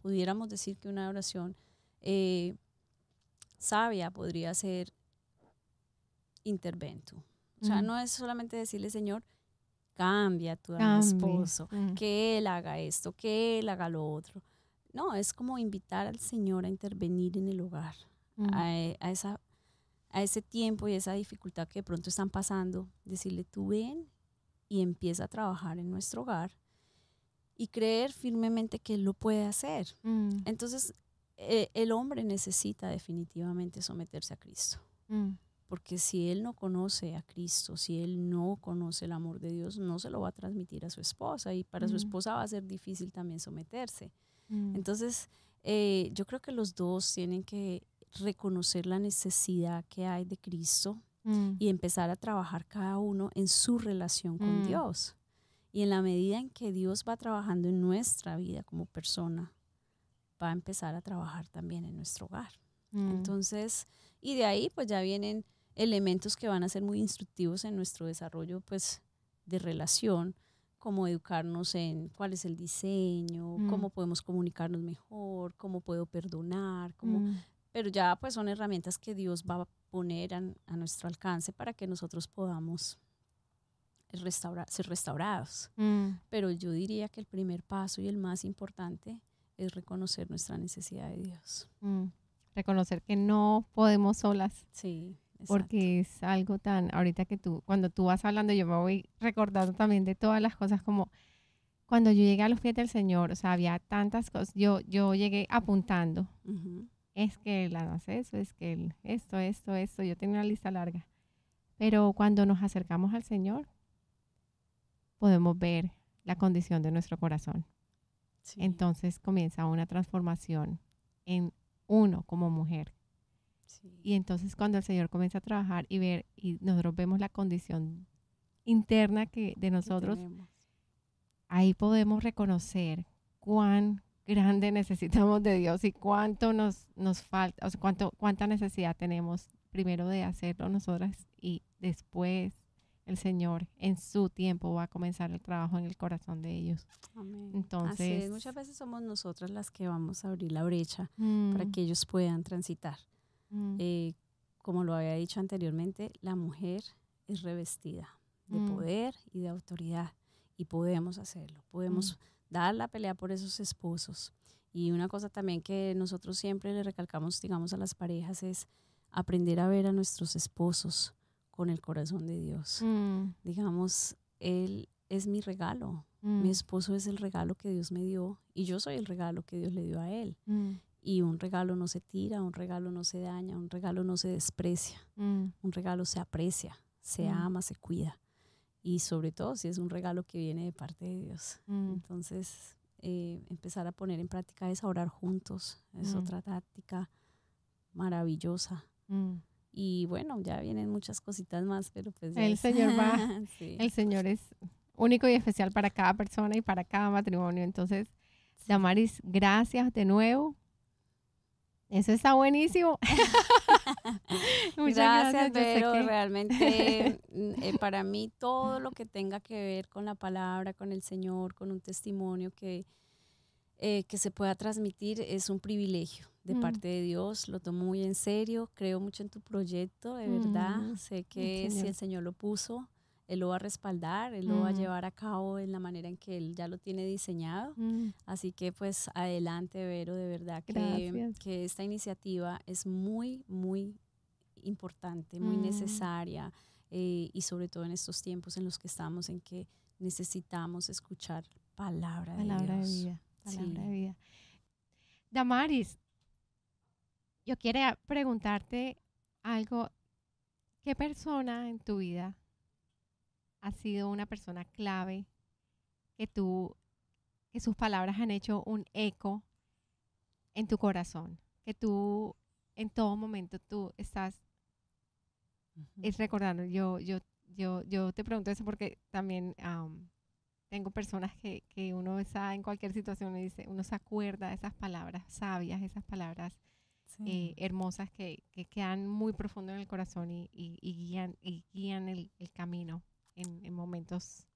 pudiéramos decir que una oración eh, sabia podría ser intervento. O sea, no es solamente decirle, Señor, cambia a tu esposo, que él haga esto, que él haga lo otro. No, es como invitar al Señor a intervenir en el hogar a, e- a esa, a ese tiempo y esa dificultad que de pronto están pasando, decirle, tú ven y empieza a trabajar en nuestro hogar y creer firmemente que Él lo puede hacer. Entonces, eh, el hombre necesita definitivamente someterse a Cristo, mm, porque si Él no conoce a Cristo, si Él no conoce el amor de Dios, no se lo va a transmitir a su esposa y para su Mm. esposa va a ser difícil también someterse. mm, Entonces, eh, yo creo que los dos tienen que reconocer la necesidad que hay de Cristo y empezar a trabajar cada uno en su relación con. Dios. Y en la medida en que Dios va trabajando en nuestra vida como persona, va a empezar a trabajar también en nuestro hogar. mm, Entonces, y de ahí pues ya vienen elementos que van a ser muy instructivos en nuestro desarrollo pues de relación, como educarnos en cuál es el diseño, Mm. cómo podemos comunicarnos mejor, cómo puedo perdonar, cómo, Mm, pero ya pues son herramientas que Dios va a poner a, a nuestro alcance para que nosotros podamos restaurar, ser restaurados. mm, Pero yo diría que el primer paso y el más importante es reconocer nuestra necesidad de Dios. mm. Reconocer que no podemos solas. Sí, exacto. porque es algo tan, ahorita que tú, cuando tú vas hablando, yo me voy recordando también de todas las cosas como cuando yo llegué a los pies del Señor, o sea, había tantas cosas, yo, yo llegué apuntando, es que él hace eso, es que él, esto, esto, esto, yo tenía una lista larga, pero cuando nos acercamos al Señor, podemos ver la condición de nuestro corazón. Sí, Entonces comienza una transformación en uno como mujer. sí. Y entonces cuando el Señor comienza a trabajar y ver, y nosotros vemos la condición interna que de nosotros, ahí podemos reconocer cuán grande necesitamos de Dios y cuánto nos, nos falta, o sea, cuánto, cuánta necesidad tenemos primero de hacerlo nosotras y después el Señor en su tiempo va a comenzar el trabajo en el corazón de ellos. Amén. Entonces, es, muchas veces somos nosotras las que vamos a abrir la brecha para mm, que ellos puedan transitar. mm, Eh, como lo había dicho anteriormente, la mujer es revestida de Mm. poder y de autoridad y podemos hacerlo, podemos dar la pelea por esos esposos. Y una cosa también que nosotros siempre le recalcamos, digamos, a las parejas es aprender a ver a nuestros esposos con el corazón de Dios. mm, Digamos, Él es mi regalo, mm, mi esposo es el regalo que Dios me dio y yo soy el regalo que Dios le dio a Él. mm, Y un regalo no se tira, un regalo no se daña, un regalo no se desprecia, mm, un regalo se aprecia, se Mm. ama, se cuida. Y sobre todo si es un regalo que viene de parte de Dios. mm, Entonces, eh, empezar a poner en práctica es orar juntos, es otra táctica maravillosa. mm. Y bueno, ya vienen muchas cositas más, pero pues... El es- Señor va- Sí, El Señor es único y especial para cada persona y para cada matrimonio. Entonces. Damaris, gracias de nuevo. Eso está buenísimo. Muchas Gracias, sé pero que- realmente mm, eh, para mí todo lo que tenga que ver con la palabra, con el Señor, con un testimonio que, eh, que se pueda transmitir es un privilegio de Mm. parte de Dios. Lo tomo muy en serio, creo mucho en tu proyecto, de verdad. Mm, Sé que si Señor. el Señor lo puso, Él lo va a respaldar, Él lo va a Mm. llevar a cabo en la manera en que Él ya lo tiene diseñado. Mm, Así que pues adelante, Vero, de verdad que, que esta iniciativa es muy, muy importante, muy Mm. necesaria eh, y sobre todo en estos tiempos en los que estamos, en que necesitamos escuchar palabra, palabra de de Dios. vida. Palabra Sí. de vida. Damaris, yo quiero preguntarte algo. ¿Qué persona en tu vida ha sido una persona clave que tú, que sus palabras han hecho un eco en tu corazón? Que tú en todo momento tú estás es recordando, yo, yo, yo, yo te pregunto eso porque también am, tengo personas que, que uno está en cualquier situación y dice, uno se acuerda de esas palabras sabias, esas palabras Sí. eh, hermosas que, que quedan muy profundo en el corazón y, y- y guían, y guían el, el camino en, en momentos.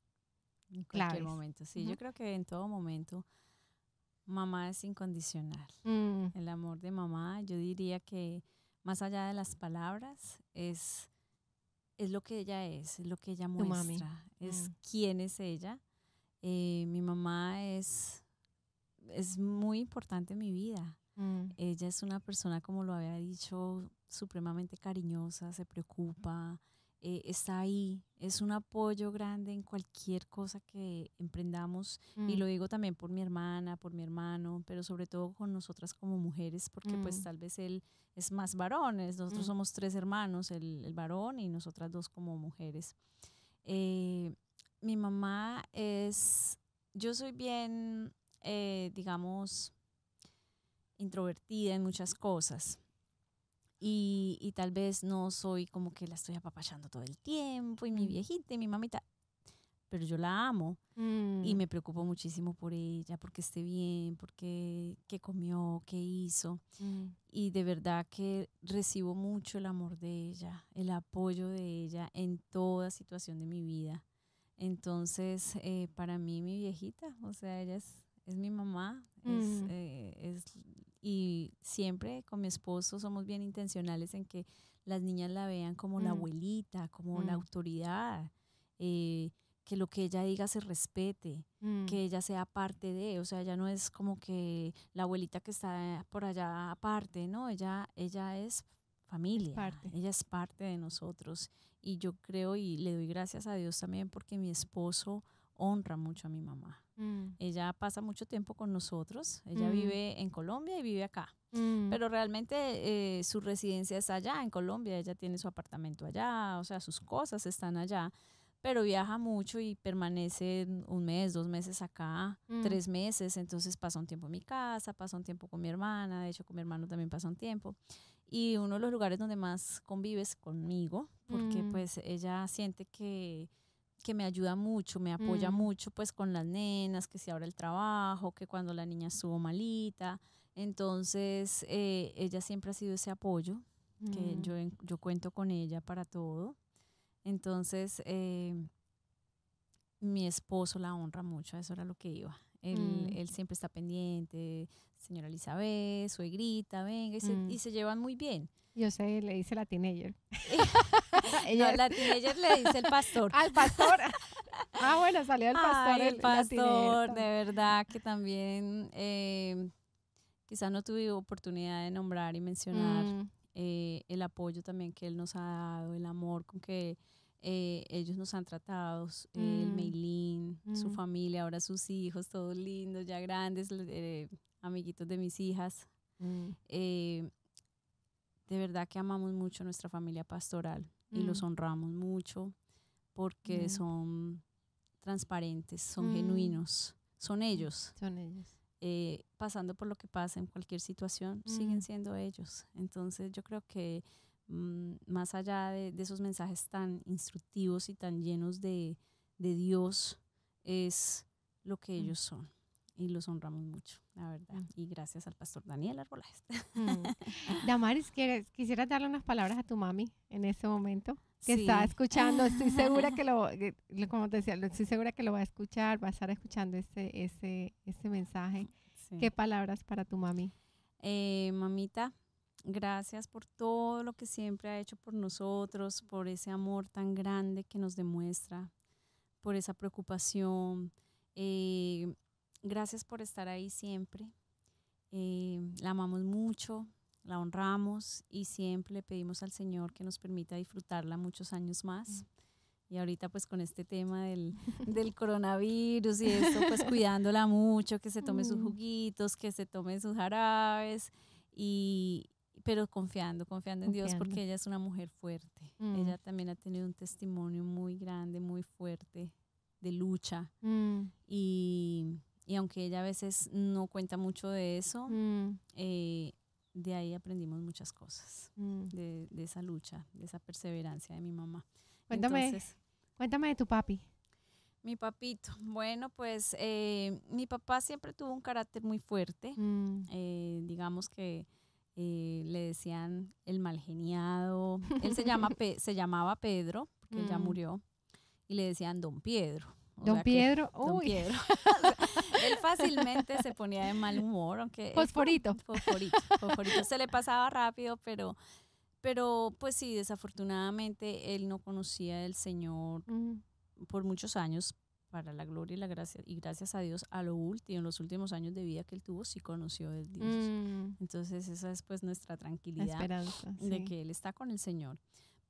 en cualquier claves. momento. Sí, Ujú. yo creo que en todo momento mamá es incondicional. Mm, El amor de mamá, yo diría que más allá de las palabras, es, es lo que ella es, es lo que ella muestra, es Mm. quién es ella. Eh, mi mamá es, es muy importante en mi vida. mm, Ella es una persona, como lo había dicho, supremamente cariñosa, se preocupa, eh, está ahí, es un apoyo grande en cualquier cosa que emprendamos y mm, lo digo también por mi hermana, por mi hermano, pero sobre todo con nosotras como mujeres, porque pues Mm. tal vez él es más varones, nosotros Mm. somos tres hermanos, el, el varón y nosotras dos como mujeres. Eh, mi mamá es, yo soy bien, eh, digamos, introvertida en muchas cosas. Y, y tal vez no soy como que la estoy apapachando todo el tiempo y mi Mm. viejita y mi mamita, pero yo la amo y mm, me preocupo muchísimo por ella, porque esté bien, porque qué comió, qué hizo. mm, Y de verdad que recibo mucho el amor de ella, el apoyo de ella en toda situación de mi vida. Entonces, eh, para mí, mi viejita, o sea, ella es, es mi mamá, es, eh, es- y siempre con mi esposo somos bien intencionales en que las niñas la vean como la Mm. abuelita, como la Mm. autoridad, eh, que lo que ella diga se respete, Mm. que ella sea parte de, o sea, ella no es como que la abuelita que está por allá aparte, ¿no? Ella, ella es familia, parte. ella es parte de nosotros. Y yo creo y le doy gracias a Dios también porque mi esposo honra mucho a mi mamá. Mm. Ella pasa mucho tiempo con nosotros, ella Mm. vive en Colombia y vive acá, Mm. pero realmente eh, su residencia es allá en Colombia, ella tiene su apartamento allá, o sea, sus cosas están allá, pero viaja mucho y permanece un mes, dos meses acá, Mm. tres meses, entonces pasa un tiempo en mi casa, pasa un tiempo con mi hermana, de hecho con mi hermano también pasa un tiempo. Y uno de los lugares donde más convives conmigo, porque Mm. pues ella siente que, que me ayuda mucho, me apoya Mm. mucho pues con las nenas, que si ahora el trabajo, que cuando la niña estuvo malita. Entonces eh, ella siempre ha sido ese apoyo, que Mm. yo, yo cuento con ella para todo. Entonces, eh, mi esposo la honra mucho, a eso era lo que iba. Él, Mm. él siempre está pendiente, señora Elizabeth, suegrita, venga, y se, Mm. y se llevan muy bien. Yo sé, le dice la teenager. No, la teenager le dice el pastor. Al pastor. ah, bueno, salió el pastor. Ay, el pastor, de verdad que también eh, quizás no tuve oportunidad de nombrar y mencionar Mm. eh, el apoyo también que él nos ha dado, el amor con que eh, ellos nos han tratado, s- el Mm. Meilín, su Mm. familia, ahora sus hijos, todos lindos, ya grandes, eh, amiguitos de mis hijas. Mm. Eh, de verdad que amamos mucho nuestra familia pastoral y los Mm. honramos mucho porque Mm. son transparentes, son Mm. genuinos, son ellos. Son ellos. eh, pasando por lo que pasa en cualquier situación, siguen Mm. siendo ellos. Entonces yo creo que mm, más allá de, de esos mensajes tan instructivos y tan llenos de, de Dios, es lo que Mm. ellos son. Y los honramos mucho, la verdad. Mm. Y gracias al pastor Daniel Arbolaez. Mm. Damaris, ¿quieres, quisieras darle unas palabras a tu mami en ese momento? Que está Sí. escuchando, estoy segura que lo, que- como te decía, estoy segura que lo va a escuchar, va a estar escuchando ese, ese, ese mensaje. Sí. ¿Qué palabras para tu mami? Eh, mamita, gracias por todo lo que siempre ha hecho por nosotros, por ese amor tan grande que nos demuestra, por esa preocupación. Eh, gracias por estar ahí siempre. Eh, la amamos mucho, la honramos y siempre le pedimos al Señor que nos permita disfrutarla muchos años más. Y ahorita pues con este tema del, del coronavirus y esto, pues cuidándola mucho, que se tome sus Mm. juguitos, que se tome sus jarabes, y, pero confiando, confiando en Dios porque ella es una mujer fuerte. Mm. Ella también ha tenido un testimonio muy grande, muy fuerte de lucha. Mm, Y, y aunque ella a veces no cuenta mucho de eso, mm, eh, de ahí aprendimos muchas cosas, de, de esa lucha, de esa perseverancia de mi mamá. Cuéntame, Entonces, cuéntame de tu papi. mi papito, bueno, pues eh, mi papá siempre tuvo un carácter muy fuerte. Eh, digamos que eh, le decían el mal geniado. Él se, llama Pe- se llamaba Pedro, porque él ya Mm. murió, y le decían Don Pedro. o Don Pedro, Don uy, Pedro. él fácilmente se ponía de mal humor, aunque... fosforito. Fosforito, fosforito. Se le pasaba rápido, pero, pero pues sí, desafortunadamente él no conocía el Señor Mm, por muchos años para la gloria y la gracia y gracias a Dios a lo último, en los últimos años de vida que él tuvo sí conoció de Dios. mm, Entonces esa es pues nuestra tranquilidad esperanza. de sí. que él está con el Señor.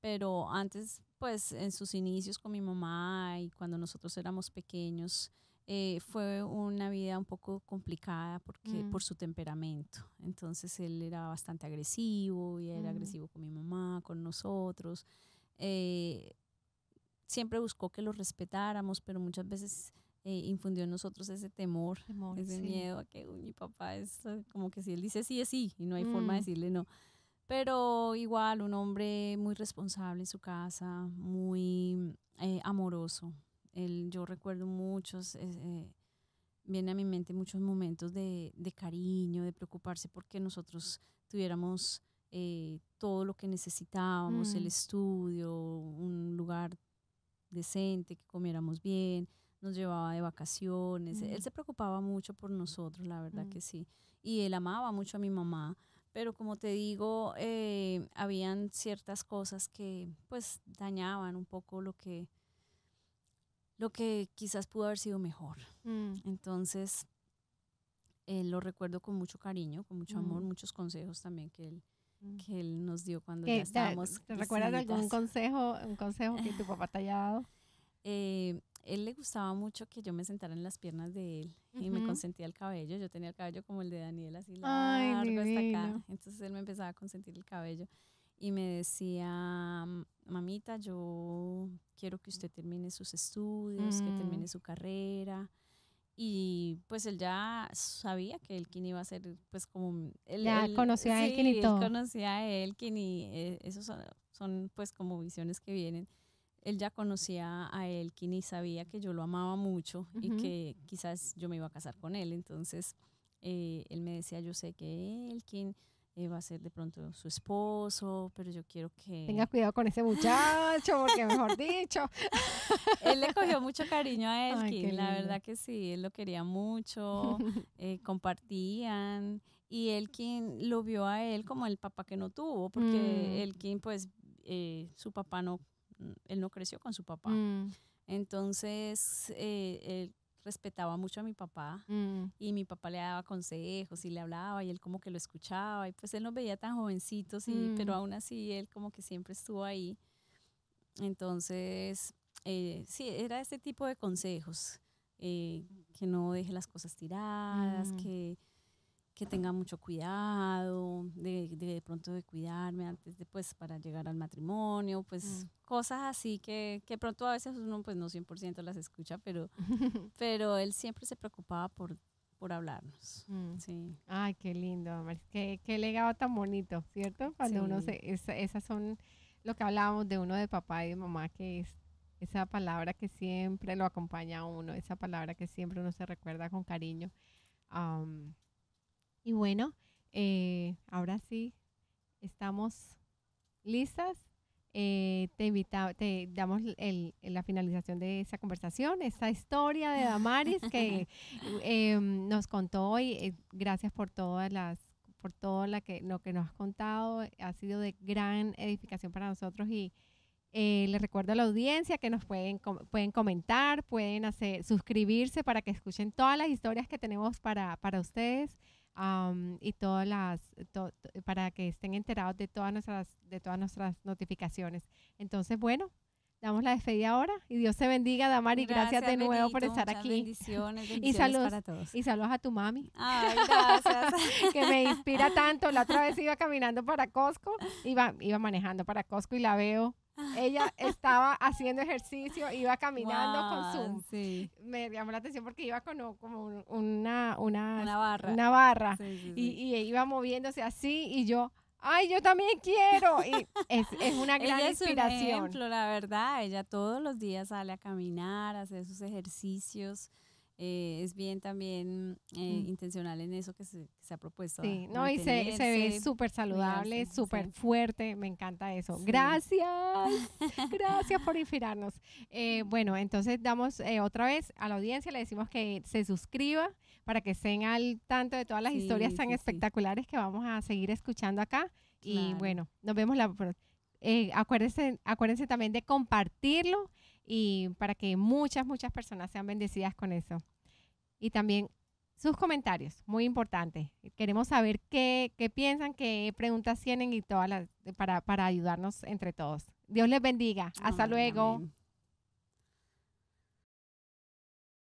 Pero antes, pues en sus inicios con mi mamá y cuando nosotros éramos pequeños, eh, fue una vida un poco complicada porque Mm. por su temperamento. Entonces él era bastante agresivo y era Mm. agresivo con mi mamá, con nosotros. Eh, siempre buscó que lo respetáramos, pero muchas veces eh, infundió en nosotros ese temor Temor, ese sí. miedo a que "Uy, mi papá es eh, como que si él dice sí es sí y no hay forma de Mm. decirle no. Pero igual un hombre muy responsable en su casa, muy eh, amoroso. Él, yo recuerdo muchos, eh, viene a mi mente muchos momentos de, de cariño, de preocuparse porque nosotros tuviéramos eh, todo lo que necesitábamos, el Mm. estudio, un lugar decente, que comiéramos bien, nos llevaba de vacaciones. Él se preocupaba mucho por nosotros, la verdad que sí. Y él amaba mucho a mi mamá. Pero como te digo, eh, habían ciertas cosas que pues dañaban un poco lo que, lo que quizás pudo haber sido mejor. Mm. Entonces, eh, lo recuerdo con mucho cariño, con mucho amor, mm. muchos consejos también que él, mm. Que él nos dio cuando ya estábamos. ¿Te recuerdas algún consejo, un consejo que tu papá te haya dado? Eh, él le gustaba mucho que yo me sentara en las piernas de él y me consentía el cabello. Yo tenía el cabello como el de Daniel, así largo hasta acá. Entonces él me empezaba a consentir el cabello y me decía, mamita, yo quiero que usted termine sus estudios, que termine mm. su carrera. Y pues él ya sabía que Elkin iba a ser, pues como... Él, ya conocía a Elkin y todo. Él conocía a Elkin y eh, esos son, son, pues como visiones que vienen él ya conocía a Elkin y sabía que yo lo amaba mucho y que quizás yo me iba a casar con él. Entonces, eh, él me decía, yo sé que Elkin eh, va a ser de pronto su esposo, pero yo quiero que... Tenga cuidado con ese muchacho, porque mejor dicho. él le cogió mucho cariño a Elkin, la verdad que sí, él lo quería mucho, eh, compartían. Y Elkin lo vio a él como el papá que no tuvo, porque mm. Elkin, pues, su papá no él no creció con su papá. Mm. Entonces, eh, él respetaba mucho a mi papá mm. y mi papá le daba consejos y le hablaba y él como que lo escuchaba y pues él nos veía tan jovencitos, y, pero aún así él como que siempre estuvo ahí. Entonces, eh, sí, era ese tipo de consejos, eh, que no deje las cosas tiradas, que que tenga mucho cuidado, de, de, pronto de cuidarme antes de, pues, para llegar al matrimonio, pues, mm. cosas así que, que pronto a veces uno, pues, no 100% las escucha, pero, pero él siempre se preocupaba por, por hablarnos, mm. sí. Ay, qué lindo, qué, qué legado tan bonito, ¿cierto? Cuando uno se, esas son lo que hablábamos de uno de papá y de mamá, que es esa palabra que siempre lo acompaña a uno, esa palabra que siempre uno se recuerda con cariño. Y bueno, eh, ahora sí, estamos listas. Eh, te invitamos, te damos el, la finalización de esa conversación, esa historia de Damaris que em, nos contó hoy. Eh, gracias por todas las por todo la que, lo que nos has contado. Ha sido de gran edificación para nosotros y les recuerdo a la audiencia que nos pueden, pueden comentar, pueden hacer, suscribirse para que escuchen todas las historias que tenemos para, para ustedes y todas las para que estén enterados de todas nuestras de todas nuestras notificaciones. Entonces, bueno, damos la despedida ahora y Dios te bendiga, Damari, gracias, gracias de nuevo por estar aquí. Bendiciones, bendiciones y saludos para todos. Y saludos a tu mami. Ay, gracias. que me inspira tanto. La otra vez iba caminando para Costco, iba iba manejando para Costco y la veo ella estaba haciendo ejercicio, iba caminando con su... Me llamó la atención porque iba con como una, una, barra, una barra y, iba moviéndose así y yo... Ay, yo también quiero. Y es, es una gran ella es inspiración. Un ejemplo, la verdad. Ella todos los días sale a caminar, hace sus ejercicios. Eh, es bien también eh, mm. intencional en eso que se, ha propuesto. Sí, no, y se, se ve súper saludable, súper fuerte, me encanta eso. Gracias, gracias por inspirarnos. Eh, bueno, entonces damos otra vez a la audiencia, le decimos que se suscriba para que estén al tanto de todas las historias tan espectaculares que vamos a seguir escuchando acá. Y bueno, nos vemos la... acuérdense, acuérdense también de compartirlo y para que muchas, muchas personas sean bendecidas con eso. Y también sus comentarios, muy importante. Queremos saber qué, qué piensan, qué preguntas tienen y todas las para, para ayudarnos entre todos. Dios les bendiga. Hasta luego.